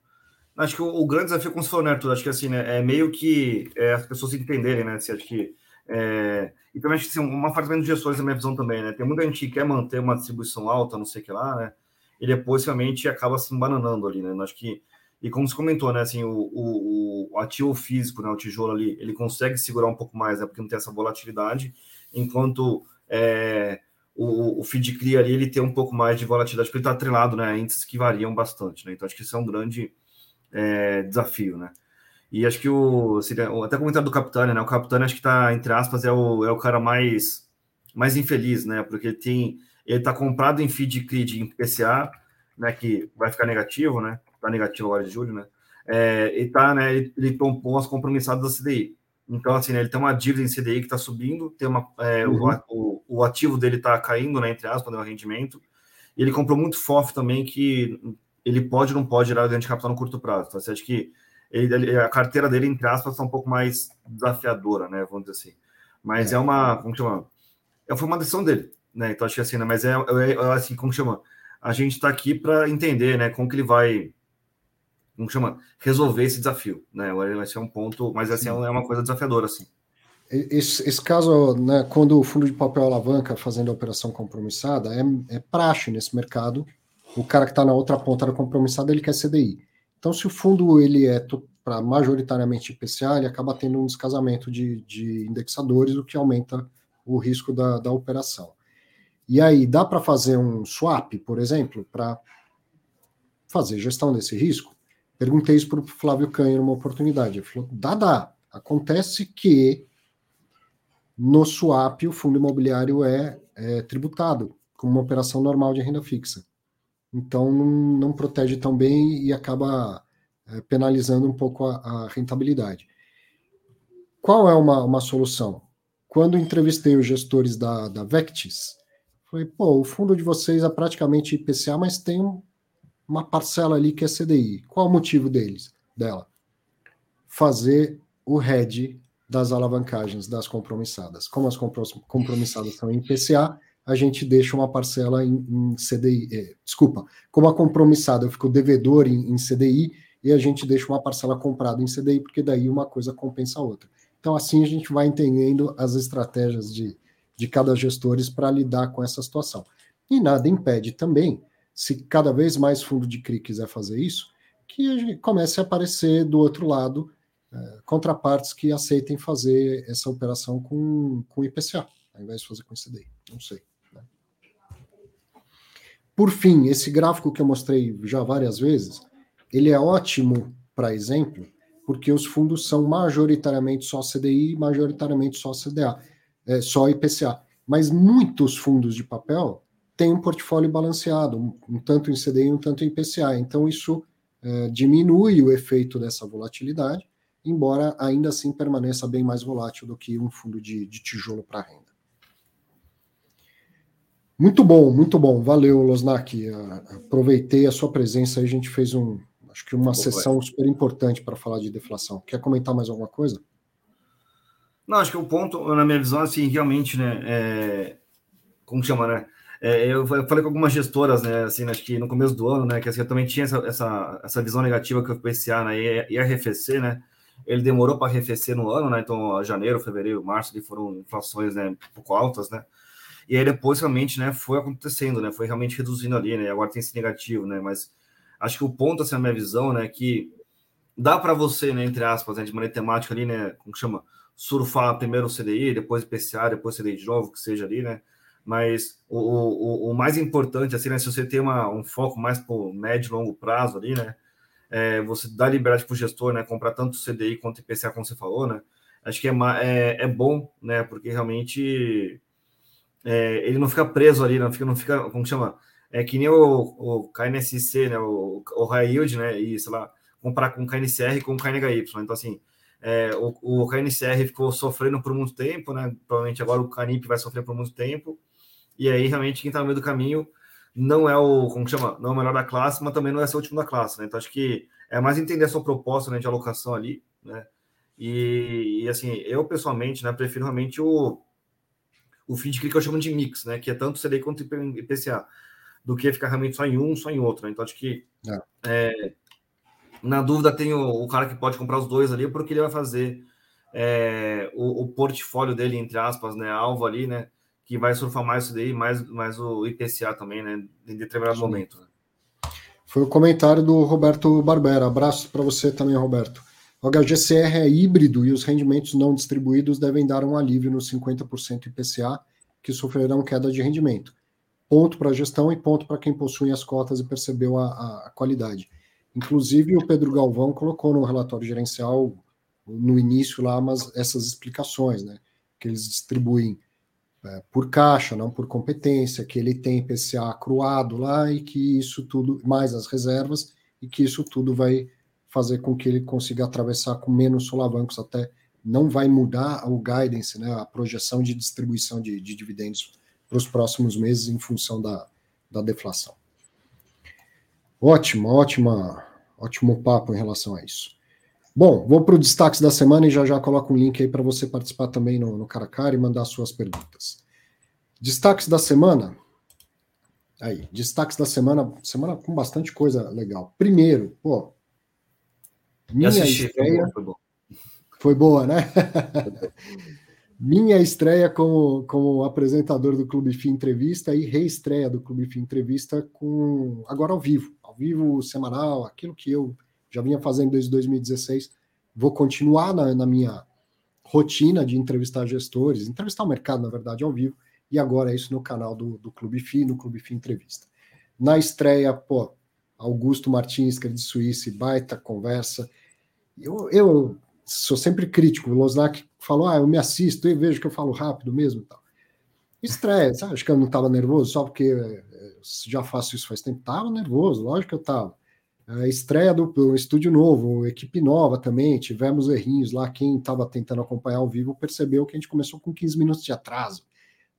Acho que o, o, grande desafio, como você falou, né? Acho que assim, né, é meio que é, as pessoas entenderem, né? Assim, acho que. É, e também acho que assim, uma parte de gestores, na minha visão também, né? Tem muita gente que quer manter uma distribuição alta, não sei o que lá, né? E depois realmente acaba se embananando ali, né? Acho que. E como você comentou, né? Assim, o, o, o ativo físico, né? O tijolo ali, ele consegue segurar um pouco mais, né? Porque não tem essa volatilidade, enquanto é, o, o feed clear ali, ele tem um pouco mais de volatilidade, porque ele está atrelado, né? Índices que variam bastante, né? Então acho que isso é um grande é, desafio, né? E acho que o. Até comentário do Capitânia, né? O Capitânia acho que está, entre aspas, é o, é o cara mais, mais infeliz, né? Porque ele tem. Ele está comprado em feed CRID em PCA, né? Que vai ficar negativo, né? Está negativo agora de julho, né? É, e tá, né? Ele, ele tompou as compromissadas da CDI. Então, assim, né, ele tem uma dívida em CDI que está subindo, tem uma, é, uhum. o, o, ativo dele está caindo, né? Entre aspas, né, o rendimento. E ele comprou muito FOF também, que ele pode ou não pode gerar grande capital no curto prazo. Então, você acha que ele, a carteira dele, entre aspas, está um pouco mais desafiadora, né? Vamos dizer assim. Mas é, é uma. Como chama? É, foi uma decisão dele, né? Então, acho que assim, né? Mas é, é, é assim, como chama? A gente está aqui para entender, né? Como que ele vai. Como chama? Resolver esse desafio, né? Vai ser um ponto, mas assim, é uma coisa desafiadora, assim. Esse, esse, caso, né, quando o fundo de papel alavanca fazendo a operação compromissada, é, é praxe nesse mercado o cara que está na outra ponta da compromissada ele quer CDI. Então, se o fundo ele é para majoritariamente IPCA, ele acaba tendo um descasamento de, de indexadores, o que aumenta o risco da, da operação. E aí, dá para fazer um swap, por exemplo, para fazer gestão desse risco? Perguntei isso para o Flávio Canho numa oportunidade. Ele falou: dá, dá. Acontece que no swap o fundo imobiliário é, é tributado como uma operação normal de renda fixa. Então não, não protege tão bem e acaba é, penalizando um pouco a, a, rentabilidade. Qual é uma, uma solução? Quando entrevistei os gestores da, da Vectis, falei, pô, o fundo de vocês é praticamente IPCA, mas tem uma parcela ali que é CDI. Qual o motivo deles, dela? Fazer o hedge das alavancagens das compromissadas. Como as compromissadas são em IPCA, a gente deixa uma parcela em, em CDI. É, desculpa, como a compromissada eu fico devedor em, em, CDI e a gente deixa uma parcela comprada em CDI, porque daí uma coisa compensa a outra. Então, assim a gente vai entendendo as estratégias de, de cada gestores para lidar com essa situação. E nada impede também, se cada vez mais fundo de CRI quiser fazer isso, que comece a aparecer do outro lado é, contrapartes que aceitem fazer essa operação com, com IPCA, ao invés de fazer com CDI. Não sei. Por fim, esse gráfico que eu mostrei já várias vezes, ele é ótimo para exemplo, porque os fundos são majoritariamente só CDI, majoritariamente só CDA, é, só IPCA. Mas muitos fundos de papel têm um portfólio balanceado, um, um tanto em CDI e um tanto em IPCA. Então isso é, diminui o efeito dessa volatilidade, embora ainda assim permaneça bem mais volátil do que um fundo de, de tijolo para renda. Muito bom, muito bom. Valeu, Losnak. Aproveitei a sua presença aí, a gente fez um, acho que uma sessão super importante para falar de deflação. Quer comentar mais alguma coisa? Não, acho que o ponto, na minha visão, assim, realmente, né, é, como chama, né? É, eu falei com algumas gestoras, né, assim, acho que no começo do ano, né, que assim, eu também tinha essa, essa, essa visão negativa que o PCA né, ia, ia arrefecer, né? Ele demorou para arrefecer no ano, né? Então, janeiro, fevereiro, março, ali foram inflações, né, um pouco altas, né? E aí depois realmente, né, foi acontecendo, né, foi realmente reduzindo ali, né, agora tem esse negativo, né, mas acho que o ponto, assim, a minha visão, né, que dá para você, né, entre aspas, né, de maneira temática ali, né, como chama, surfar primeiro o CDI, depois IPCA, depois CDI de novo, que seja ali, né, mas o, o, o mais importante, assim, né, se você tem uma, um foco mais por médio e longo prazo ali, né, é, você dá liberdade para o gestor, né, comprar tanto CDI quanto IPCA, como você falou, né, acho que é, é, é bom, né, porque realmente é, ele não fica preso ali, não fica, não fica, como chama? É que nem o, o KNSC, né? O, o High Yield, né? E sei lá, comprar com o KNCR e com o KNHY. Então, assim, é, o, o KNCR ficou sofrendo por muito tempo, né? Provavelmente agora o KNIP vai sofrer por muito tempo. E aí, realmente, quem está no meio do caminho não é o, como chama? Não é o melhor da classe, mas também não é o último da classe, né? Então, acho que é mais entender a sua proposta né, de alocação ali, né? E, e assim, eu pessoalmente, né, prefiro realmente o o feed que eu chamo de mix, né? Que é tanto CDI quanto IPCA, do que ficar realmente só em um, só em outro. Né? Então, acho que é. É, Na dúvida, tem o, o, cara que pode comprar os dois ali, porque ele vai fazer é, o, o, portfólio dele, entre aspas, né? Alvo ali, né? Que vai surfar mais isso daí, mais, mais o IPCA também, né? Em determinado Sim. momento. Né? Foi o comentário do Roberto Barbera. Abraço para você também, Roberto. O HGCR é híbrido e os rendimentos não distribuídos devem dar um alívio nos 50% IPCA que sofrerão queda de rendimento. Ponto para a gestão e ponto para quem possui as cotas e percebeu a, a, qualidade. Inclusive, o Pedro Galvão colocou no relatório gerencial, no início lá, mas essas explicações, né? Que eles distribuem é, por caixa, não por competência, que ele tem PCA cruado lá e que isso tudo, mais as reservas, e que isso tudo vai fazer com que ele consiga atravessar com menos solavancos, até não vai mudar o guidance, né, a projeção de distribuição de, de dividendos para os próximos meses em função da, da deflação. Ótimo, ótima, ótimo papo em relação a isso. Bom, vou para o destaques da semana e já já coloco um link aí para você participar também no, no cara a cara e mandar suas perguntas. Destaques da semana. Aí, destaques da semana, semana com bastante coisa legal. Primeiro, pô, minha assisti, estreia foi, bom, foi boa, né? minha estreia como, como apresentador do Clube Fim Entrevista e reestreia do Clube Fim Entrevista com agora ao vivo, ao vivo semanal, aquilo que eu já vinha fazendo desde 2016. Vou continuar na, na minha rotina de entrevistar gestores, entrevistar o mercado, na verdade, ao vivo, e agora é isso no canal do, do Clube FI, no Clube FI Entrevista. Na estreia, pô, Augusto Martins, que é de Suíça, baita conversa. Eu, eu sou sempre crítico, o Losnak falou, ah, eu me assisto e vejo que eu falo rápido mesmo tal. Estreia, sabe? acho que eu não estava nervoso só porque eh, já faço isso faz tempo. Estava nervoso, lógico que eu estava estreia do, do, estúdio novo, equipe nova também, tivemos errinhos lá. Quem estava tentando acompanhar ao vivo percebeu que a gente começou com 15 minutos de atraso.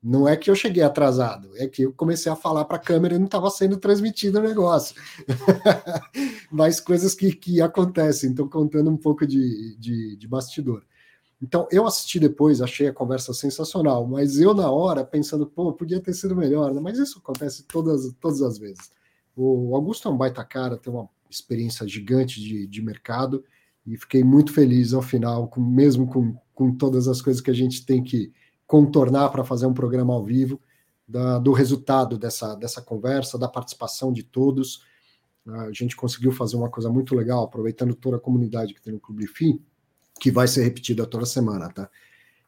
Não é que eu cheguei atrasado, é que eu comecei a falar para a câmera e não estava sendo transmitido o negócio. Mas coisas que, que acontecem, estou contando um pouco de, de, de bastidor. Então, eu assisti depois, achei a conversa sensacional, mas eu, na hora, pensando, pô, podia ter sido melhor, né? mas isso acontece todas, todas as vezes. O Augusto é um baita cara, tem uma experiência gigante de, de mercado e fiquei muito feliz ao final, com, mesmo com, com todas as coisas que a gente tem que contornar para fazer um programa ao vivo, da, do resultado dessa, dessa conversa, da participação de todos. A gente conseguiu fazer uma coisa muito legal, aproveitando toda a comunidade que tem no Clube FI, que vai ser repetida toda semana, tá?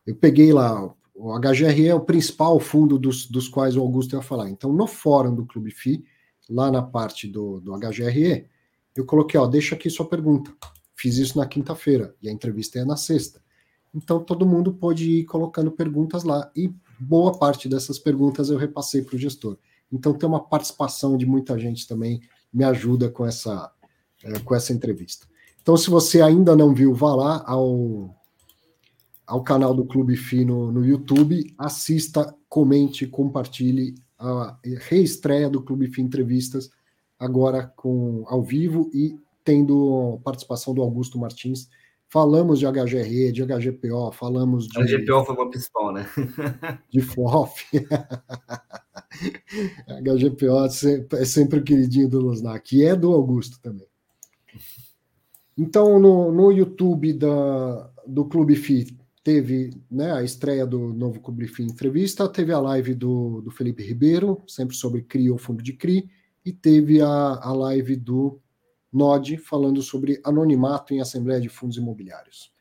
Eu peguei lá, o HGRE é o principal fundo dos, dos quais o Augusto ia falar. Então, no fórum do Clube FI, lá na parte do, do HGRE, eu coloquei, ó, deixa aqui sua pergunta. Fiz isso na quinta-feira e a entrevista é na sexta. Então todo mundo pode ir colocando perguntas lá e boa parte dessas perguntas eu repassei para o gestor. Então ter uma participação de muita gente também me ajuda com essa é, com essa entrevista. Então se você ainda não viu, vá lá ao ao canal do Clube Fino no YouTube, assista, comente, compartilhe a reestreia do Clube Fim Entrevistas agora com ao vivo e tendo participação do Augusto Martins. Falamos de HGRE, de HGPO, falamos de. HGPO foi o principal, né? de FOF. HGPO é sempre o queridinho do Losnak, e é do Augusto também. Então, no, no YouTube da, do Clube FI, teve né, a estreia do novo Clube FI Entrevista, teve a live do, do Felipe Ribeiro, sempre sobre CRI ou fundo de CRI, e teve a, a live do Nod falando sobre anonimato em Assembleia de Fundos Imobiliários.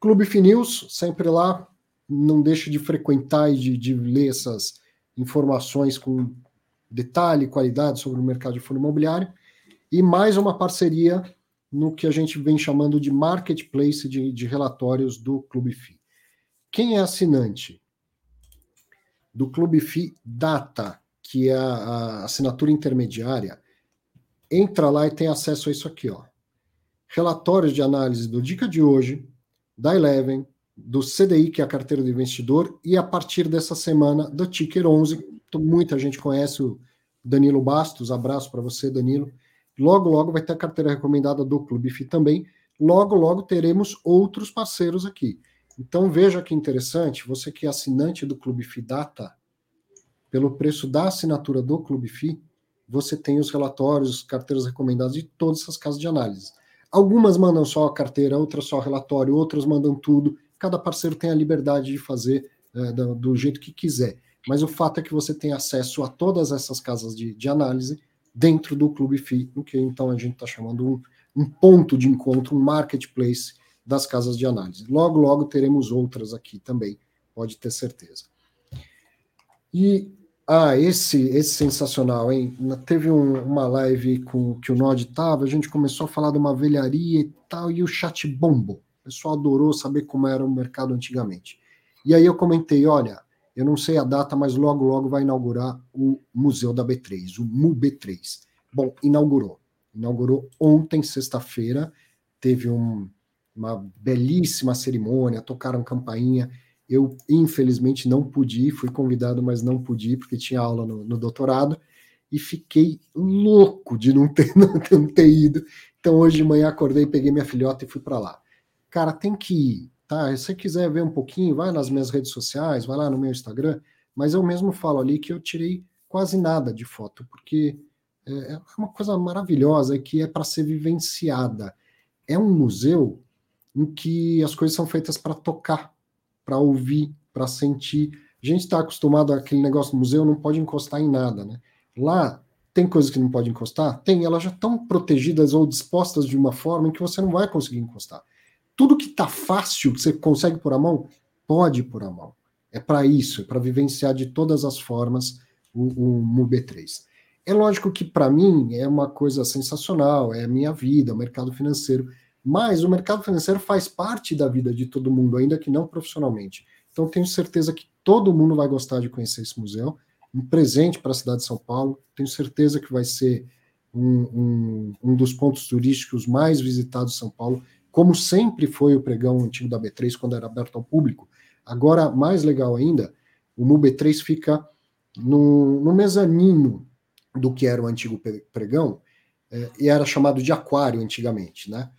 Clube Finews, sempre lá, não deixe de frequentar e de, de ler essas informações com detalhe qualidade sobre o mercado de fundo imobiliário. E mais uma parceria no que a gente vem chamando de marketplace de, de relatórios do Clube FI. Quem é assinante do Clube FI Data que é a assinatura intermediária, entra lá e tem acesso a isso aqui, ó. Relatórios de análise do Dica de hoje, da Eleven, do CDI, que é a carteira do investidor, e a partir dessa semana do Ticker 11. Muita gente conhece o Danilo Bastos, abraço para você, Danilo. Logo, logo vai ter a carteira recomendada do Clube FI também. Logo, logo teremos outros parceiros aqui. Então veja que interessante, você que é assinante do Clube FI Data, pelo preço da assinatura do Clube FI, você tem os relatórios, carteiras recomendadas de todas essas casas de análise. Algumas mandam só a carteira, outras só relatório, outras mandam tudo. Cada parceiro tem a liberdade de fazer é, do, do, jeito que quiser. Mas o fato é que você tem acesso a todas essas casas de, de análise dentro do Clube FI, o que então a gente está chamando um, um ponto de encontro, um marketplace das casas de análise. Logo, logo teremos outras aqui também, pode ter certeza. E ah, esse, esse sensacional, hein? Teve um, uma live com que o Nod estava, a gente começou a falar de uma velharia e tal, e o chat bombou. O pessoal adorou saber como era o mercado antigamente. E aí eu comentei, olha, eu não sei a data, mas logo, logo vai inaugurar o Museu da B3, o MUB3. Bom, inaugurou. Inaugurou ontem, sexta-feira, teve um, uma belíssima cerimônia, tocaram campainha, eu, infelizmente, não pude ir, fui convidado, mas não pude ir, porque tinha aula no, no doutorado, e fiquei louco de não ter, não, não ter ido. Então, hoje de manhã acordei, peguei minha filhota e fui para lá. Cara, tem que ir, tá? Se você quiser ver um pouquinho, vai nas minhas redes sociais, vai lá no meu Instagram, mas eu mesmo falo ali que eu tirei quase nada de foto, porque é, é uma coisa maravilhosa que é para ser vivenciada. É um museu em que as coisas são feitas para tocar, para ouvir, para sentir. A gente está acostumado àquele negócio do museu, não pode encostar em nada, né? Lá tem coisas que não pode encostar? Tem, elas já estão protegidas ou dispostas de uma forma em que você não vai conseguir encostar. Tudo que está fácil, que você consegue por a mão, pode por a mão. É para isso, é para vivenciar de todas as formas o, o MUB3. É lógico que para mim é uma coisa sensacional, é a minha vida, o mercado financeiro, mas o mercado financeiro faz parte da vida de todo mundo, ainda que não profissionalmente. Então, tenho certeza que todo mundo vai gostar de conhecer esse museu. Um presente para a cidade de São Paulo. Tenho certeza que vai ser um, um, um dos pontos turísticos mais visitados de São Paulo, como sempre foi o pregão antigo da B3 quando era aberto ao público. Agora, mais legal ainda, o MUB3 fica no, no mezanino do que era o antigo pregão, é, e era chamado de aquário antigamente, né?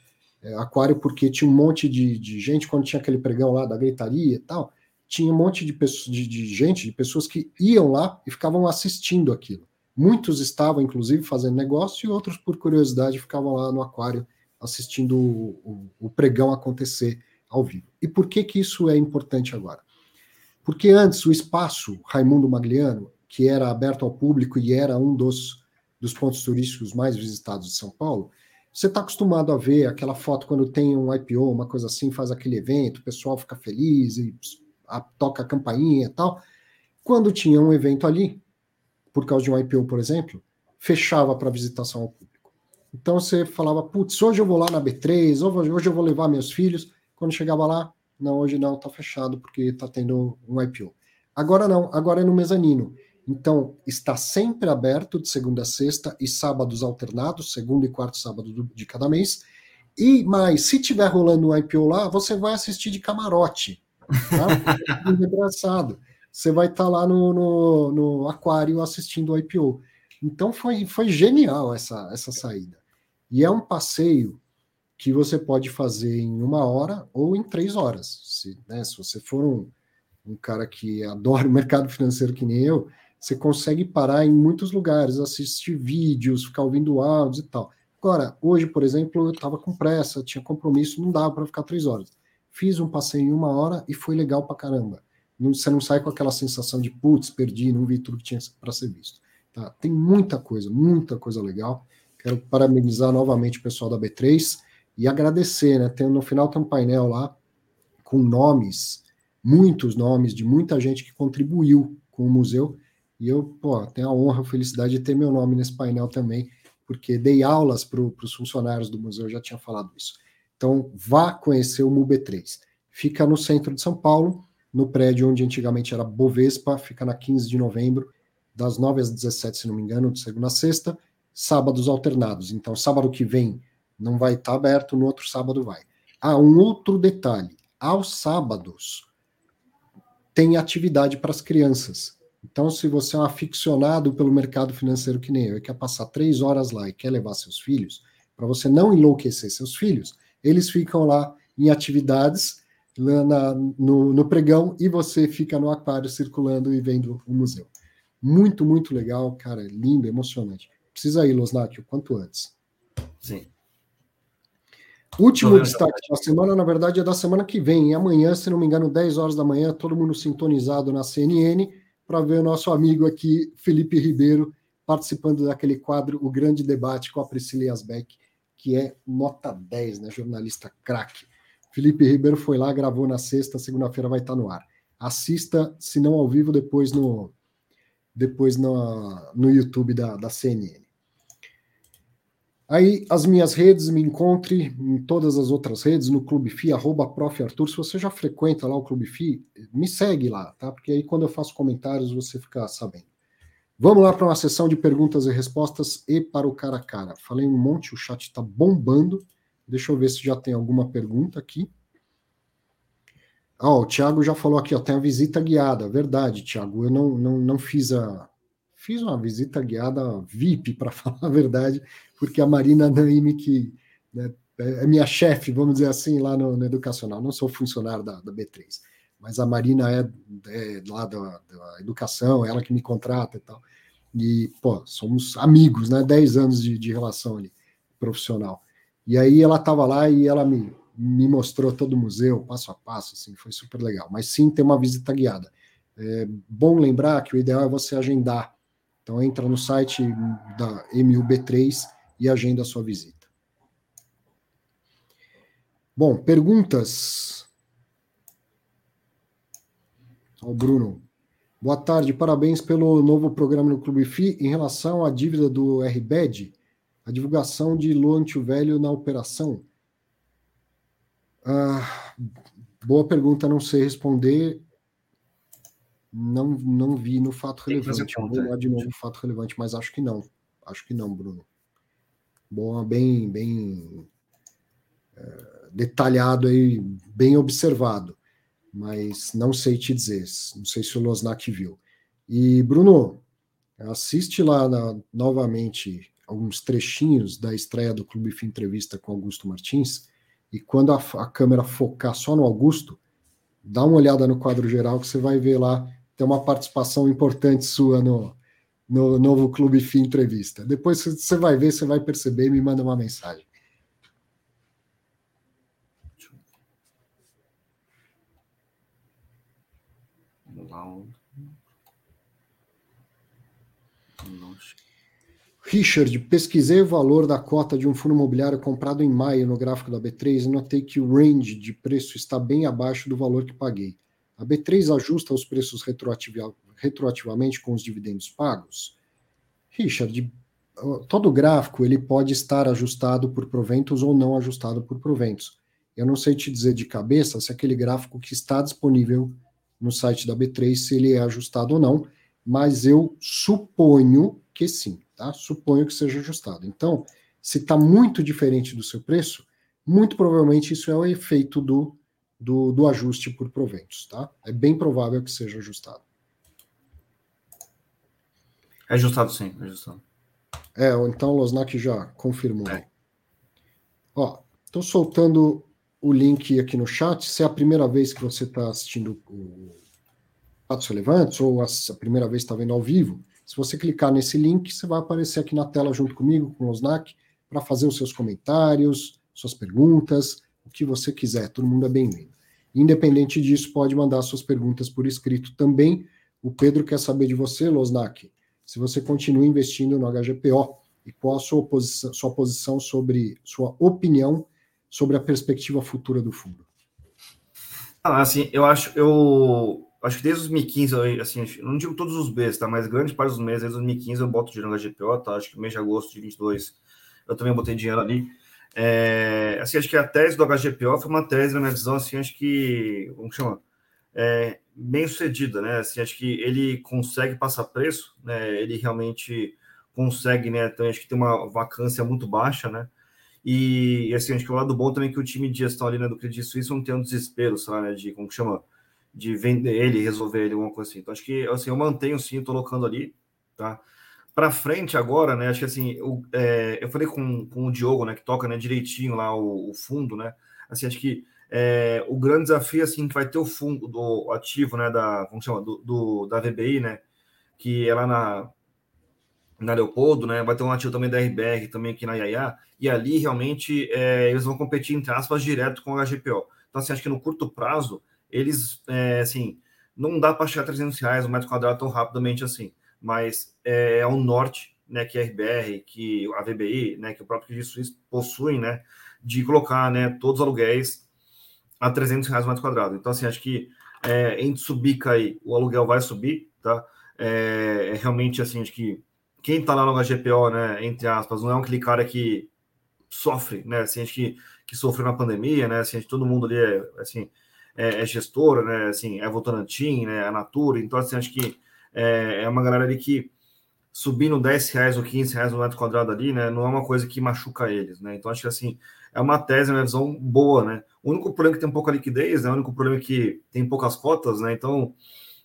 É, aquário porque tinha um monte de, de, gente, quando tinha aquele pregão lá da gritaria e tal, tinha um monte de, pessoas, de, de gente, de pessoas que iam lá e ficavam assistindo aquilo. Muitos estavam, inclusive, fazendo negócio e outros, por curiosidade, ficavam lá no aquário assistindo o, o, o pregão acontecer ao vivo. E por que, que isso é importante agora? Porque antes o espaço Raimundo Magliano, que era aberto ao público e era um dos, dos pontos turísticos mais visitados de São Paulo, você está acostumado a ver aquela foto quando tem um IPO, uma coisa assim, faz aquele evento, o pessoal fica feliz e a, toca a campainha e tal. Quando tinha um evento ali, por causa de um IPO, por exemplo, fechava para visitação ao público. Então você falava, putz, hoje eu vou lá na B3, hoje eu vou levar meus filhos. Quando chegava lá, não, hoje não, está fechado porque está tendo um IPO. Agora não, agora é no mezanino. Então, está sempre aberto de segunda a sexta e sábados alternados, segundo e quarto sábado de cada mês. E mais, se tiver rolando um IPO lá, você vai assistir de camarote. Tá? é engraçado. Você vai estar tá lá no, no, no, aquário assistindo o IPO. Então foi, foi genial essa, essa saída. E é um passeio que você pode fazer em uma hora ou em três horas. Se, né, se você for um, um cara que adora o mercado financeiro que nem eu, você consegue parar em muitos lugares, assistir vídeos, ficar ouvindo áudios e tal. Agora, hoje, por exemplo, eu estava com pressa, tinha compromisso, não dava para ficar três horas. Fiz um passeio em uma hora e foi legal para caramba. Você não sai com aquela sensação de putz, perdi, não vi tudo que tinha para ser visto. Tá? Tem muita coisa, muita coisa legal. Quero parabenizar novamente o pessoal da B3 e agradecer, né? Tem, no final tem um painel lá com nomes, muitos nomes de muita gente que contribuiu com o museu e eu, pô, tenho a honra, a felicidade de ter meu nome nesse painel também, porque dei aulas para os funcionários do museu, já tinha falado isso. Então, vá conhecer o MUB3. Fica no centro de São Paulo, no prédio onde antigamente era Bovespa, fica na 15 de novembro, das 9 às 17, se não me engano, de segunda a sexta, sábados alternados. Então, sábado que vem não vai estar aberto, no outro sábado vai. Ah, um outro detalhe: aos sábados tem atividade para as crianças. Então, se você é um aficionado pelo mercado financeiro que nem eu e quer passar três horas lá e quer levar seus filhos, para você não enlouquecer seus filhos, eles ficam lá em atividades na, no, no, pregão e você fica no aquário circulando e vendo o museu. Muito, muito legal, cara, lindo, emocionante. Precisa ir, Losnak, o quanto antes. Sim. Último destaque da semana, na verdade, é da semana que vem. E amanhã, se não me engano, 10 horas da manhã, todo mundo sintonizado na CNN para ver o nosso amigo aqui, Felipe Ribeiro, participando daquele quadro, o grande debate com a Priscila Yasbeck, que é nota 10, né? Jornalista craque. Felipe Ribeiro foi lá, gravou na sexta, segunda-feira vai estar no ar. Assista, se não ao vivo, depois no, depois no, no YouTube da, da CNN. Aí as minhas redes, me encontre em todas as outras redes, no Clube FI, arroba Prof. Arthur. Se você já frequenta lá o Clube FI, me segue lá, tá? Porque aí quando eu faço comentários você fica sabendo. Vamos lá para uma sessão de perguntas e respostas e para o cara a cara. Falei um monte, o chat está bombando. Deixa eu ver se já tem alguma pergunta aqui. Ah, o Thiago já falou aqui, ó, tem a visita guiada. Verdade, Thiago. Eu não, não, não fiz a. Fiz uma visita guiada VIP, para falar a verdade, porque a Marina Naime, que né, é minha chefe, vamos dizer assim, lá no, no, Educacional. Não sou funcionário da, da B3, mas a Marina é, é lá da, da, educação, ela que me contrata e tal. E, pô, somos amigos, né? 10 anos de, de relação ali, profissional. E aí ela estava lá e ela me, me mostrou todo o museu, passo a passo, assim, foi super legal. Mas sim, tem uma visita guiada. É bom lembrar que o ideal é você agendar. Então entra no site da MUB3 e agenda a sua visita. Bom, perguntas. Ao Bruno. Boa tarde, parabéns pelo novo programa no Clube FI. Em relação à dívida do RBED, a divulgação de Luantio Velho na operação. Ah, boa pergunta, não sei responder. Não, não vi no fato relevante. Vou olhar de novo o fato relevante, mas acho que não. Acho que não, Bruno bom, bem, bem é, detalhado aí, bem observado, mas não sei te dizer, não sei se o Losnak viu. E Bruno, assiste lá na, novamente alguns trechinhos da estreia do Clube Fim Entrevista com Augusto Martins, e quando a, a câmera focar só no Augusto, dá uma olhada no quadro geral que você vai ver lá, tem uma participação importante sua no, no novo Clube Fim Entrevista. Depois você vai ver, você vai perceber e me manda uma mensagem. Richard, pesquisei o valor da cota de um fundo imobiliário comprado em maio no gráfico da B3 e notei que o range de preço está bem abaixo do valor que paguei. A B3 ajusta os preços retroativamente retroativamente com os dividendos pagos? Richard, todo gráfico ele pode estar ajustado por proventos ou não ajustado por proventos. Eu não sei te dizer de cabeça se aquele gráfico que está disponível no site da B3 se ele é ajustado ou não, mas eu suponho que sim, tá? Suponho que seja ajustado. Então, se está muito diferente do seu preço, muito provavelmente isso é o efeito do, do, do ajuste por proventos, tá? É bem provável que seja ajustado. É ajustado sim, é ajustado. É, então o Losnak já confirmou. É. Ó, estou soltando o link aqui no chat. Se é a primeira vez que você está assistindo o Fatos Relevantes, ou a primeira vez que está vendo ao vivo, se você clicar nesse link, você vai aparecer aqui na tela junto comigo, com o Losnak, para fazer os seus comentários, suas perguntas, o que você quiser. Todo mundo é bem-vindo. Independente disso, pode mandar suas perguntas por escrito também. O Pedro quer saber de você, Losnak se você continua investindo no HGPO e qual a sua posição, sua posição sobre, sua opinião sobre a perspectiva futura do fundo. Ah, assim, eu acho, eu acho que desde 2015, assim, não digo todos os meses, tá? Mas grande parte dos meses, desde 2015 eu boto dinheiro no HGPO, tá? Acho que mês de agosto de 22 eu também botei dinheiro ali. É, assim, acho que a tese do HGPO foi uma tese, na minha visão, assim, acho que, como chama? É, bem sucedida, né? Assim, acho que ele consegue passar preço, né? Ele realmente consegue, né? Então, acho que tem uma vacância muito baixa, né? E, e assim, acho que o lado bom também é que o time de gestão ali né, do Credit Suisse não tem um desespero, sei lá, né? De como que chama? De vender ele, resolver ele, alguma coisa assim. Então, acho que assim, eu mantenho sim, estou colocando ali, tá? Para frente agora, né? Acho que assim, o, é, eu falei com, com o Diogo, né? Que toca né, direitinho lá o, o fundo, né? Assim, acho que é, o grande desafio assim que vai ter o fundo do ativo, né, da como chama, do, do, da VBI, né, que é lá na na Leopoldo, né? Vai ter um ativo também da RBR também aqui na Yaya, e ali realmente é, eles vão competir, entre aspas, direto com o HGPO. Então, assim, acho que no curto prazo, eles, é, assim, não dá para chegar a 300 reais um metro quadrado tão rapidamente assim, mas é, é o norte, né, que a RBR, que a VBI, né, que o próprio Credit Suisse possuem, né, de colocar, né, todos os aluguéis a 300 reais metro quadrado. Então, assim, acho que é, em subir, cair, o aluguel vai subir, tá? É, é realmente, assim, acho que quem está lá no HGPO, né, entre aspas, não é aquele cara que sofre, né, assim, a gente que, que sofreu na pandemia, né, assim, todo mundo ali é, assim, é, é gestora, né, assim, é Votorantim, né, a Natura, então, assim, acho que é, é uma galera ali que subindo 10 reais ou 15 reais no metro quadrado ali, né, não é uma coisa que machuca eles, né, então acho que, assim, é uma tese, uma visão boa, né, o único problema é que tem pouca liquidez, né, o único problema é que tem poucas cotas, né, então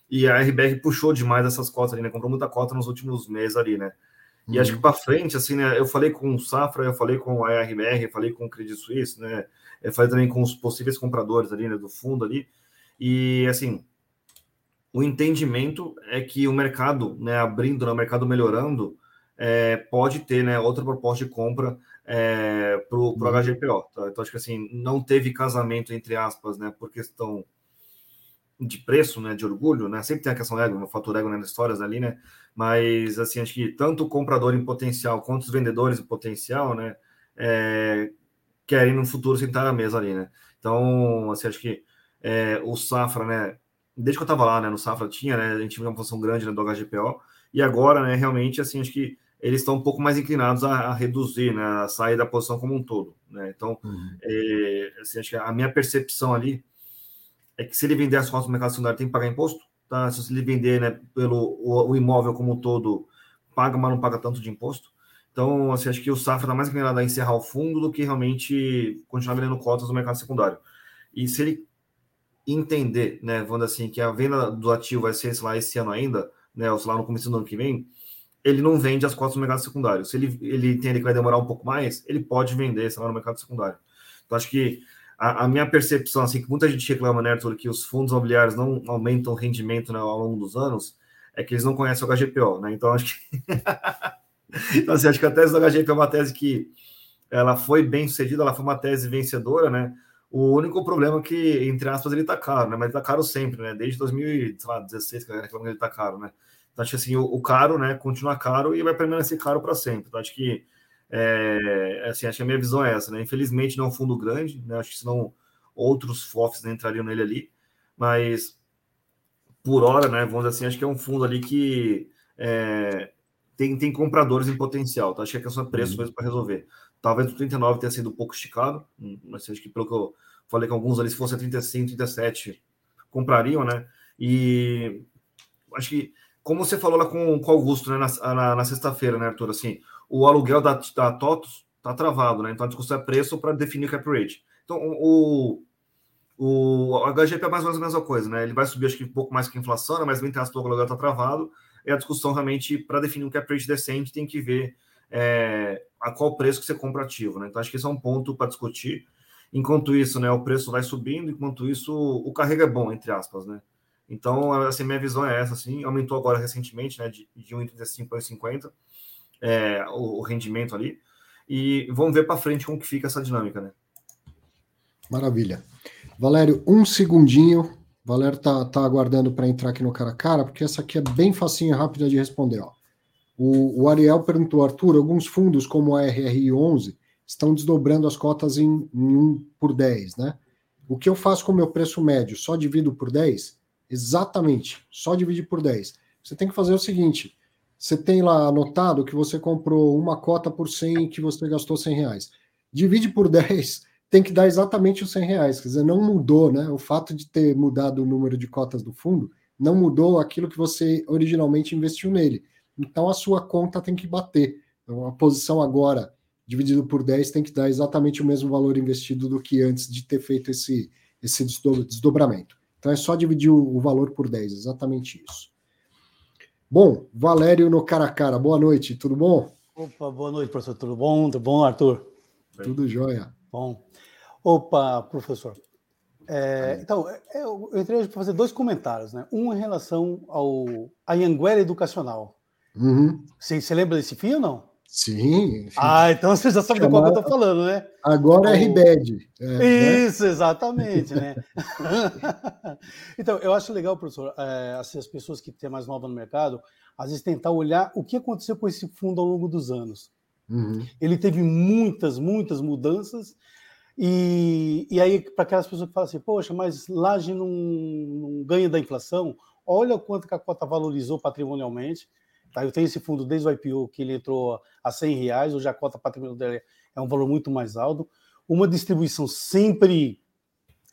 e a RBR puxou demais essas cotas ali, né? Comprou muita cota nos últimos meses ali, né? E uhum. acho que para frente, assim, né? Eu falei com o Safra, eu falei com a RBR, eu falei com o Credit Suisse, né? Eu falei também com os possíveis compradores ali, né? Do fundo ali. E, assim, o entendimento é que o mercado, né? Abrindo, né, o mercado melhorando, é, pode ter, né? Outra proposta de compra é, para o uhum. HGPO. Tá? Então, acho que, assim, não teve casamento, entre aspas, né? Por questão de preço, né, de orgulho, né? Sempre tem a questão ego, o fator ego né, nas histórias ali, né? Mas assim, acho que tanto o comprador em potencial quanto os vendedores em potencial, né, é, querem no futuro sentar à mesa ali, né? Então, assim, acho que é, o Safra, né, desde que eu estava lá, né, no Safra tinha, né, a gente tinha uma posição grande né, do HGPO, e agora, né, realmente, assim, acho que eles estão um pouco mais inclinados a, a, reduzir, né, a sair da posição como um todo, né? Então, uhum. é, assim, acho que a minha percepção ali é que se ele vender as cotas no mercado secundário tem que pagar imposto, tá? Se ele vender né, pelo o, o, imóvel como um todo, paga, mas não paga tanto de imposto. Então, assim, acho que o Safra está mais inclinado a encerrar o fundo do que realmente continuar vendendo cotas no mercado secundário. E se ele entender, né, vamos assim, que a venda do ativo vai ser, sei lá, esse ano ainda, né, ou sei lá, no começo do ano que vem, ele não vende as cotas no mercado secundário. Se ele, ele entende que vai demorar um pouco mais, ele pode vender, sei lá, no mercado secundário. Então, acho que a, a, minha percepção, assim, que muita gente reclama, né, Arthur, que os fundos imobiliários não aumentam o rendimento né, ao longo dos anos, é que eles não conhecem o HGPO, né? Então, acho que. então, assim, acho que a tese do HGPO é uma tese que ela foi bem sucedida, ela foi uma tese vencedora, né? O único problema é que, entre aspas, ele tá caro, né? Mas ele tá caro sempre, né? Desde 2016 que ele tá caro, né? Então, acho que assim, o, o caro, né, continua caro e vai permanecer caro para sempre. Então, acho que é, assim, acho que a minha visão é essa, né? Infelizmente não é um fundo grande, né? Acho que senão outros FOFs né, entrariam nele ali, mas por hora, né? Vamos dizer assim, acho que é um fundo ali que é, tem, tem compradores em potencial, tá? Acho que é questão de preço uhum. mesmo para resolver. Talvez o 39 tenha sido um pouco esticado, hum, mas acho que pelo que eu falei com alguns ali, se fosse 35, 37, comprariam, né? E acho que, como você falou lá com, o Augusto, né, na, na, na sexta-feira, né, Arthur, assim, o aluguel da, da TOTOS está travado, né? Então a discussão é preço para definir o cap rate. Então o, o, HGP é mais ou menos a mesma coisa, né? Ele vai subir acho que um pouco mais que a inflação, né? mas bem que o aluguel está travado. E a discussão realmente, para definir um cap rate decente, tem que ver é, a qual preço que você compra ativo, né? Então acho que esse é um ponto para discutir. Enquanto isso, né, o preço vai subindo, enquanto isso, o carrego é bom, entre aspas, né? Então, assim, minha visão é essa, assim, aumentou agora recentemente, né, de, de 1,35 para 1,50 é, o, o, rendimento ali. E vamos ver para frente como que fica essa dinâmica, né? Maravilha. Valério, um segundinho. Valério tá, tá aguardando para entrar aqui no cara a cara, porque essa aqui é bem facinha e rápida de responder. Ó. O, o Ariel perguntou, Arthur, alguns fundos como a RRI 11 estão desdobrando as cotas em, em 1 por 10, né? O que eu faço com o meu preço médio? Só divido por 10? Exatamente, só divide por 10. Você tem que fazer o seguinte: você tem lá anotado que você comprou uma cota por 100 e que você gastou 100 reais. Divide por 10, tem que dar exatamente os 100 reais. Quer dizer, não mudou, né? O fato de ter mudado o número de cotas do fundo não mudou aquilo que você originalmente investiu nele. Então a sua conta tem que bater. Então, a posição agora, dividido por 10, tem que dar exatamente o mesmo valor investido do que antes de ter feito esse, esse desdobramento. Então é só dividir o valor por 10, exatamente isso. Bom, Valério no cara a cara, boa noite, tudo bom? Opa, boa noite, professor, tudo bom? Tudo bom, Arthur? Tudo jóia. Bom. Opa, professor. É, então, é, eu entrei para fazer dois comentários, né? Um em relação ao Anhanguera Educacional. Uhum. Você, você lembra desse fio ou não? Sim. Ah, então você já sabe de qual eu estou falando, né? Agora é RBED. É, né? Isso, né? exatamente, né? então, eu acho legal, professor, é, assim, as pessoas que têm mais nova no mercado, às vezes tentar olhar o que aconteceu com esse fundo ao longo dos anos. Uhum. Ele teve muitas, muitas mudanças, e, e aí, para aquelas pessoas que falam assim, poxa, mas Laje não, não ganha da inflação, olha o quanto que a cota valorizou patrimonialmente, Tá? Eu tenho esse fundo desde o IPO, que ele entrou a 100 reais, hoje a cota patrimonial dele é um valor muito mais alto. Uma distribuição sempre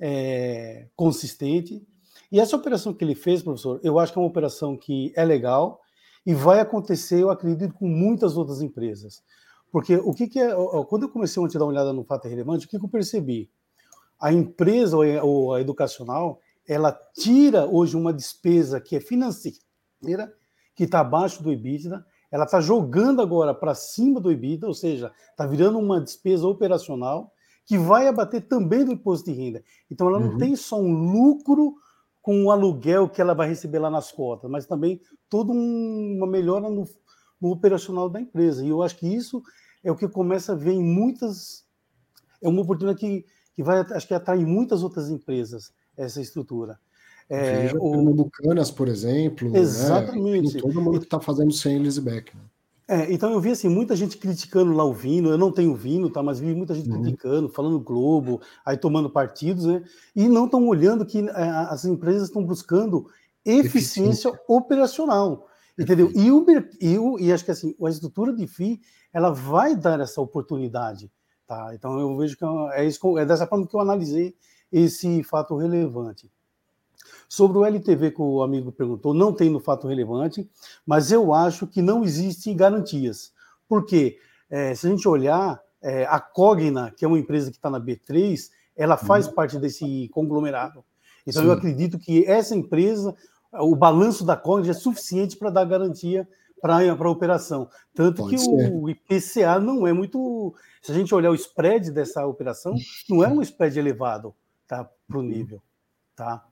é, consistente. E essa operação que ele fez, professor, eu acho que é uma operação que é legal e vai acontecer, eu acredito, com muitas outras empresas. Porque o que, que é. Quando eu comecei a dar uma olhada no fato relevante, o que, que eu percebi? A empresa ou a educacional, ela tira hoje uma despesa que é financeira que está abaixo do EBITDA, ela está jogando agora para cima do EBITDA, ou seja, está virando uma despesa operacional que vai abater também do imposto de renda. Então, ela uhum. não tem só um lucro com o aluguel que ela vai receber lá nas cotas, mas também toda um, uma melhora no, no, operacional da empresa. E eu acho que isso é o que começa a ver em muitas. É uma oportunidade que, que vai, acho que atrair muitas outras empresas essa estrutura. É, Veja o... Pernambucanas, por exemplo. Né? Exatamente. Né? todo mundo que está fazendo sem Elizabeth. Né? É, então eu vi assim, muita gente criticando lá o Vino, eu não tenho Vino, tá, mas vi muita gente uhum. criticando, falando Globo, aí tomando partidos, né? E não estão olhando que é, as empresas estão buscando eficiência, eficiência. operacional. Entendeu? E, o, e, o, e acho que assim, a estrutura de FII ela vai dar essa oportunidade. Tá? Então eu vejo que é, é isso, é dessa forma que eu analisei esse fato relevante. Sobre o LTV que o amigo perguntou, não tem no fato relevante, mas eu acho que não existem garantias. Por quê? É, se a gente olhar, é, a Cogna, que é uma empresa que está na B3, ela faz uhum. parte desse conglomerado. Então Sim. eu acredito que essa empresa, o balanço da Cogna é suficiente para dar garantia para a operação. Tanto Pode que ser. o IPCA não é muito. Se a gente olhar o spread dessa operação, não é um spread elevado tá, para o uhum. nível. Tá?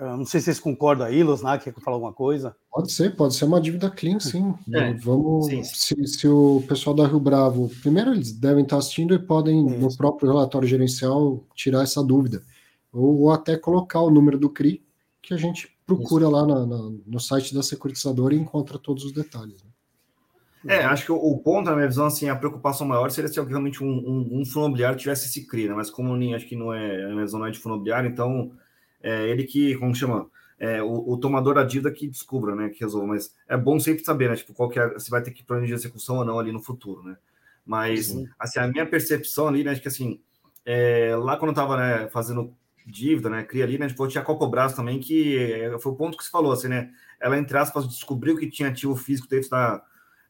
Eu não sei se vocês concordam aí, Losnak, quer falar alguma coisa? Pode ser, pode ser uma dívida clean, sim. É, Vamos, sim. Se, se, o pessoal da Rio Bravo, primeiro eles devem estar assistindo e podem, Isso. no próprio relatório gerencial, tirar essa dúvida. Ou, ou, até colocar o número do CRI, que a gente procura Isso. lá na, na, no site da securitizadora e encontra todos os detalhes. Né? É, acho que o, o, ponto, na minha visão, assim, a preocupação maior seria se realmente um, um, um fundo imobiliário tivesse esse CRI, né? Mas como acho que não é, a minha visão não é de fundo imobiliário, então é ele que, como chama? É, o, o, tomador da dívida que descubra, né? Que resolva. Mas é bom sempre saber, né? Tipo, qual que é, se vai ter que planejar execução ou não ali no futuro, né? Mas, Sim. assim, a minha percepção ali, né? Acho que assim, é, lá quando eu tava né, fazendo dívida, né? Cria ali, né? Tipo, tinha a Copobras também, que é, foi o ponto que se falou, assim, né? Ela, entre aspas, descobriu que tinha ativo físico dentro da,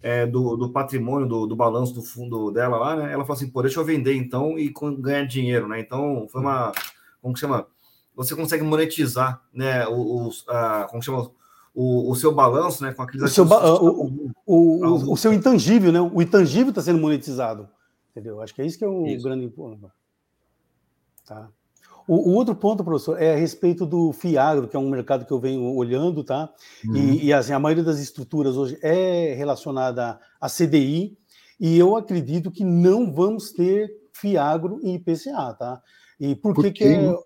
é, do, do, patrimônio, do, do, balanço do fundo dela lá, né? Ela falou assim, pô, deixa eu vender então e ganhar dinheiro, né? Então, foi uma. Como que chama? Você consegue monetizar, né, o, o a, como chama, o, o, seu balanço, né, com aqueles o seu, o, o, o, seu intangível, né, o intangível está sendo monetizado, entendeu? Acho que é isso que é o isso. grande ponto. Tá. O, o, outro ponto, professor, é a respeito do FIAGRO, que é um mercado que eu venho olhando, tá? Uhum. E, e assim, a maioria das estruturas hoje é relacionada a CDI, e eu acredito que não vamos ter FIAGRO e IPCA, tá? E por, por que, que é,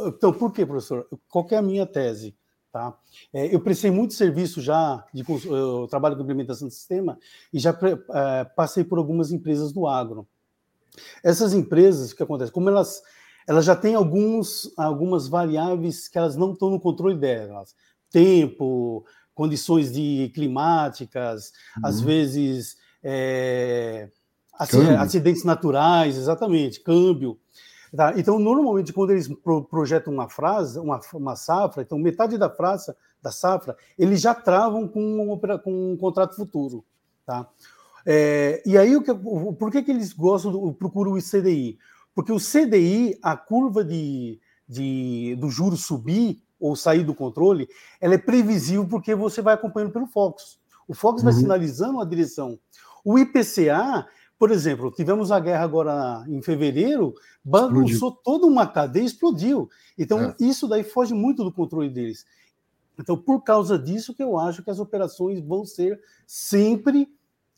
então, por quê, professor? Qual é a minha tese? Tá? É, eu prestei muito serviço já, de, eu trabalho com implementação de sistema, e já é, passei por algumas empresas do agro. Essas empresas, o que acontece? Como elas, elas já têm alguns, algumas variáveis que elas não estão no controle delas. Tempo, condições de climáticas, uhum. às vezes é, acidentes naturais, exatamente, câmbio. Tá? Então, normalmente, quando eles pro projetam uma frase, uma, uma safra, então metade da frase, da safra, eles já travam com um, com um contrato futuro. Tá? É, e aí, o que, por que, que eles gostam, do, procuram o CDI? Porque o CDI, a curva de, de, do juro subir ou sair do controle, ela é previsível porque você vai acompanhando pelo Fox. O Fox uhum. vai sinalizando a direção. O IPCA, por exemplo, tivemos a guerra agora em fevereiro, bagunçou toda uma cadeia explodiu. Então, é. isso daí foge muito do controle deles. Então, por causa disso que eu acho que as operações vão ser sempre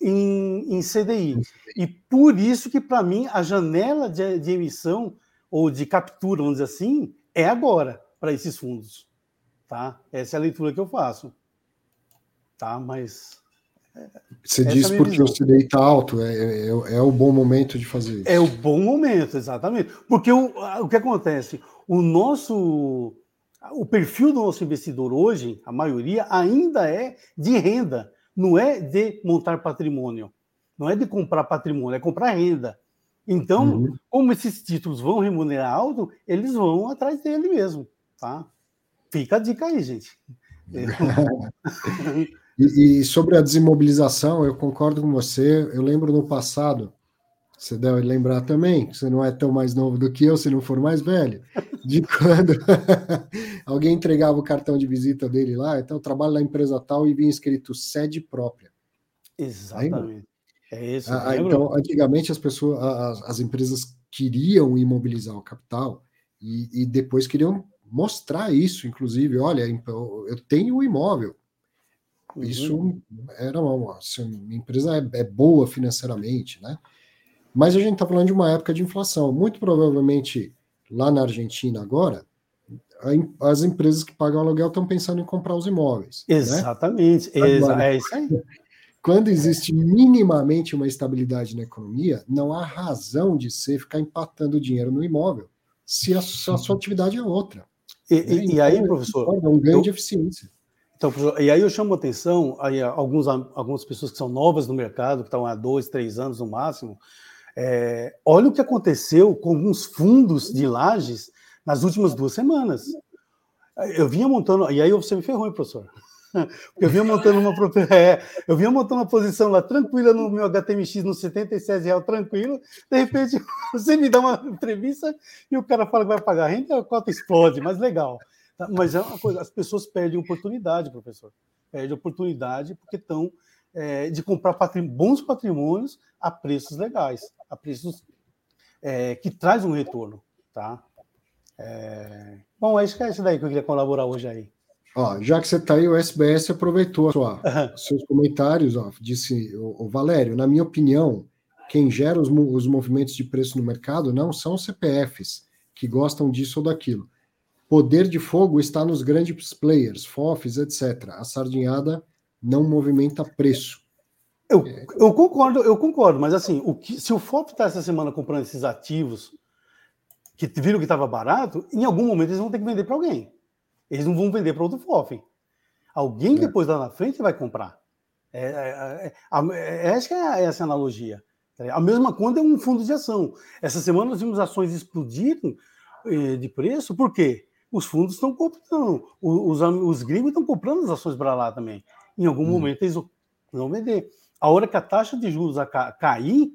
em, em CDI. E por isso que, para mim, a janela de, de, emissão ou de captura, vamos dizer assim, é agora para esses fundos. Tá? Essa é a leitura que eu faço. Tá? Mas. Você diz é porque o CDI está alto, é, é, é, o bom momento de fazer isso. É o bom momento, exatamente. Porque o, o que acontece? O nosso. O perfil do nosso investidor hoje, a maioria, ainda é de renda não é de montar patrimônio, não é de comprar patrimônio, é comprar renda. Então, uhum. como esses títulos vão remunerar alto, eles vão atrás dele mesmo, tá? Fica a dica aí, gente. e, e, sobre a desimobilização, eu concordo com você. Eu lembro no passado, você deve lembrar também, você não é tão mais novo do que eu, se não for mais velho, de quando alguém entregava o cartão de visita dele lá, então eu trabalho na empresa tal e vinha escrito sede própria. Exatamente. É isso. Ah, então, antigamente as pessoas, as, as, empresas queriam imobilizar o capital e, e, depois queriam mostrar isso, inclusive, olha, eu tenho o imóvel. Uhum. Isso era uma, assim, uma empresa é, é boa financeiramente, né? Mas a gente está falando de uma época de inflação. Muito provavelmente, lá na Argentina agora, as empresas que pagam aluguel estão pensando em comprar os imóveis. Né? Exatamente. Né? Agora, é isso aí. Quando existe minimamente uma estabilidade na economia, não há razão de ser ficar empatando dinheiro no imóvel se a, a sua atividade é outra. E, né? e, então, e aí, professor. É um ganho eu, de eficiência. Então, e aí eu chamo a atenção, aí alguns, algumas pessoas que são novas no mercado, que estão há dois, três anos no máximo, é, olha o que aconteceu com alguns fundos de lajes nas últimas duas semanas. Eu vinha montando, e aí você me ferrou, hein, professor? Eu vinha montando uma é, eu vinha montando uma posição lá tranquila no meu HTMX no 77 real tranquilo. De repente você me dá uma entrevista e o cara fala que vai pagar a renda, a cota explode, mas legal. Tá, mas é uma coisa, as pessoas perdem oportunidade, professor. Perdem oportunidade porque estão é, de comprar bons patrimônios a preços legais, a preços é, que traz um retorno, tá? É... Bom, acho que é isso daí que eu queria colaborar hoje aí. Ó, já que você está aí, o SBS aproveitou sua, seus comentários, ó, disse o, o, Valério, na minha opinião, quem gera os, os movimentos de preço no mercado não são os CPFs, que gostam disso ou daquilo. Poder de fogo está nos grandes players, FOFs, etc. A sardinhada não movimenta preço. Eu, eu concordo, eu concordo, mas assim, o que, se o FOP está essa semana comprando esses ativos que viram que estava barato, em algum momento eles vão ter que vender para alguém. Eles não vão vender para outro FOF. Alguém é. depois lá na frente vai comprar. É, é, é, é acho que é essa analogia. A mesma conta é um fundo de ação. Essa semana nós vimos ações explodirem eh, de preço, por quê? Os fundos estão comprando, os, os gringos estão comprando as ações para lá também. Em algum hum. momento eles vão vender. A hora que a taxa de juros cair,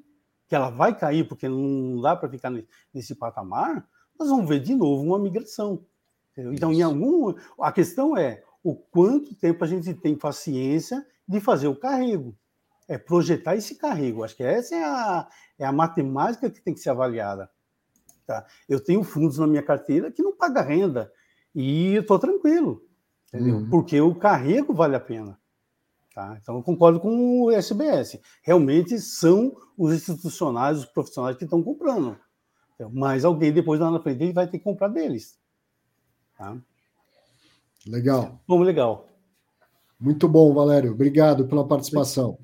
que ela vai cair porque não dá para ficar nesse patamar, nós vamos ver de novo uma migração. Entendeu? Então, em algum. A questão é o quanto tempo a gente tem paciência de fazer o carrego. É projetar esse carrego. Acho que essa é a, é a matemática que tem que ser avaliada. Tá? Eu tenho fundos na minha carteira que não paga renda e estou tranquilo, entendeu? Uhum. Porque o carrego vale a pena. Tá? Então, eu concordo com o SBS. Realmente são os institucionais, os profissionais que estão comprando. Mas alguém depois lá na frente vai ter que comprar deles. Tá? Legal. Bom, legal. Muito bom, Valério. Obrigado pela participação.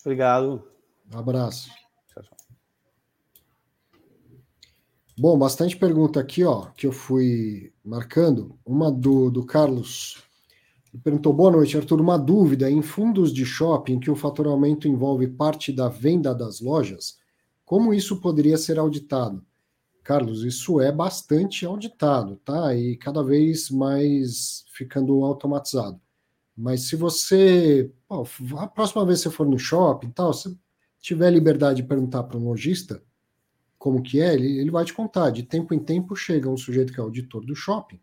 Obrigado. Um abraço. Bom, bastante pergunta aqui, ó, que eu fui marcando. Uma do, do Carlos ele perguntou: boa noite, Arthur. Uma dúvida: em fundos de shopping que o faturamento envolve parte da venda das lojas, como isso poderia ser auditado? Carlos, isso é bastante auditado, tá? E cada vez mais ficando automatizado. Mas se você, a próxima vez que você for no shopping, tal, se tiver liberdade de perguntar para um lojista como que é, ele, ele vai te contar. De tempo em tempo chega um sujeito que é auditor do shopping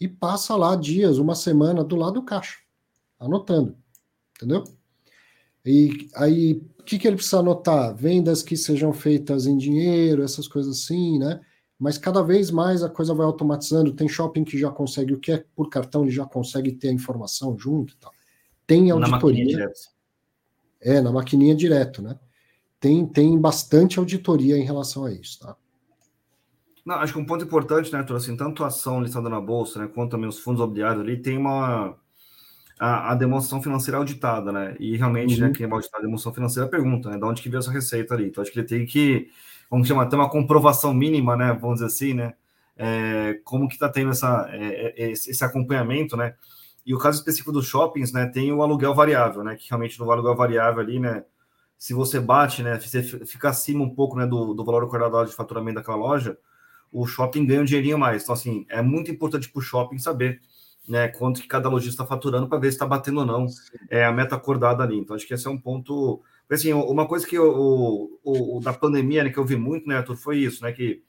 e passa lá dias, uma semana do lado do caixa, anotando, entendeu? E aí, o que, que ele precisa anotar? Vendas que sejam feitas em dinheiro, essas coisas assim, né? mas cada vez mais a coisa vai automatizando. Tem shopping que já consegue, o que é por cartão, ele já consegue ter a informação junto e tal. Tem auditoria. Na é, na maquininha direto, né? Tem, tem bastante auditoria em relação a isso, tá? Não, acho que um ponto importante, né, Arthur, assim, tanto a ação listada na Bolsa, né, quanto também os fundos imobiliários ali, tem uma, a, a, demonstração financeira auditada, né, e realmente, né, uhum. né, quem vai auditar a demonstração financeira pergunta, né, de onde que veio essa receita ali, então acho que ele tem que, vamos chamar, ter uma comprovação mínima, né, vamos dizer assim, né, é, como que está tendo essa, é, é, esse acompanhamento, né, e o caso específico dos shoppings, né, tem o aluguel variável, né, que realmente no aluguel variável ali, né, se você bate, né, você fica acima um pouco, né, do, do valor acordado de faturamento daquela loja, o shopping ganha um dinheirinho mais. Então, assim, é muito importante para o shopping saber né, quanto que cada lojista está faturando para ver se está batendo ou não é, a meta acordada ali. Então, acho que esse é um ponto. Assim, uma coisa que o, o, o da pandemia, né, que eu vi muito, né, Arthur, foi isso, né, que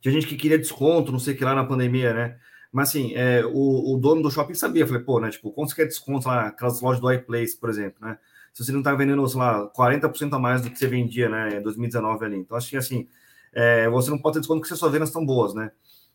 tinha gente que queria desconto, não sei o que lá na pandemia, né, mas assim, é, o, o dono do shopping sabia, falei, pô, né, tipo, quanto você quer desconto lá, aquelas lojas do iPlace, por exemplo, né, se você não está vendendo, sei lá, 40% a mais do que você vendia, né, em 2019 ali. Então, acho que, assim, é, você não pode ter desconto porque suas vendas estão boas, né?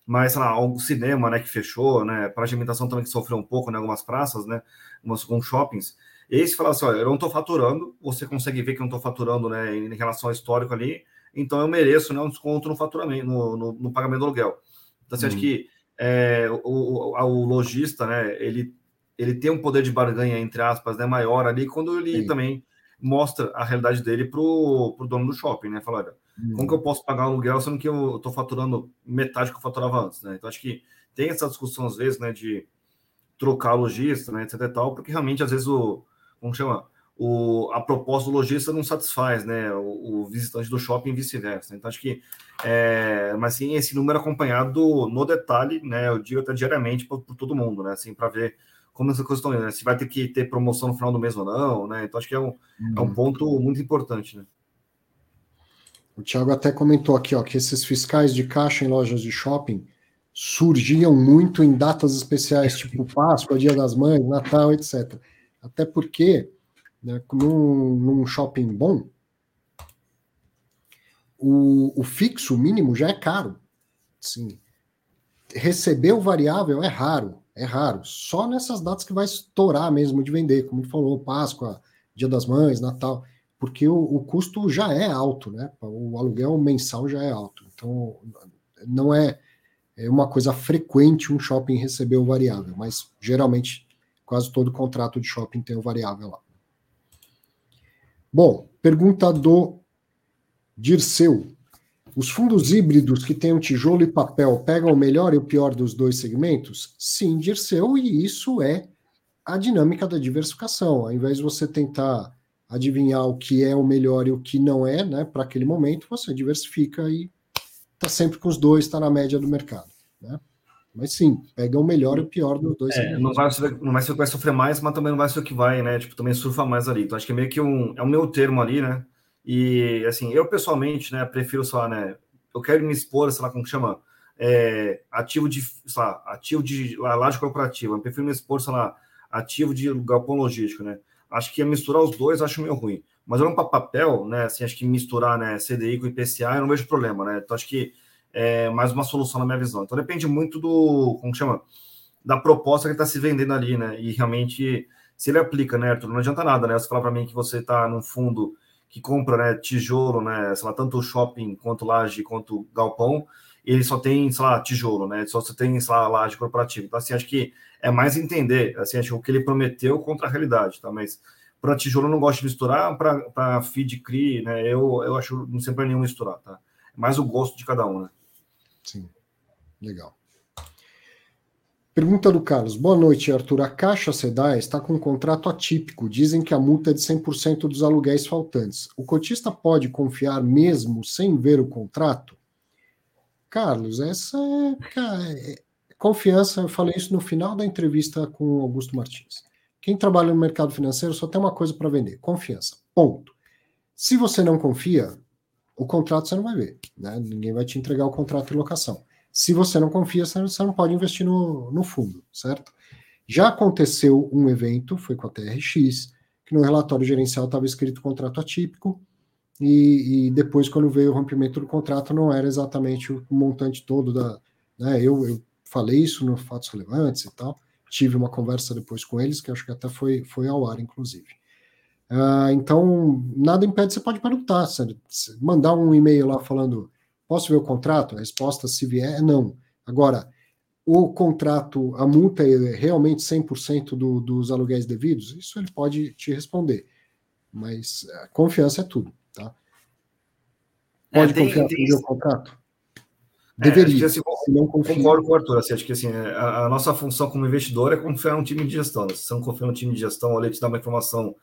Mas, sei lá, o cinema, né, que fechou, né? Para de alimentação também que sofreu um pouco, né? Algumas praças, né? Alguns, alguns shoppings. Esse fala assim: olha, eu não estou faturando, você consegue ver que eu não estou faturando, né? Em relação ao histórico ali, então eu mereço né, um desconto no faturamento, no, no, no pagamento do aluguel. Então, você hum. acha uhum. que é, o, o, o, lojista, né? Ele, ele tem um poder de barganha, entre aspas, né, maior ali, quando ele Sim. também mostra a realidade dele para o dono do shopping, né? Fala, olha como que eu posso pagar um aluguel sendo que eu estou faturando metade que eu faturava antes, né? Então acho que tem essa discussão às vezes, né, de trocar lojista, né, etc e tal, porque realmente às vezes o como chama o, a proposta do lojista não satisfaz, né, o, o visitante do shopping e vice-versa. Então acho que, é, mas sim esse número acompanhado no detalhe, né, eu digo até diariamente por, por todo mundo, né, assim para ver como essas coisas estão indo, né? se vai ter que ter promoção no final do mês ou não, né? Então acho que é um, uhum. é um uhum. ponto muito importante, né? O Thiago até comentou aqui ó, que esses fiscais de caixa em lojas de shopping surgiam muito em datas especiais, tipo Páscoa, Dia das Mães, Natal, etc. Até porque, né, num, num shopping bom, o, o fixo mínimo já é caro. Sim. Receber o variável é raro, é raro. Só nessas datas que vai estourar mesmo de vender, como ele falou, Páscoa, Dia das Mães, Natal porque o, o, custo já é alto, né? O aluguel mensal já é alto. Então, não é, é uma coisa frequente um shopping receber o variável, mas geralmente quase todo contrato de shopping tem o variável lá. Bom, pergunta do Dirceu. Os fundos híbridos que têm o tijolo e papel pegam o melhor e o pior dos dois segmentos? Sim, Dirceu, e isso é a dinâmica da diversificação. Ao invés de você tentar adivinhar o que é o melhor e o que não é, né, para aquele momento, você diversifica e está sempre com os dois, está na média do mercado, né? Mas sim, pega o melhor e o pior dos dois. É, não vai, não vai ser o que vai sofrer mais, mas também não vai ser o que vai, né? Tipo, também surfa mais ali. Então, acho que é meio que um, é o meu termo ali, né? E, assim, eu pessoalmente, né, prefiro, sei lá, né, eu quero me expor, sei lá, como chama, é, ativo de, sei lá, ativo de laje corporativa, eu prefiro me expor, sei lá, ativo de galpão logístico, né? acho que misturar os dois acho meio ruim. Mas olhando para papel, né, assim, acho que misturar né, CDI com IPCA eu não vejo problema, né? Então acho que é mais uma solução na minha visão. Então depende muito do, como chama, da proposta que está se vendendo ali, né? E realmente se ele aplica, né, Arthur, não adianta nada, né? Você falar para mim que você está num fundo que compra, né, tijolo, né, sei lá, tanto shopping quanto laje quanto galpão, ele só tem, sei lá, tijolo, né? Só você tem, sei lá, laje corporativa. Então assim, acho que é mais entender, assim, acho o que ele prometeu contra a realidade, tá? Mas para tijolo eu não gosto de misturar, para feed CRI, né? Eu, eu acho não sempre nenhum misturar, tá? É mais o gosto de cada um, né? Sim, legal. Pergunta do Carlos. Boa noite, Arthur. A Caixa SEDAI está com um contrato atípico. Dizem que a multa é de 100% dos aluguéis faltantes. O cotista pode confiar mesmo sem ver o contrato? Carlos, essa é, é Confiança, eu falei isso no final da entrevista com Augusto Martins. Quem trabalha no mercado financeiro só tem uma coisa para vender: confiança. Ponto. Se você não confia, o contrato você não vai ver. Né? Ninguém vai te entregar o contrato de locação. Se você não confia, você não pode investir no, no fundo, certo? Já aconteceu um evento, foi com a TRX, que no relatório gerencial estava escrito contrato atípico, e, e, depois, quando veio o rompimento do contrato, não era exatamente o montante todo da. Né, eu, eu falei isso no Fatos Relevantes e tal, tive uma conversa depois com eles, que acho que até foi, foi ao ar, inclusive. Uh, então, nada impede, você pode perguntar, mandar um e-mail lá falando: posso ver o contrato? A resposta, se vier, é não. Agora, o contrato, a multa é realmente 100% do, dos aluguéis devidos? Isso ele pode te responder. Mas a confiança é tudo, tá? É, pode é, tem, confiar tem... no contrato? Deveria. É, assim, não concordo com o Arthur. Assim, acho que assim, a, a, nossa função como investidor é confiar um time de gestão. Né? Se você não confia no time de gestão, ele te dá uma informação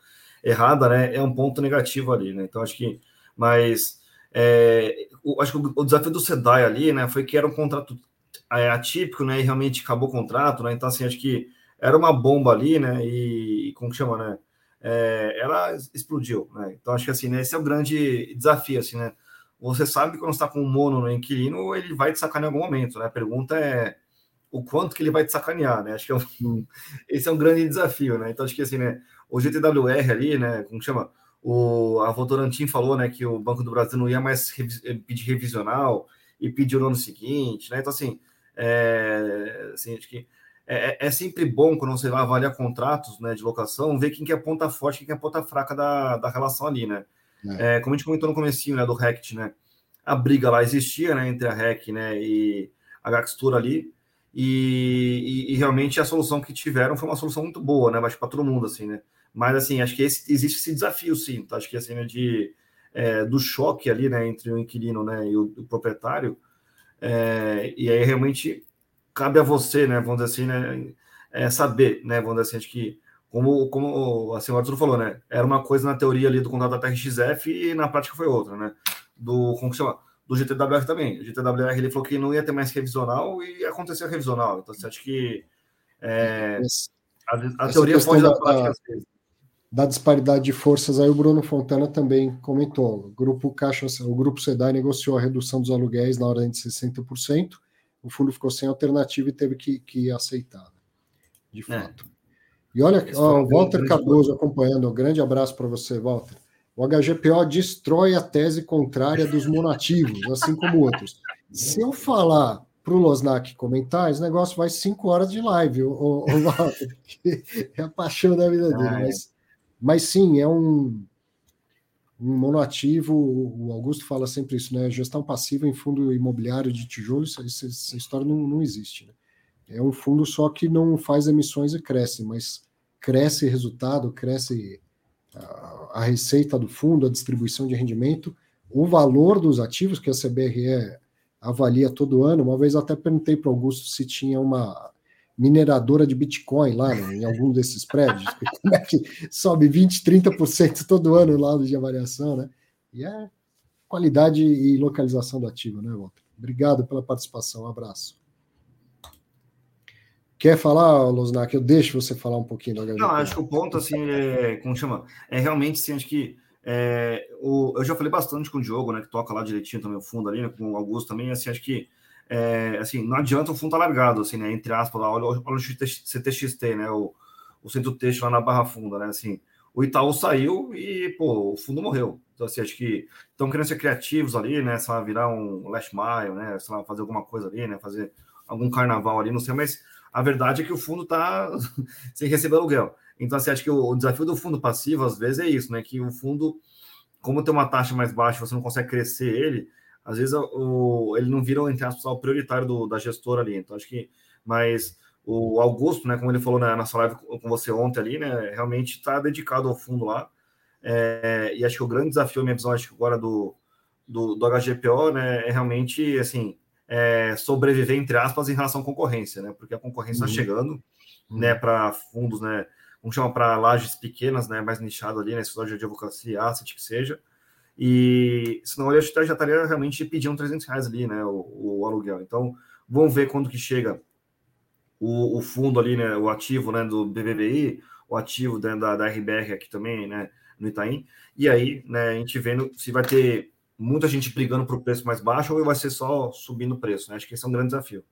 errada, né? É um ponto negativo ali, né? Então acho que. Mas é, o, acho que o, desafio do SEDAI ali, né, foi que era um contrato é, atípico, né? E realmente acabou o contrato, né? Então, assim, acho que era uma bomba ali, né? E como que chama, né? É, ela explodiu, né? Então, acho que assim, né, esse é o grande desafio, assim, né? Você sabe que quando está com um mono no inquilino, ele vai te sacanear em algum momento, né? A pergunta é o quanto que ele vai te sacanear, né? Acho que é um, esse é um grande desafio, né? Então, acho que assim, né? O GTWR ali, né? Como chama? O, a Votorantim falou, né? Que o Banco do Brasil não ia mais pedir revisional e pediu no ano seguinte, né? Então, assim, é, assim acho que é, é, é, sempre bom quando você vai avaliar contratos né, de locação, ver quem que é a ponta forte, quem que é a ponta fraca da, da relação ali, né? É. é como a gente comentou no comecinho, né, do RECT, né? A briga lá existia, né, entre a REC, né, e a Gaxtura ali, e, e, e, realmente a solução que tiveram foi uma solução muito boa, né? Acho para todo mundo, assim, né? Mas, assim, acho que esse, existe esse desafio, sim, tá? Acho que, assim, né, de, é, do choque ali, né, entre o inquilino, né, e o, o proprietário, é, e aí realmente cabe a você, né, vamos dizer assim, né, é, saber, né, vamos dizer assim, acho que como, como assim, o Arthur falou, né, era uma coisa na teoria ali do contrato da TRXF e na prática foi outra, né, do, como chama? do GTWR também, o GTWR ele falou que não ia ter mais revisional e aconteceu revisional, então você acha que é, a, a teoria pode da, prática da, da disparidade de forças, aí o Bruno Fontana também comentou. O grupo Caixa, o grupo SEDAI negociou a redução dos aluguéis na ordem de 60%. O fundo ficou sem alternativa e teve que, que aceitar, né? de é. fato. É. E olha, ó, o Walter Cardoso acompanhando. Um grande abraço para você, Walter. O HGPO destrói a tese contrária dos monativos, assim como outros. Se eu falar para o Losnak comentar, esse negócio vai cinco horas de live, o, o, o Walter, é a paixão da vida dele. Ah, é. Mas mas sim, é um, um monoativo. O Augusto fala sempre isso, né? Gestão passiva em fundo imobiliário de tijolo, essa, essa história não, não existe. Né? É um fundo só que não faz emissões e cresce, mas cresce resultado, cresce a, a receita do fundo, a distribuição de rendimento, o valor dos ativos que a CBRE avalia todo ano. Uma vez até perguntei para o Augusto se tinha uma mineradora de Bitcoin lá né, em algum desses prédios. Como é que sobe 20, 30% todo ano lá de avaliação, né? E é qualidade e localização do ativo, né, Walter? Obrigado pela participação, um abraço. Quer falar, Losnak? Eu deixo você falar um pouquinho da HGP. Não, acho que o ponto, assim, é, como chama? É realmente, sim, acho que é, o, eu já falei bastante com o Diogo, né, que toca lá direitinho também o fundo ali, né, com o Augusto também, assim, acho que é, assim, não adianta o fundo tá largado, assim, né? Entre aspas, lá, olha, olha o CTXT, né? O, o centro texto lá na Barra Funda, né? Assim, o Itaú saiu e, pô, o fundo morreu. Então, assim, acho que estão querendo ser criativos ali, né? Sei lá, virar um Last Mile, né? Sei lá, fazer alguma coisa ali, né? Fazer algum carnaval ali, não sei, mas a verdade é que o fundo está sem receber aluguel. Então, assim, acho que o, o, desafio do fundo passivo, às vezes, é isso, né? Que o fundo, como tem uma taxa mais baixa, você não consegue crescer ele, às vezes o, ele não vira, entre aspas, o prioritário do, da gestora ali. Então, acho que, mas o Augusto, né, como ele falou na nossa live com você ontem ali, né, realmente está dedicado ao fundo lá. É, e acho que o grande desafio, minha visão, acho que agora do, do, do HGPO, né, é realmente, assim, é sobreviver, entre aspas, em relação à concorrência, né, porque a concorrência está uhum. chegando, uhum. né, para fundos, né, vamos chamar para lajes pequenas, né, mais nichado ali, né, loja de advocacia, asset que seja, e senão ele já estaria realmente pedindo 300 reais ali, né, o, o aluguel. Então, vamos ver quando que chega o, o, fundo ali, né, o ativo, né, do BBBI, o ativo né, da, da RBR aqui também, né, no Itaim, e aí, né, a gente vendo se vai ter muita gente brigando para o preço mais baixo ou vai ser só subindo o preço, né, acho que esse é um grande desafio.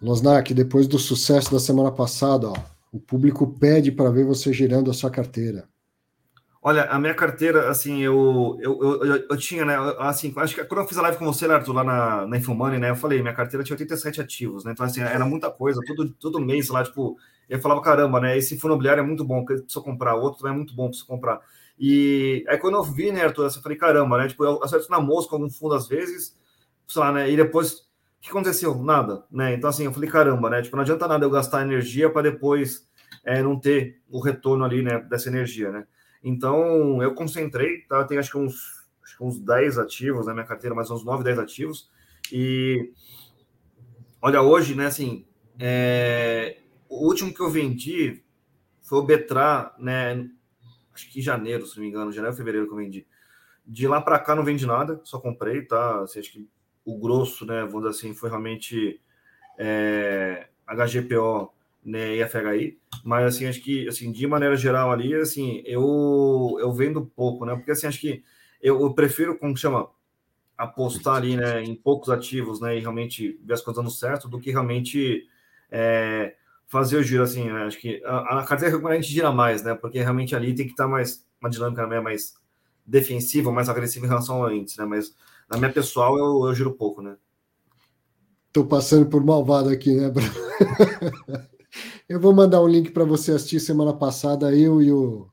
Losnak, depois do sucesso da semana passada, ó, o público pede para ver você girando a sua carteira. Olha, a minha carteira, assim, eu, eu, eu, eu, tinha, né, assim, acho que quando eu fiz a live com você, Arthur, lá na, na Infomoney, né, eu falei, minha carteira tinha 87 ativos, né, então, assim, era muita coisa, todo, todo mês lá, tipo, eu falava, caramba, né, esse fundo imobiliário é muito bom, preciso comprar, outro é muito bom, preciso comprar. E aí, quando eu vi, né, Arthur, eu falei, caramba, né, tipo, eu acerto na mosca algum fundo às vezes, sei lá, né, e depois, o que aconteceu? Nada, né, então, assim, eu falei, caramba, né, tipo, não adianta nada eu gastar energia para depois é, não ter o retorno ali, né, dessa energia, né. Então, eu concentrei, tá? Tem acho que uns, acho que uns 10 ativos na minha carteira, mais uns 9, 10 ativos. E olha, hoje, né, assim, é, o último que eu vendi foi o Betra, né? Acho que em janeiro, se não me engano, janeiro, fevereiro que eu vendi. De lá para cá não vendi nada, só comprei, tá? Assim, acho que o grosso, né, vamos dizer assim, foi realmente é, HGPO né, e FHI, mas assim, acho que assim, de maneira geral ali, assim, eu eu vendo pouco, né? Porque assim, acho que eu, eu prefiro, como chama, apostar ali, né, em poucos ativos, né, e realmente ver as coisas dando certo, do que realmente é, fazer o giro, assim, né? Acho que a, a carteira a gente gira mais, né? Porque realmente ali tem que estar mais, uma dinâmica né, mais defensiva, mais agressiva em relação ao antes, né? Mas na minha pessoal eu, eu giro pouco, né? Tô passando por malvado aqui, né, Bruno? Eu vou mandar um link para você assistir semana passada, eu e o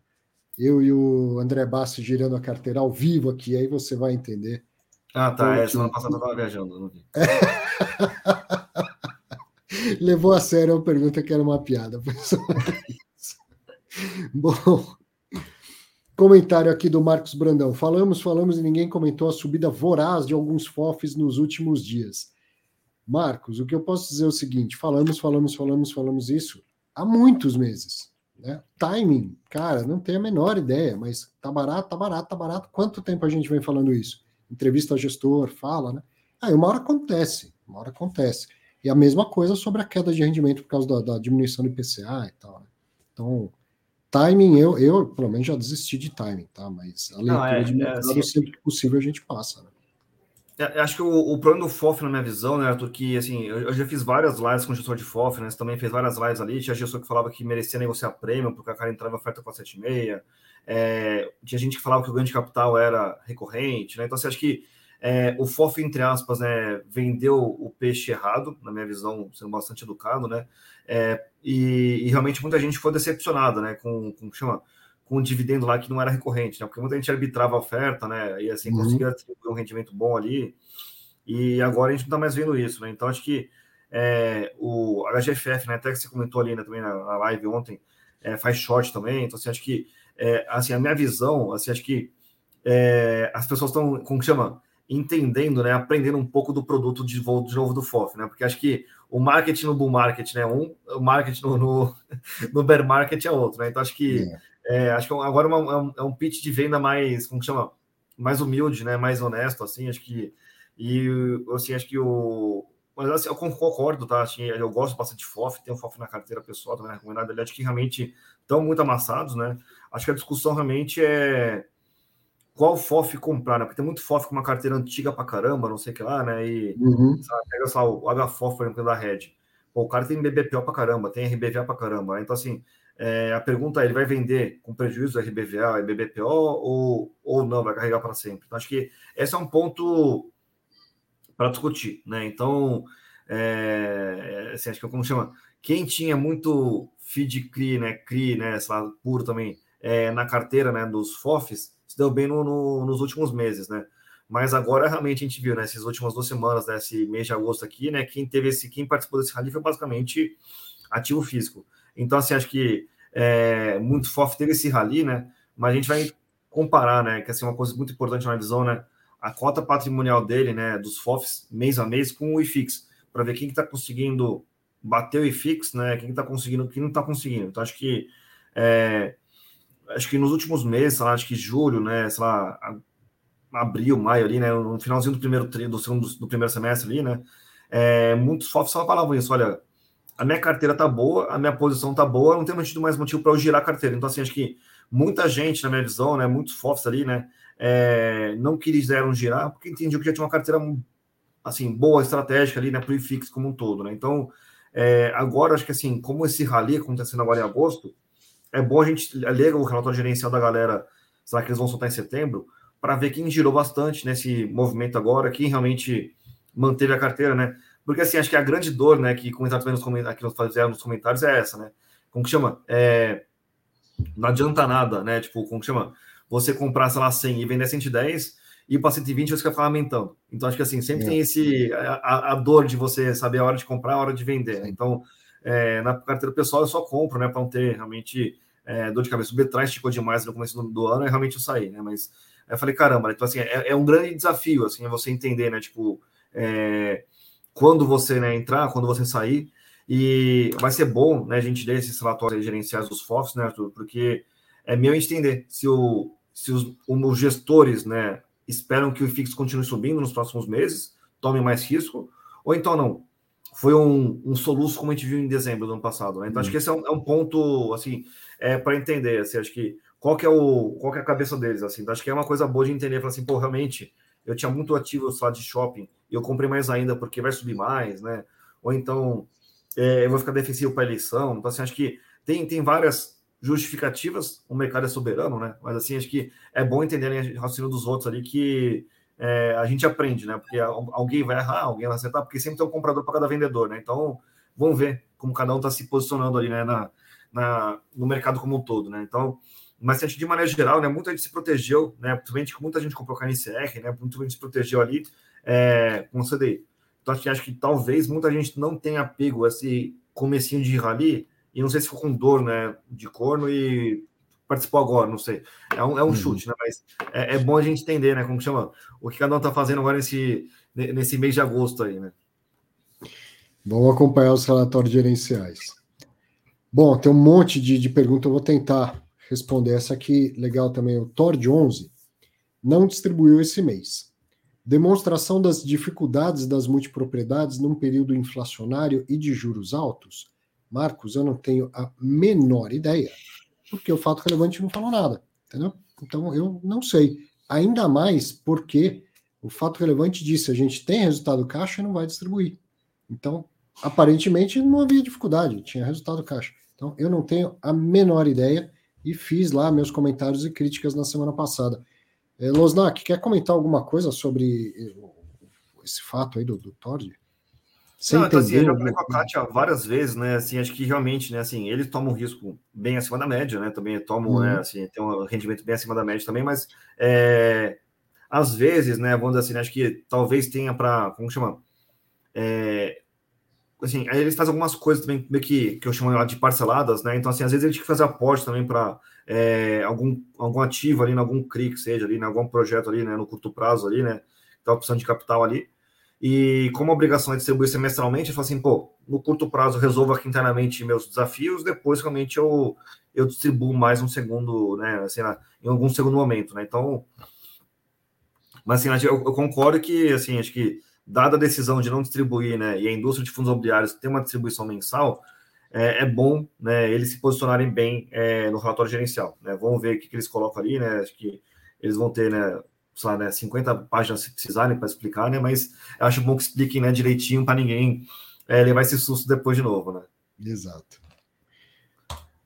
eu e o André Bassi girando a carteira ao vivo aqui, aí você vai entender. Ah, tá. É, semana passada eu estava viajando, não vi. Levou a sério a pergunta que era uma piada. Bom, comentário aqui do Marcos Brandão. Falamos, falamos e ninguém comentou a subida voraz de alguns FOFs nos últimos dias. Marcos, o que eu posso dizer é o seguinte: falamos, falamos, falamos, falamos isso há muitos meses. Né? Timing, cara, não tenho a menor ideia, mas tá barato, tá barato, tá barato. Quanto tempo a gente vem falando isso? Entrevista ao gestor, fala, né? Aí uma hora acontece, uma hora acontece. E a mesma coisa sobre a queda de rendimento por causa da, da diminuição do IPCA e tal. Né? Então, timing, eu, eu pelo menos já desisti de timing, tá? Mas a leitura não, é, de mercado, é, assim, sempre que possível, a gente passa, né? É, acho que o, o problema do FOF, na minha visão, né, Arthur, que assim, eu, eu, já fiz várias lives com o gestor de FOF, né? Você também fez várias lives ali. Tinha gestor que falava que merecia negociar prêmio, porque a cara entrava oferta com a 7,6. É, tinha gente que falava que o ganho de capital era recorrente, né? Então, você acha que é, o FOF, entre aspas, né, vendeu o peixe errado, na minha visão, sendo bastante educado, né? É, e, e, realmente muita gente foi decepcionada, né? Com, com chama com um dividendo lá que não era recorrente, né? Porque muita gente arbitrava a oferta, né? E assim, uhum. conseguia atribuir um rendimento bom ali. E agora a gente não está mais vendo isso, né? Então acho que é, o HGFF, né? Até que você comentou ali né, também na, na live ontem, é, faz short também. Então, assim, acho que é, assim, a minha visão, assim, acho que é, as pessoas estão, como que chama? Entendendo, né? Aprendendo um pouco do produto de, de novo do FOF, né? Porque acho que o marketing no bull market, né? Um, o marketing no, no, no bear market é outro, né? Então acho que é. É, acho que agora é, uma, é, um pitch de venda mais, como chama? Mais humilde, né? Mais honesto, assim, acho que. E assim, acho que o. Mas assim, eu concordo, tá? Assim, eu gosto bastante de FOF, tenho FOF na carteira pessoal, também recomendado. Ele acho que realmente estão muito amassados, né? Acho que a discussão realmente é qual FOF comprar, né? Porque tem muito FOF com uma carteira antiga pra caramba, não sei o que lá, né? E uhum. sabe, pega só o HFOF, por exemplo, da Red. Pô, o cara tem BBPO pra caramba, tem RBVA pra caramba. Né? Então, assim, é, a pergunta é: ele vai vender com prejuízo RBVA e BBPO ou, ou não, vai carregar para sempre? Então, acho que esse é um ponto para discutir, né? Então, é, assim, acho que é como chama, quem tinha muito feed CRI, né, CRI, né, sei lá, puro também, é, na carteira, né, dos FOFs, se deu bem no, no, nos últimos meses, né? Mas agora realmente a gente viu, né, essas últimas duas semanas, né, esse mês de agosto aqui, né, quem teve esse, quem participou desse rally foi basicamente ativo físico. Então, assim, acho que é, muito FOF teve esse rally, né? Mas a gente vai comparar, né? Que assim, uma coisa muito importante na visão, né? A cota patrimonial dele, né? Dos FOFs mês a mês com o IFIX, para ver quem está que tá conseguindo bater o IFIX, né? Quem está conseguindo, quem não está conseguindo. Então, acho que é, acho que nos últimos meses, lá, acho que julho, né? Sei lá, abril, maio ali, né? No finalzinho do primeiro do segundo do primeiro semestre ali, né? É, muitos FOFs só falavam isso, olha a minha carteira tá boa, a minha posição tá boa, não tem mais motivo para eu girar a carteira. Então, assim, acho que muita gente, na minha visão, né, muitos FOFs ali, né, é, não quiseram girar porque entendiam que já tinha uma carteira, assim, boa, estratégica ali, né, pro IFIX como um todo, né. Então, é, agora, acho que, assim, como esse rally acontecendo agora em agosto, é bom a gente ler o relatório gerencial da galera será que eles vão soltar em setembro? Para ver quem girou bastante nesse movimento agora, quem realmente manteve a carteira, né? Porque assim, acho que a grande dor, né, que comentaram também nos comentários, que nós fazemos nos comentários é essa, né? Como que chama? É, não adianta nada, né? Tipo, como que chama? Você comprar, sei lá, 100 e vender 110 e para 120 você ficar lamentando. Então, acho que assim, sempre é. tem esse a, a, dor de você saber a hora de comprar, a hora de vender. Né? Então, é, na carteira pessoal eu só compro, né, para não ter realmente é, dor de cabeça. O Betrai esticou demais no começo do, do ano e realmente eu saí, né? Mas eu falei, caramba, então assim, é, é, um grande desafio, assim, é você entender, né? Tipo, é, quando você né, entrar, quando você sair. E vai ser bom, né, a gente ler esses relatórios gerenciais dos FOFs, né, Arthur, porque é meu entender se, o, se os, os gestores, né, esperam que o fixo continue subindo nos próximos meses, tomem mais risco, ou então não. Foi um, um soluço como a gente viu em dezembro do ano passado, né? Então, acho uhum. que esse é um, é um ponto, assim, é, para entender, assim, acho que qual que é o qual que é a cabeça deles, assim, então, acho que é uma coisa boa de entender, falar assim, pô, realmente, eu tinha muito ativo lá de shopping eu comprei mais ainda porque vai subir mais, né? Ou então é, eu vou ficar defensivo para eleição. Então, assim, acho que tem, tem várias justificativas. O mercado é soberano, né? Mas, assim, acho que é bom entender o raciocínio dos outros ali que é, a gente aprende, né? Porque alguém vai errar, alguém vai acertar, porque sempre tem um comprador para cada vendedor, né? Então, vamos ver como cada um está se posicionando ali, né? Na, na, no mercado como um todo, né? Então, mas assim, de maneira geral, né? Muita gente se protegeu, né? Principalmente muita gente comprou KNCR, né? Muita gente se protegeu ali é, com o CDI. Então, acho que, acho que talvez muita gente não tenha apego a esse comecinho de rally, e não sei se ficou com dor né, de corno e participou agora, não sei. É um, é um uhum. chute, né? Mas é, é, bom a gente entender, né? Como chama? O que cada um está fazendo agora nesse, nesse mês de agosto aí, né? Vamos acompanhar os relatórios gerenciais. Bom, tem um monte de, de perguntas, eu vou tentar responder. Essa aqui, legal também, o Tord 11 não distribuiu esse mês. Demonstração das dificuldades das multipropriedades num período inflacionário e de juros altos? Marcos, eu não tenho a menor ideia, porque o fato relevante não falou nada, entendeu? Então eu não sei. Ainda mais porque o fato relevante disse: a gente tem resultado caixa e não vai distribuir. Então, aparentemente não havia dificuldade, tinha resultado caixa. Então, eu não tenho a menor ideia e fiz lá meus comentários e críticas na semana passada. É, Losnak, quer comentar alguma coisa sobre eh, esse fato aí do, do Tord? Sem Não, então, assim, eu já falei com a Kátia várias vezes, né? Assim, acho que realmente, né? Assim, ele toma um risco bem acima da média, né? Também toma, uhum. né? Assim, tem um rendimento bem acima da média também, mas é, às vezes, né? Vamos dizer assim, né, acho que talvez tenha para, como chama? É, assim, aí eles fazem algumas coisas também meio que, que eu chamo de parceladas, né? Então, assim, às vezes ele tem que fazer aporte também para é, algum, algum ativo ali, em algum CRI que seja ali, em algum projeto ali, né? No curto prazo ali, né? Tá opção de capital ali. E como a obrigação é distribuir semestralmente, eu falo assim, pô, no curto prazo resolvo aqui internamente meus desafios, depois realmente eu, eu distribuo mais um segundo, né? Assim, em algum segundo momento, né? Então, mas assim, eu, eu concordo que, assim, acho que dada a decisão de não distribuir, né, e a indústria de fundos imobiliários tem uma distribuição mensal, é, é bom né, eles se posicionarem bem é, no relatório gerencial. Né? Vamos ver o que, que, eles colocam ali, né? Acho que eles vão ter, né, sei lá, né, 50 páginas se precisarem para explicar, né? Mas eu acho bom que expliquem né, direitinho para ninguém é, levar esse susto depois de novo, né? Exato.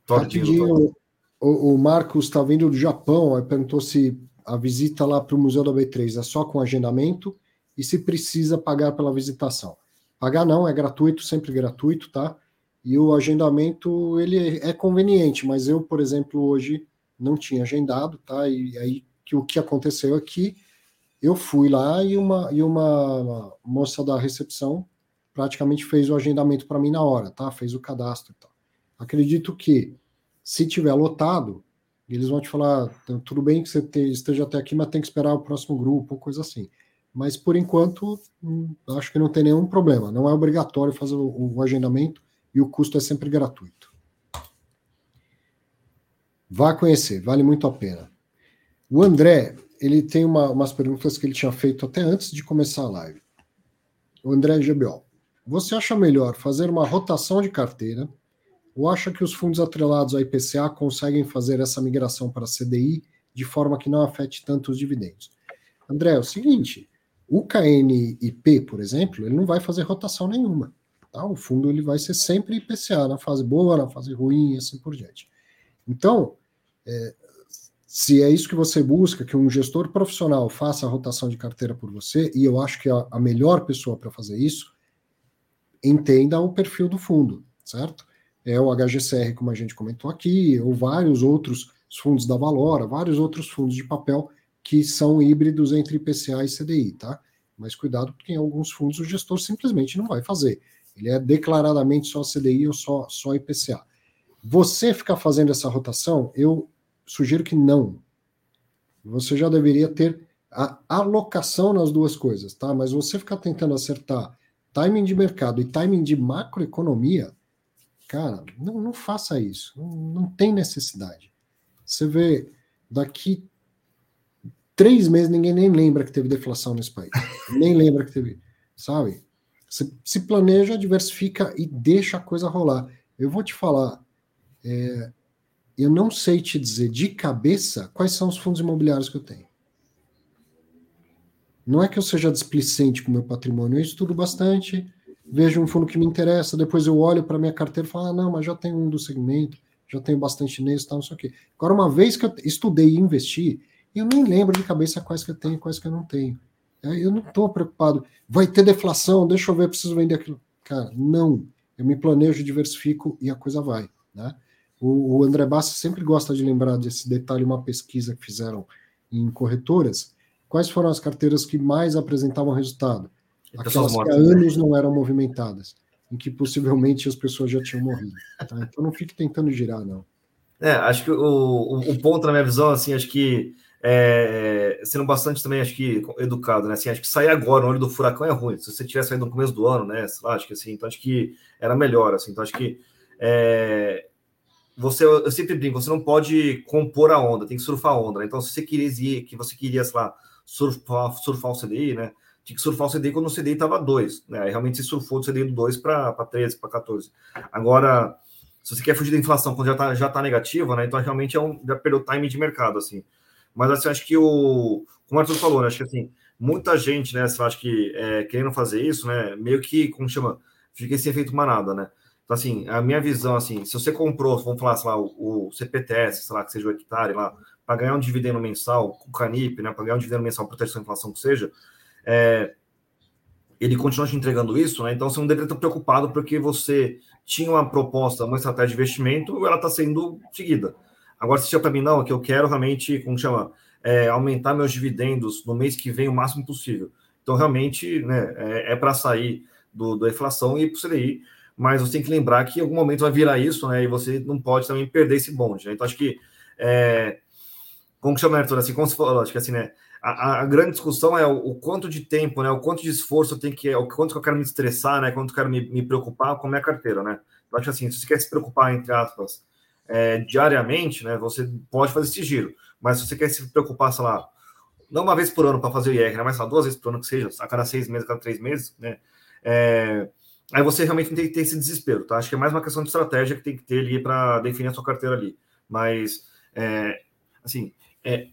Rapidinho, o, o Marcos está vindo do Japão, perguntou se a visita lá para o Museu da B3 é só com agendamento e se precisa pagar pela visitação. Pagar não, é gratuito, sempre gratuito, tá? E o agendamento ele é conveniente, mas eu, por exemplo, hoje não tinha agendado, tá? E aí que o que aconteceu aqui, eu fui lá e uma e uma moça da recepção praticamente fez o agendamento para mim na hora, tá? Fez o cadastro e tal. Acredito que se tiver lotado, eles vão te falar, tudo bem que você esteja até aqui, mas tem que esperar o próximo grupo, coisa assim. Mas por enquanto, hum, acho que não tem nenhum problema. Não é obrigatório fazer o, o agendamento e o custo é sempre gratuito. Vá conhecer, vale muito a pena. O André, ele tem uma, umas perguntas que ele tinha feito até antes de começar a live. O André GBO. Você acha melhor fazer uma rotação de carteira ou acha que os fundos atrelados à IPCA conseguem fazer essa migração para CDI de forma que não afete tanto os dividendos? André, é o seguinte, o KNIP, por exemplo, ele não vai fazer rotação nenhuma. Tá? O fundo ele vai ser sempre IPCA, na fase boa, na fase ruim e assim por diante. Então, é, Se é isso que você busca, que um gestor profissional faça a rotação de carteira por você, e eu acho que a, a melhor pessoa para fazer isso, entenda o perfil do fundo, certo? É o HGCR, como a gente comentou aqui, ou vários outros fundos da Valora, vários outros fundos de papel que são híbridos entre IPCA e CDI, tá? Mas cuidado, porque em alguns fundos o gestor simplesmente não vai fazer. Ele é declaradamente só CDI ou só, só IPCA. Você ficar fazendo essa rotação, eu sugiro que não. Você já deveria ter a alocação nas duas coisas, tá? Mas você ficar tentando acertar timing de mercado e timing de macroeconomia, cara, não, não faça isso. Não, não tem necessidade. Você vê, daqui três meses ninguém nem lembra que teve deflação nesse país. nem lembra que teve, sabe? Você se planeja, diversifica e deixa a coisa rolar. Eu vou te falar, é, eu não sei te dizer de cabeça quais são os fundos imobiliários que eu tenho. Não é que eu seja displicente com o meu patrimônio, eu estudo bastante, vejo um fundo que me interessa, depois eu olho para minha carteira e falo, ah, não, mas já tenho um do segmento, já tenho bastante nesse, tal, não sei o quê. Agora, uma vez que eu estudei e investi, eu nem lembro de cabeça quais que eu tenho e quais que eu não tenho. É, eu não estou preocupado. Vai ter deflação, deixa eu ver, preciso vender aquilo. Cara, não. Eu me planejo, diversifico e a coisa vai. Né? O, André Bassi sempre gosta de lembrar desse detalhe, uma pesquisa que fizeram em corretoras. Quais foram as carteiras que mais apresentavam resultado? Aquelas que há né? anos não eram movimentadas, em que possivelmente as pessoas já tinham morrido. Tá? Então não fique tentando girar, não. É, acho que o, o, o ponto, na minha visão, assim, acho que é, sendo bastante também, acho que educado, né? Assim, acho que sair agora no olho do furacão é ruim. Se você tivesse saído no começo do ano, né? Lá, acho que assim, então acho que era melhor, assim. Então acho que é, você, eu sempre brinco, você não pode compor a onda, tem que surfar a onda. Né? Então, se você queria que você queria, sei lá, surfar, surfar o CDI, né? Tinha que surfar o CDI quando o CDI estava 2, né? Aí realmente você surfou do CDI do 2 para 13, para 14. Agora, se você quer fugir da inflação quando já está já tá negativa, né? Então realmente é um, já perdeu o time de mercado, assim. Mas assim, acho que o. Como o Arthur falou, né? Acho que assim, muita gente, né? Acha que é, querendo fazer isso, né? Meio que, como chama? Fica sem efeito manada, né? Então, assim, a minha visão, assim, se você comprou, vamos falar, sei lá, o, o CPTS, sei lá, que seja o hectare lá, para ganhar um dividendo mensal, o Canip, né? Para ganhar um dividendo mensal, proteção da inflação que seja, é, ele continua te entregando isso, né? Então você não deveria estar preocupado porque você tinha uma proposta, uma estratégia de investimento, ela está sendo seguida. Agora, se para mim, não, que eu quero realmente, como chama, é, aumentar meus dividendos no mês que vem o máximo possível. Então, realmente, né, é, é para sair do, da inflação e para o CDI, mas você tem que lembrar que em algum momento vai virar isso, né? E você não pode também perder esse bonde. Né? Então, acho que. É, como que chama, Arthur? Assim, como acho que assim, né? A, a, grande discussão é o, o, quanto de tempo, né? O quanto de esforço eu tenho que. O quanto que eu quero me estressar, né? Quanto eu quero me, me preocupar com a minha carteira, né? Eu acho assim, se você quer se preocupar, entre aspas, é, diariamente, né, você pode fazer esse giro. Mas se você quer se preocupar, sei lá, não uma vez por ano para fazer o IR, né, mas duas vezes por ano que seja, a cada seis meses, a cada três meses, né? É, aí você realmente tem que ter esse desespero, tá? Acho que é mais uma questão de estratégia que tem que ter ali para definir a sua carteira ali. Mas, é, assim, é,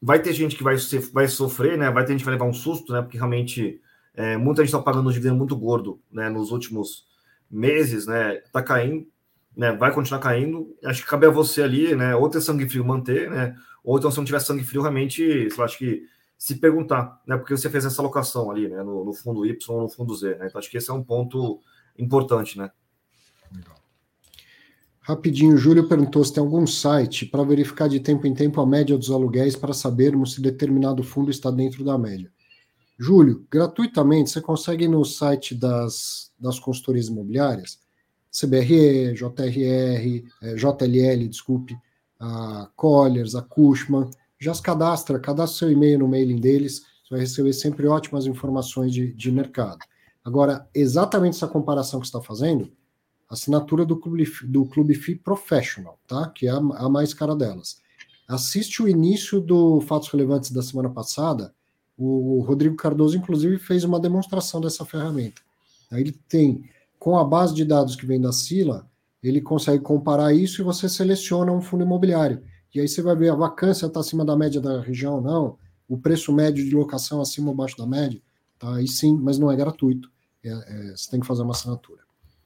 vai ter gente que vai, vai sofrer, né? Vai ter gente que vai levar um susto, né? Porque realmente é, muita gente está pagando um dividendo muito gordo, né? Nos últimos meses, né? Tá caindo né, vai continuar caindo. Acho que cabe a você ali, né, ou ter sangue frio manter, né, ou então se não tiver sangue frio, realmente, sei lá, acho que se perguntar, né, porque você fez essa alocação ali, né, no, no fundo Y ou no fundo Z, né, então acho que esse é um ponto importante, né. Rapidinho, o Júlio perguntou se tem algum site para verificar de tempo em tempo a média dos aluguéis para sabermos se determinado fundo está dentro da média. Júlio, gratuitamente, você consegue no site das, das consultorias imobiliárias, CBRE, JRR, é, JLL, desculpe, a Colliers, a Cushman, já se cadastra, cadastra seu e-mail no mailing deles, você vai receber sempre ótimas informações de, de mercado. Agora, exatamente essa comparação que você está fazendo, assinatura do Clube, do Clube FI Professional, tá? que é a, a mais cara delas. Assiste o início do Fatos Relevantes da semana passada, o Rodrigo Cardoso, inclusive, fez uma demonstração dessa ferramenta. Aí ele tem com a base de dados que vem da Sila, ele consegue comparar isso e você seleciona um fundo imobiliário. E aí você vai ver a vacância está acima da média da região ou não, o preço médio de locação acima ou abaixo da média. Tá? Aí sim, mas não é gratuito. É, é, você tem que fazer uma assinatura.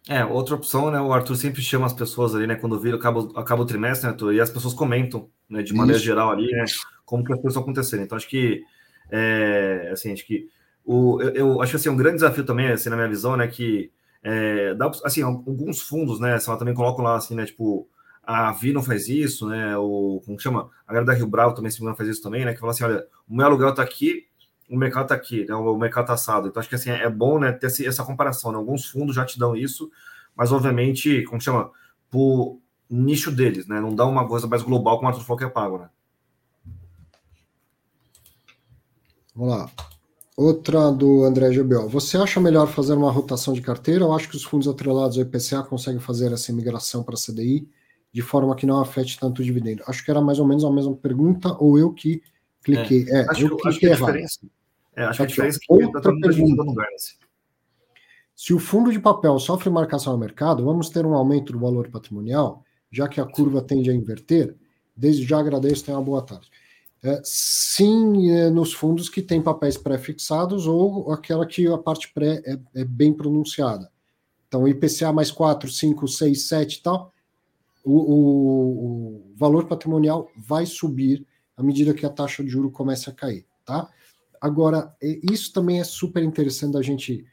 É, outra opção, né? O Arthur sempre chama as pessoas ali, né? Quando vira, acaba, acaba o trimestre, né, Arthur? E as pessoas comentam, né? De maneira Isso. geral ali, né? Como que as coisas aconteceram. Então, acho que, é, assim, acho que o, eu, eu acho assim, um grande desafio também, assim, na minha visão, né? Que é, dá, assim, alguns fundos, né? Assim, também colocam lá, assim, né? Tipo, a Vi não faz isso, né? O, como chama? A galera da Rio Bravo também, se não faz isso também, né? Que fala assim, olha, o meu aluguel tá aqui, o mercado está aqui, né? o mercado está assado. Então, acho que assim, é bom né, ter essa comparação. Né? Alguns fundos já te dão isso, mas obviamente, como chama? Por nicho deles, né? Não dá uma coisa mais global como a Arthur falou que é pago, né? Vamos lá. Outra do André Gebel. Você acha melhor fazer uma rotação de carteira ou acha que os fundos atrelados ao IPCA conseguem fazer essa migração para a CDI de forma que não afete tanto o dividendo? Acho que era mais ou menos a mesma pergunta, ou eu que cliquei. É, é acho, eu cliquei acho que a diferença, é, acho que a diferença é que outra pergunta. Se o fundo de papel sofre marcação no mercado, vamos ter um aumento do valor patrimonial, já que a curva tende a inverter? Desde já agradeço, tenha uma boa tarde. É, sim, é, nos fundos que têm papéis pré-fixados ou aquela que a parte pré é, é, bem pronunciada. Então, IPCA mais 4, 5, 6, 7 e tal, o, o, o valor patrimonial vai subir à medida que a taxa de juro começa a cair, tá? Agora, isso também é super interessante a gente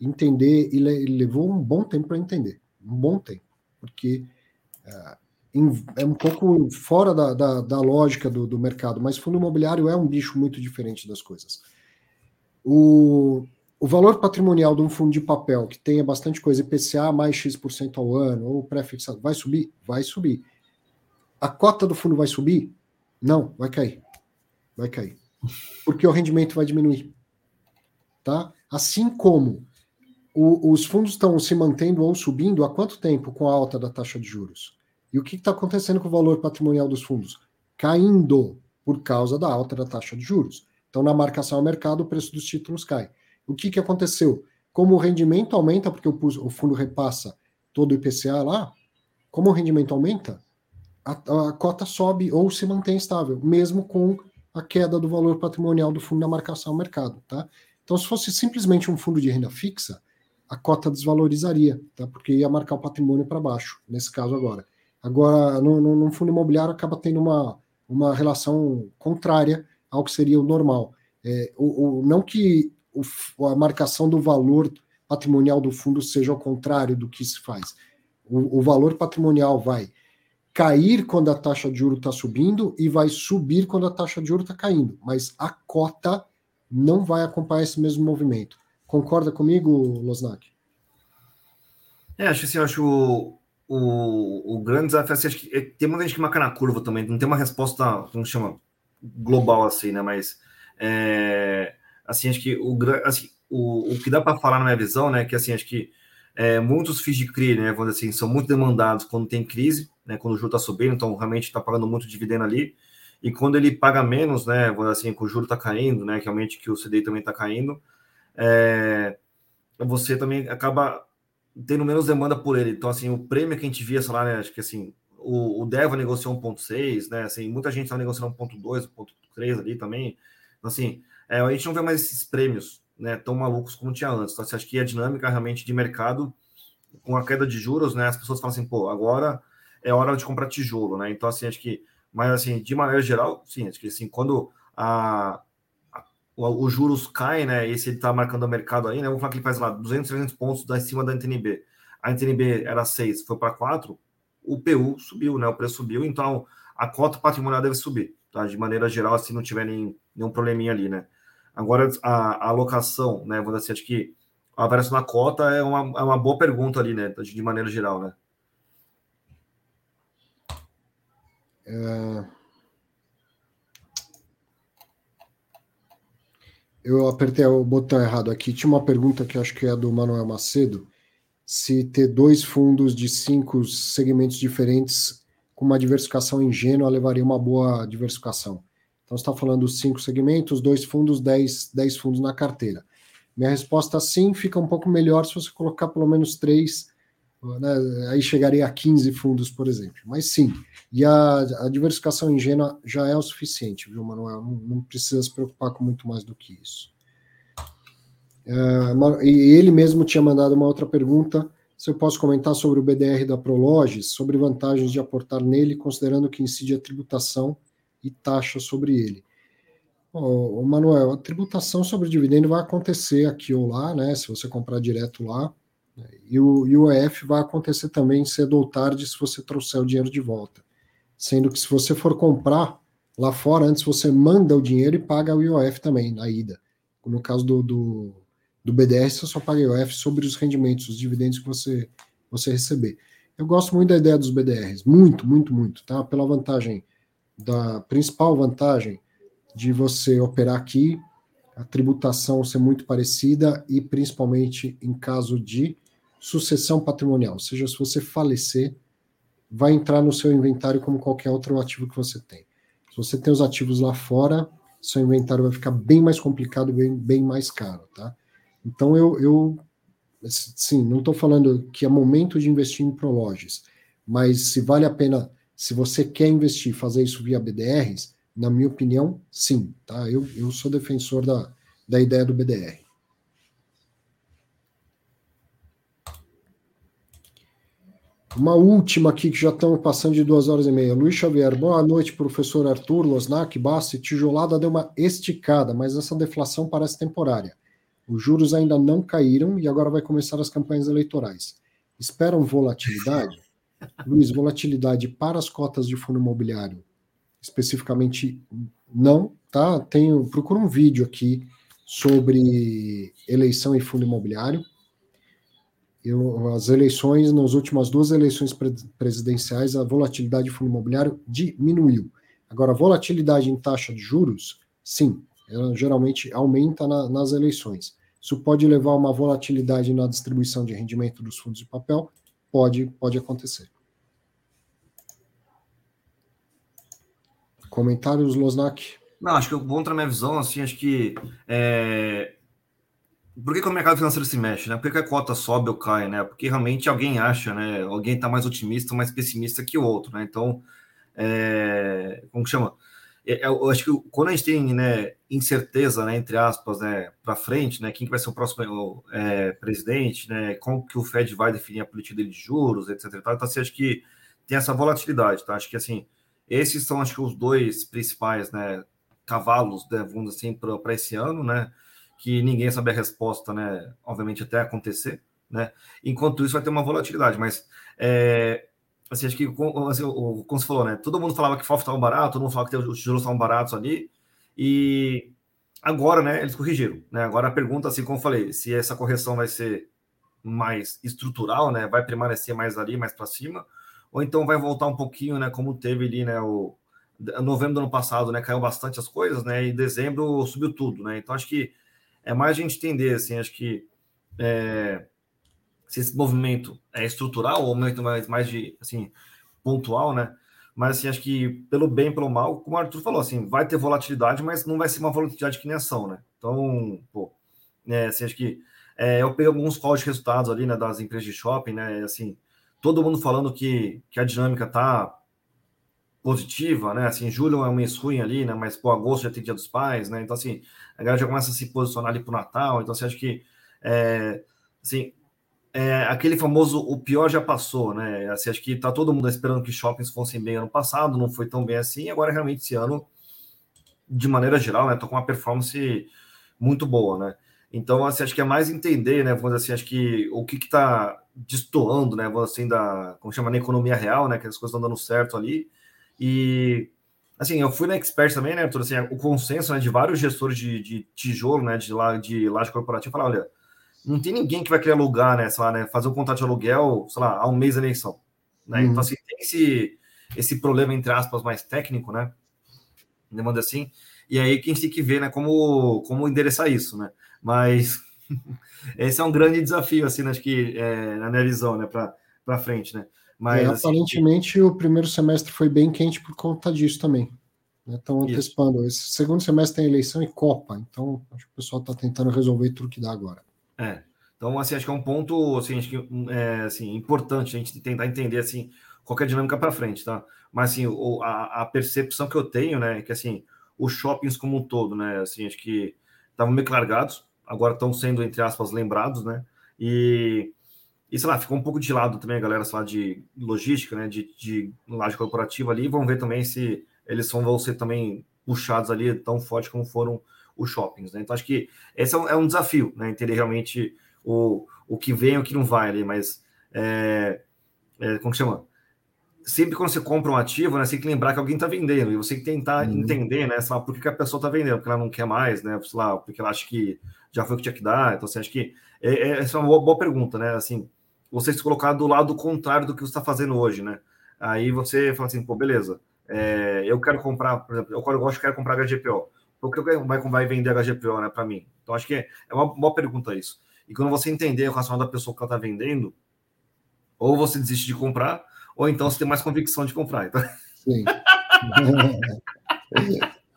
entender e levou um bom tempo para entender, um bom tempo, porque é, um pouco fora da, da, da lógica do, do, mercado, mas fundo imobiliário é um bicho muito diferente das coisas. O, o valor patrimonial de um fundo de papel que tenha bastante coisa, IPCA mais X% ao ano, ou pré-fixado, vai subir? Vai subir. A cota do fundo vai subir? Não, vai cair. Vai cair. Porque o rendimento vai diminuir. Tá? Assim como o, os fundos estão se mantendo ou subindo há quanto tempo com a alta da taxa de juros? E o que está acontecendo com o valor patrimonial dos fundos? Caindo por causa da alta da taxa de juros. Então, na marcação ao mercado, o preço dos títulos cai. O que, que aconteceu? Como o rendimento aumenta, porque o, fundo repassa todo o IPCA lá, como o rendimento aumenta, a, a, cota sobe ou se mantém estável, mesmo com a queda do valor patrimonial do fundo na marcação ao mercado. Tá? Então, se fosse simplesmente um fundo de renda fixa, a cota desvalorizaria, tá? porque ia marcar o patrimônio para baixo, nesse caso agora. Agora, no, no, no, fundo imobiliário, acaba tendo uma, uma relação contrária ao que seria o normal. É, o, o, não que o, a marcação do valor patrimonial do fundo seja ao contrário do que se faz. O, o valor patrimonial vai cair quando a taxa de juros está subindo e vai subir quando a taxa de juros está caindo, mas a cota não vai acompanhar esse mesmo movimento. Concorda comigo, Losnak? É, acho assim, acho o, o, grande desafio assim, acho que é, tem muita gente que marca na curva também, não tem uma resposta, como chama, global assim, né? Mas é, assim, acho que o, assim, o, o que dá para falar na minha visão, né, que assim, acho que é, muitos FIIs de CRI, né, vamos assim, são muito demandados quando tem crise, né, quando o juro está subindo, então realmente está pagando muito dividendo ali, e quando ele paga menos, né, vamos assim, que o juro está caindo, né, realmente que o CDI também está caindo, é, você também acaba tendo menos demanda por ele. Então, assim, o prêmio que a gente via, sei lá, né, acho que assim, o, o Deva negociou 1.6, né, assim, muita gente está negociando 1.2, 1.3 ali também. Então, assim, é, a gente não vê mais esses prêmios, né, tão malucos como tinha antes. Então, você acha que a dinâmica realmente de mercado, com a queda de juros, né, as pessoas falam assim, pô, agora é hora de comprar tijolo, né? Então, assim, acho que, mas assim, de maneira geral, sim, acho que assim, quando a, o, juros cai, né? E se ele tá marcando o mercado aí, né? Vamos falar que ele faz lá 200, 300 pontos da cima da NTNB. A NTNB era 6, foi para 4, o PU subiu, né? O preço subiu, então a cota patrimonial deve subir, tá? De maneira geral, se não tiver nem, nenhum probleminha ali, né? Agora, a, a alocação, né? Vou dizer, acho que a variação na cota é uma, é uma boa pergunta ali, né? De maneira geral, né? É... Eu apertei o botão errado aqui. Tinha uma pergunta que acho que é do Manuel Macedo. Se ter dois fundos de cinco segmentos diferentes com uma diversificação ingênua levaria uma boa diversificação. Então, você está falando cinco segmentos, dois fundos, dez, dez fundos na carteira. Minha resposta sim fica um pouco melhor se você colocar pelo menos três, né? aí chegaria a 15 fundos, por exemplo. Mas sim, e a, a diversificação ingênua já é o suficiente, viu, Manuel? Não, não precisa se preocupar com muito mais do que isso. Uh, e ele mesmo tinha mandado uma outra pergunta se eu posso comentar sobre o BDR da Prologes, sobre vantagens de aportar nele, considerando que incide a tributação e taxa sobre ele. O Manuel, a tributação sobre dividendo vai acontecer aqui ou lá, né? Se você comprar direto lá, e o, e o EF vai acontecer também cedo ou tarde se você trouxer o dinheiro de volta. Sendo que se você for comprar lá fora, antes você manda o dinheiro e paga o IOF também na ida. No caso do, do, do BDR, você só paga IOF sobre os rendimentos, os dividendos que você, você receber. Eu gosto muito da ideia dos BDRs, muito, muito, muito, tá? Pela vantagem, da principal vantagem de você operar aqui, a tributação ser muito parecida e principalmente em caso de sucessão patrimonial, ou seja, se você falecer, vai entrar no seu inventário como qualquer outro ativo que você tem. Se você tem os ativos lá fora, seu inventário vai ficar bem mais complicado, bem, bem mais caro, tá? Então eu, eu sim, não estou falando que é momento de investir em Prologes, mas se vale a pena, se você quer investir, fazer isso via BDRs, na minha opinião, sim, tá? Eu, eu sou defensor da, da ideia do BDR. Uma última aqui, que já estamos passando de duas horas e meia. Luiz Xavier, boa noite, professor Arthur, Losnak, Bassi. Tijolada deu uma esticada, mas essa deflação parece temporária. Os juros ainda não caíram e agora vai começar as campanhas eleitorais. Esperam volatilidade? Luiz, volatilidade para as cotas de fundo imobiliário? Especificamente, não, tá? Tenho, procura um vídeo aqui sobre eleição e fundo imobiliário. Eu, as eleições, nas últimas duas eleições presidenciais, a volatilidade de fundo imobiliário diminuiu. Agora, a volatilidade em taxa de juros, sim, ela geralmente aumenta na, nas eleições. Isso pode levar a uma volatilidade na distribuição de rendimento dos fundos de papel? Pode, pode acontecer. Comentários, Losnak? Não, acho que eu vou na minha visão, assim, acho que é... Por que, que, o mercado financeiro se mexe, né? Por que, que, a cota sobe ou cai, né? Porque realmente alguém acha, né? Alguém está mais otimista mais pessimista que o outro, né? Então, é... como que chama? É, é, eu acho que quando a gente tem né, incerteza, né, entre aspas, né, para frente, né, quem que vai ser o próximo é, presidente, né, como que o Fed vai definir a política dele de juros, etc. Então, assim, acho que tem essa volatilidade, tá? Acho que assim, esses são acho que os dois principais, né, cavalos, né, vamos assim, para esse ano, né, que ninguém sabe a resposta, né, obviamente até acontecer, né. Enquanto isso vai ter uma volatilidade, mas é, assim, acho que, assim, como você falou, né? Todo mundo falava que FOF estava barato, todo mundo falava que os tijolos estavam baratos ali, e agora, né, eles corrigiram, né? Agora a pergunta, assim, como eu falei, se essa correção vai ser mais estrutural, né? Vai permanecer mais ali, mais para cima, ou então vai voltar um pouquinho, né? Como teve ali, né? O novembro do ano passado, né? Caiu bastante as coisas, né? E dezembro subiu tudo, né? Então acho que é mais a gente entender, assim, acho que é, se esse movimento é estrutural ou um mais, mais de assim pontual, né? Mas assim, acho que pelo bem, pelo mal, como o Arthur falou, assim, vai ter volatilidade, mas não vai ser uma volatilidade que nem ação, né? Então, pô, né, assim, acho que é, eu peguei alguns calls de resultados ali, né, das empresas de shopping, né? Assim, todo mundo falando que, que a dinâmica tá positiva, né? Assim, julho é um mês ruim ali, né? Mas pô, agosto já tem Dia dos Pais, né? Então, assim, a galera já começa a se posicionar ali pro Natal. Então, assim, acho que é, assim, é, aquele famoso o pior já passou, né? Assim, acho que está todo mundo esperando que shoppings fossem bem ano passado, não foi tão bem assim, agora realmente esse ano, de maneira geral, né, tô com uma performance muito boa, né? Então, assim, acho que é mais entender, né? Vamos dizer assim, acho que o que está destoando, né? Vamos assim, da, como chama, na economia real, né? Que as coisas estão dando certo ali. E, assim, eu fui na Expert também, né, Arthur? Assim, o consenso né, de vários gestores de, de tijolo, né? De, lá, de laje corporativa, falar, olha, não tem ninguém que vai querer alugar, né, sei lá, né, fazer um contrato de aluguel, sei lá, há um mês da eleição. Né? Uhum. Então, assim, tem esse, esse problema, entre aspas, mais técnico, né? Demanda assim. E aí quem tem que ver, né, como, como endereçar isso, né? Mas esse é um grande desafio, assim, né, acho que é, na minha visão, né, para frente, né? Mas, é, assim, aparentemente o primeiro semestre foi bem quente por conta disso também. Estão né? antecipando. Esse segundo semestre tem eleição e Copa, então acho que o pessoal está tentando resolver tudo que dá agora. É. Então, assim, acho que é um ponto assim, acho que, é, assim, importante a gente tentar entender assim, qual é a dinâmica para frente, tá? Mas assim, o, a, a, percepção que eu tenho, né, é que assim, os shoppings como um todo, né, assim, acho que estavam meio largados, agora estão sendo, entre aspas, lembrados, né? E e sei lá, ficou um pouco de lado também a galera sei lá, de logística, né? De, de laje corporativa ali, vão ver também se eles vão ser também puxados ali tão forte como foram os shoppings, né? Então acho que esse é um, é um desafio, né? Entender realmente o, o que vem e o que não vai ali, mas é, é, como que chama? Sempre quando você compra um ativo, né, você tem que lembrar que alguém está vendendo e você tem que tentar uhum. entender, né, sei lá, por que, que a pessoa está vendendo, porque ela não quer mais, né, sei lá, porque ela acha que já foi o que tinha que dar. Então, você assim, acha que é, é, essa é uma boa, boa, pergunta, né? Assim, você se colocar do lado contrário do que você está fazendo hoje, né? Aí você fala assim, pô, beleza, é, eu quero comprar, por exemplo, eu gosto, quero comprar HGPO. Por que vai, vai vender HGPO, né, para mim? Então, acho que é, é uma boa pergunta isso. E quando você entender o racional da pessoa que ela está vendendo, ou você desiste de comprar, ou então você tem mais convicção de comprar. Então... Sim.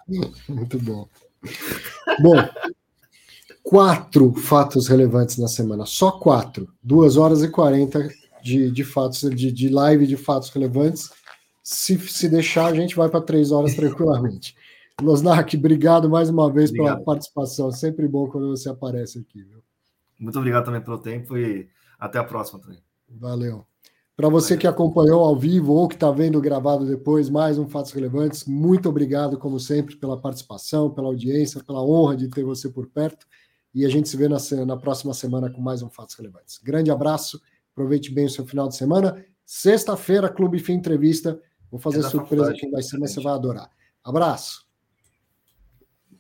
Muito bom. Bom, quatro fatos relevantes na semana, só quatro. Duas horas e quarenta de, de fatos, de, de live de fatos relevantes. Se, se deixar, a gente vai para três horas tranquilamente. Losnak, obrigado mais uma vez obrigado. pela participação. Sempre bom quando você aparece aqui. Viu? Muito obrigado também pelo tempo e até a próxima também. Valeu. Para você que acompanhou ao vivo ou que está vendo gravado depois, mais um Fatos Relevantes, muito obrigado, como sempre, pela participação, pela audiência, pela honra de ter você por perto. E a gente se vê na, na próxima semana com mais um Fatos Relevantes. Grande abraço, aproveite bem o seu final de semana. Sexta-feira, Clube Fim Entrevista. Vou fazer é surpresa quem vai ser, mas você vai adorar. Abraço.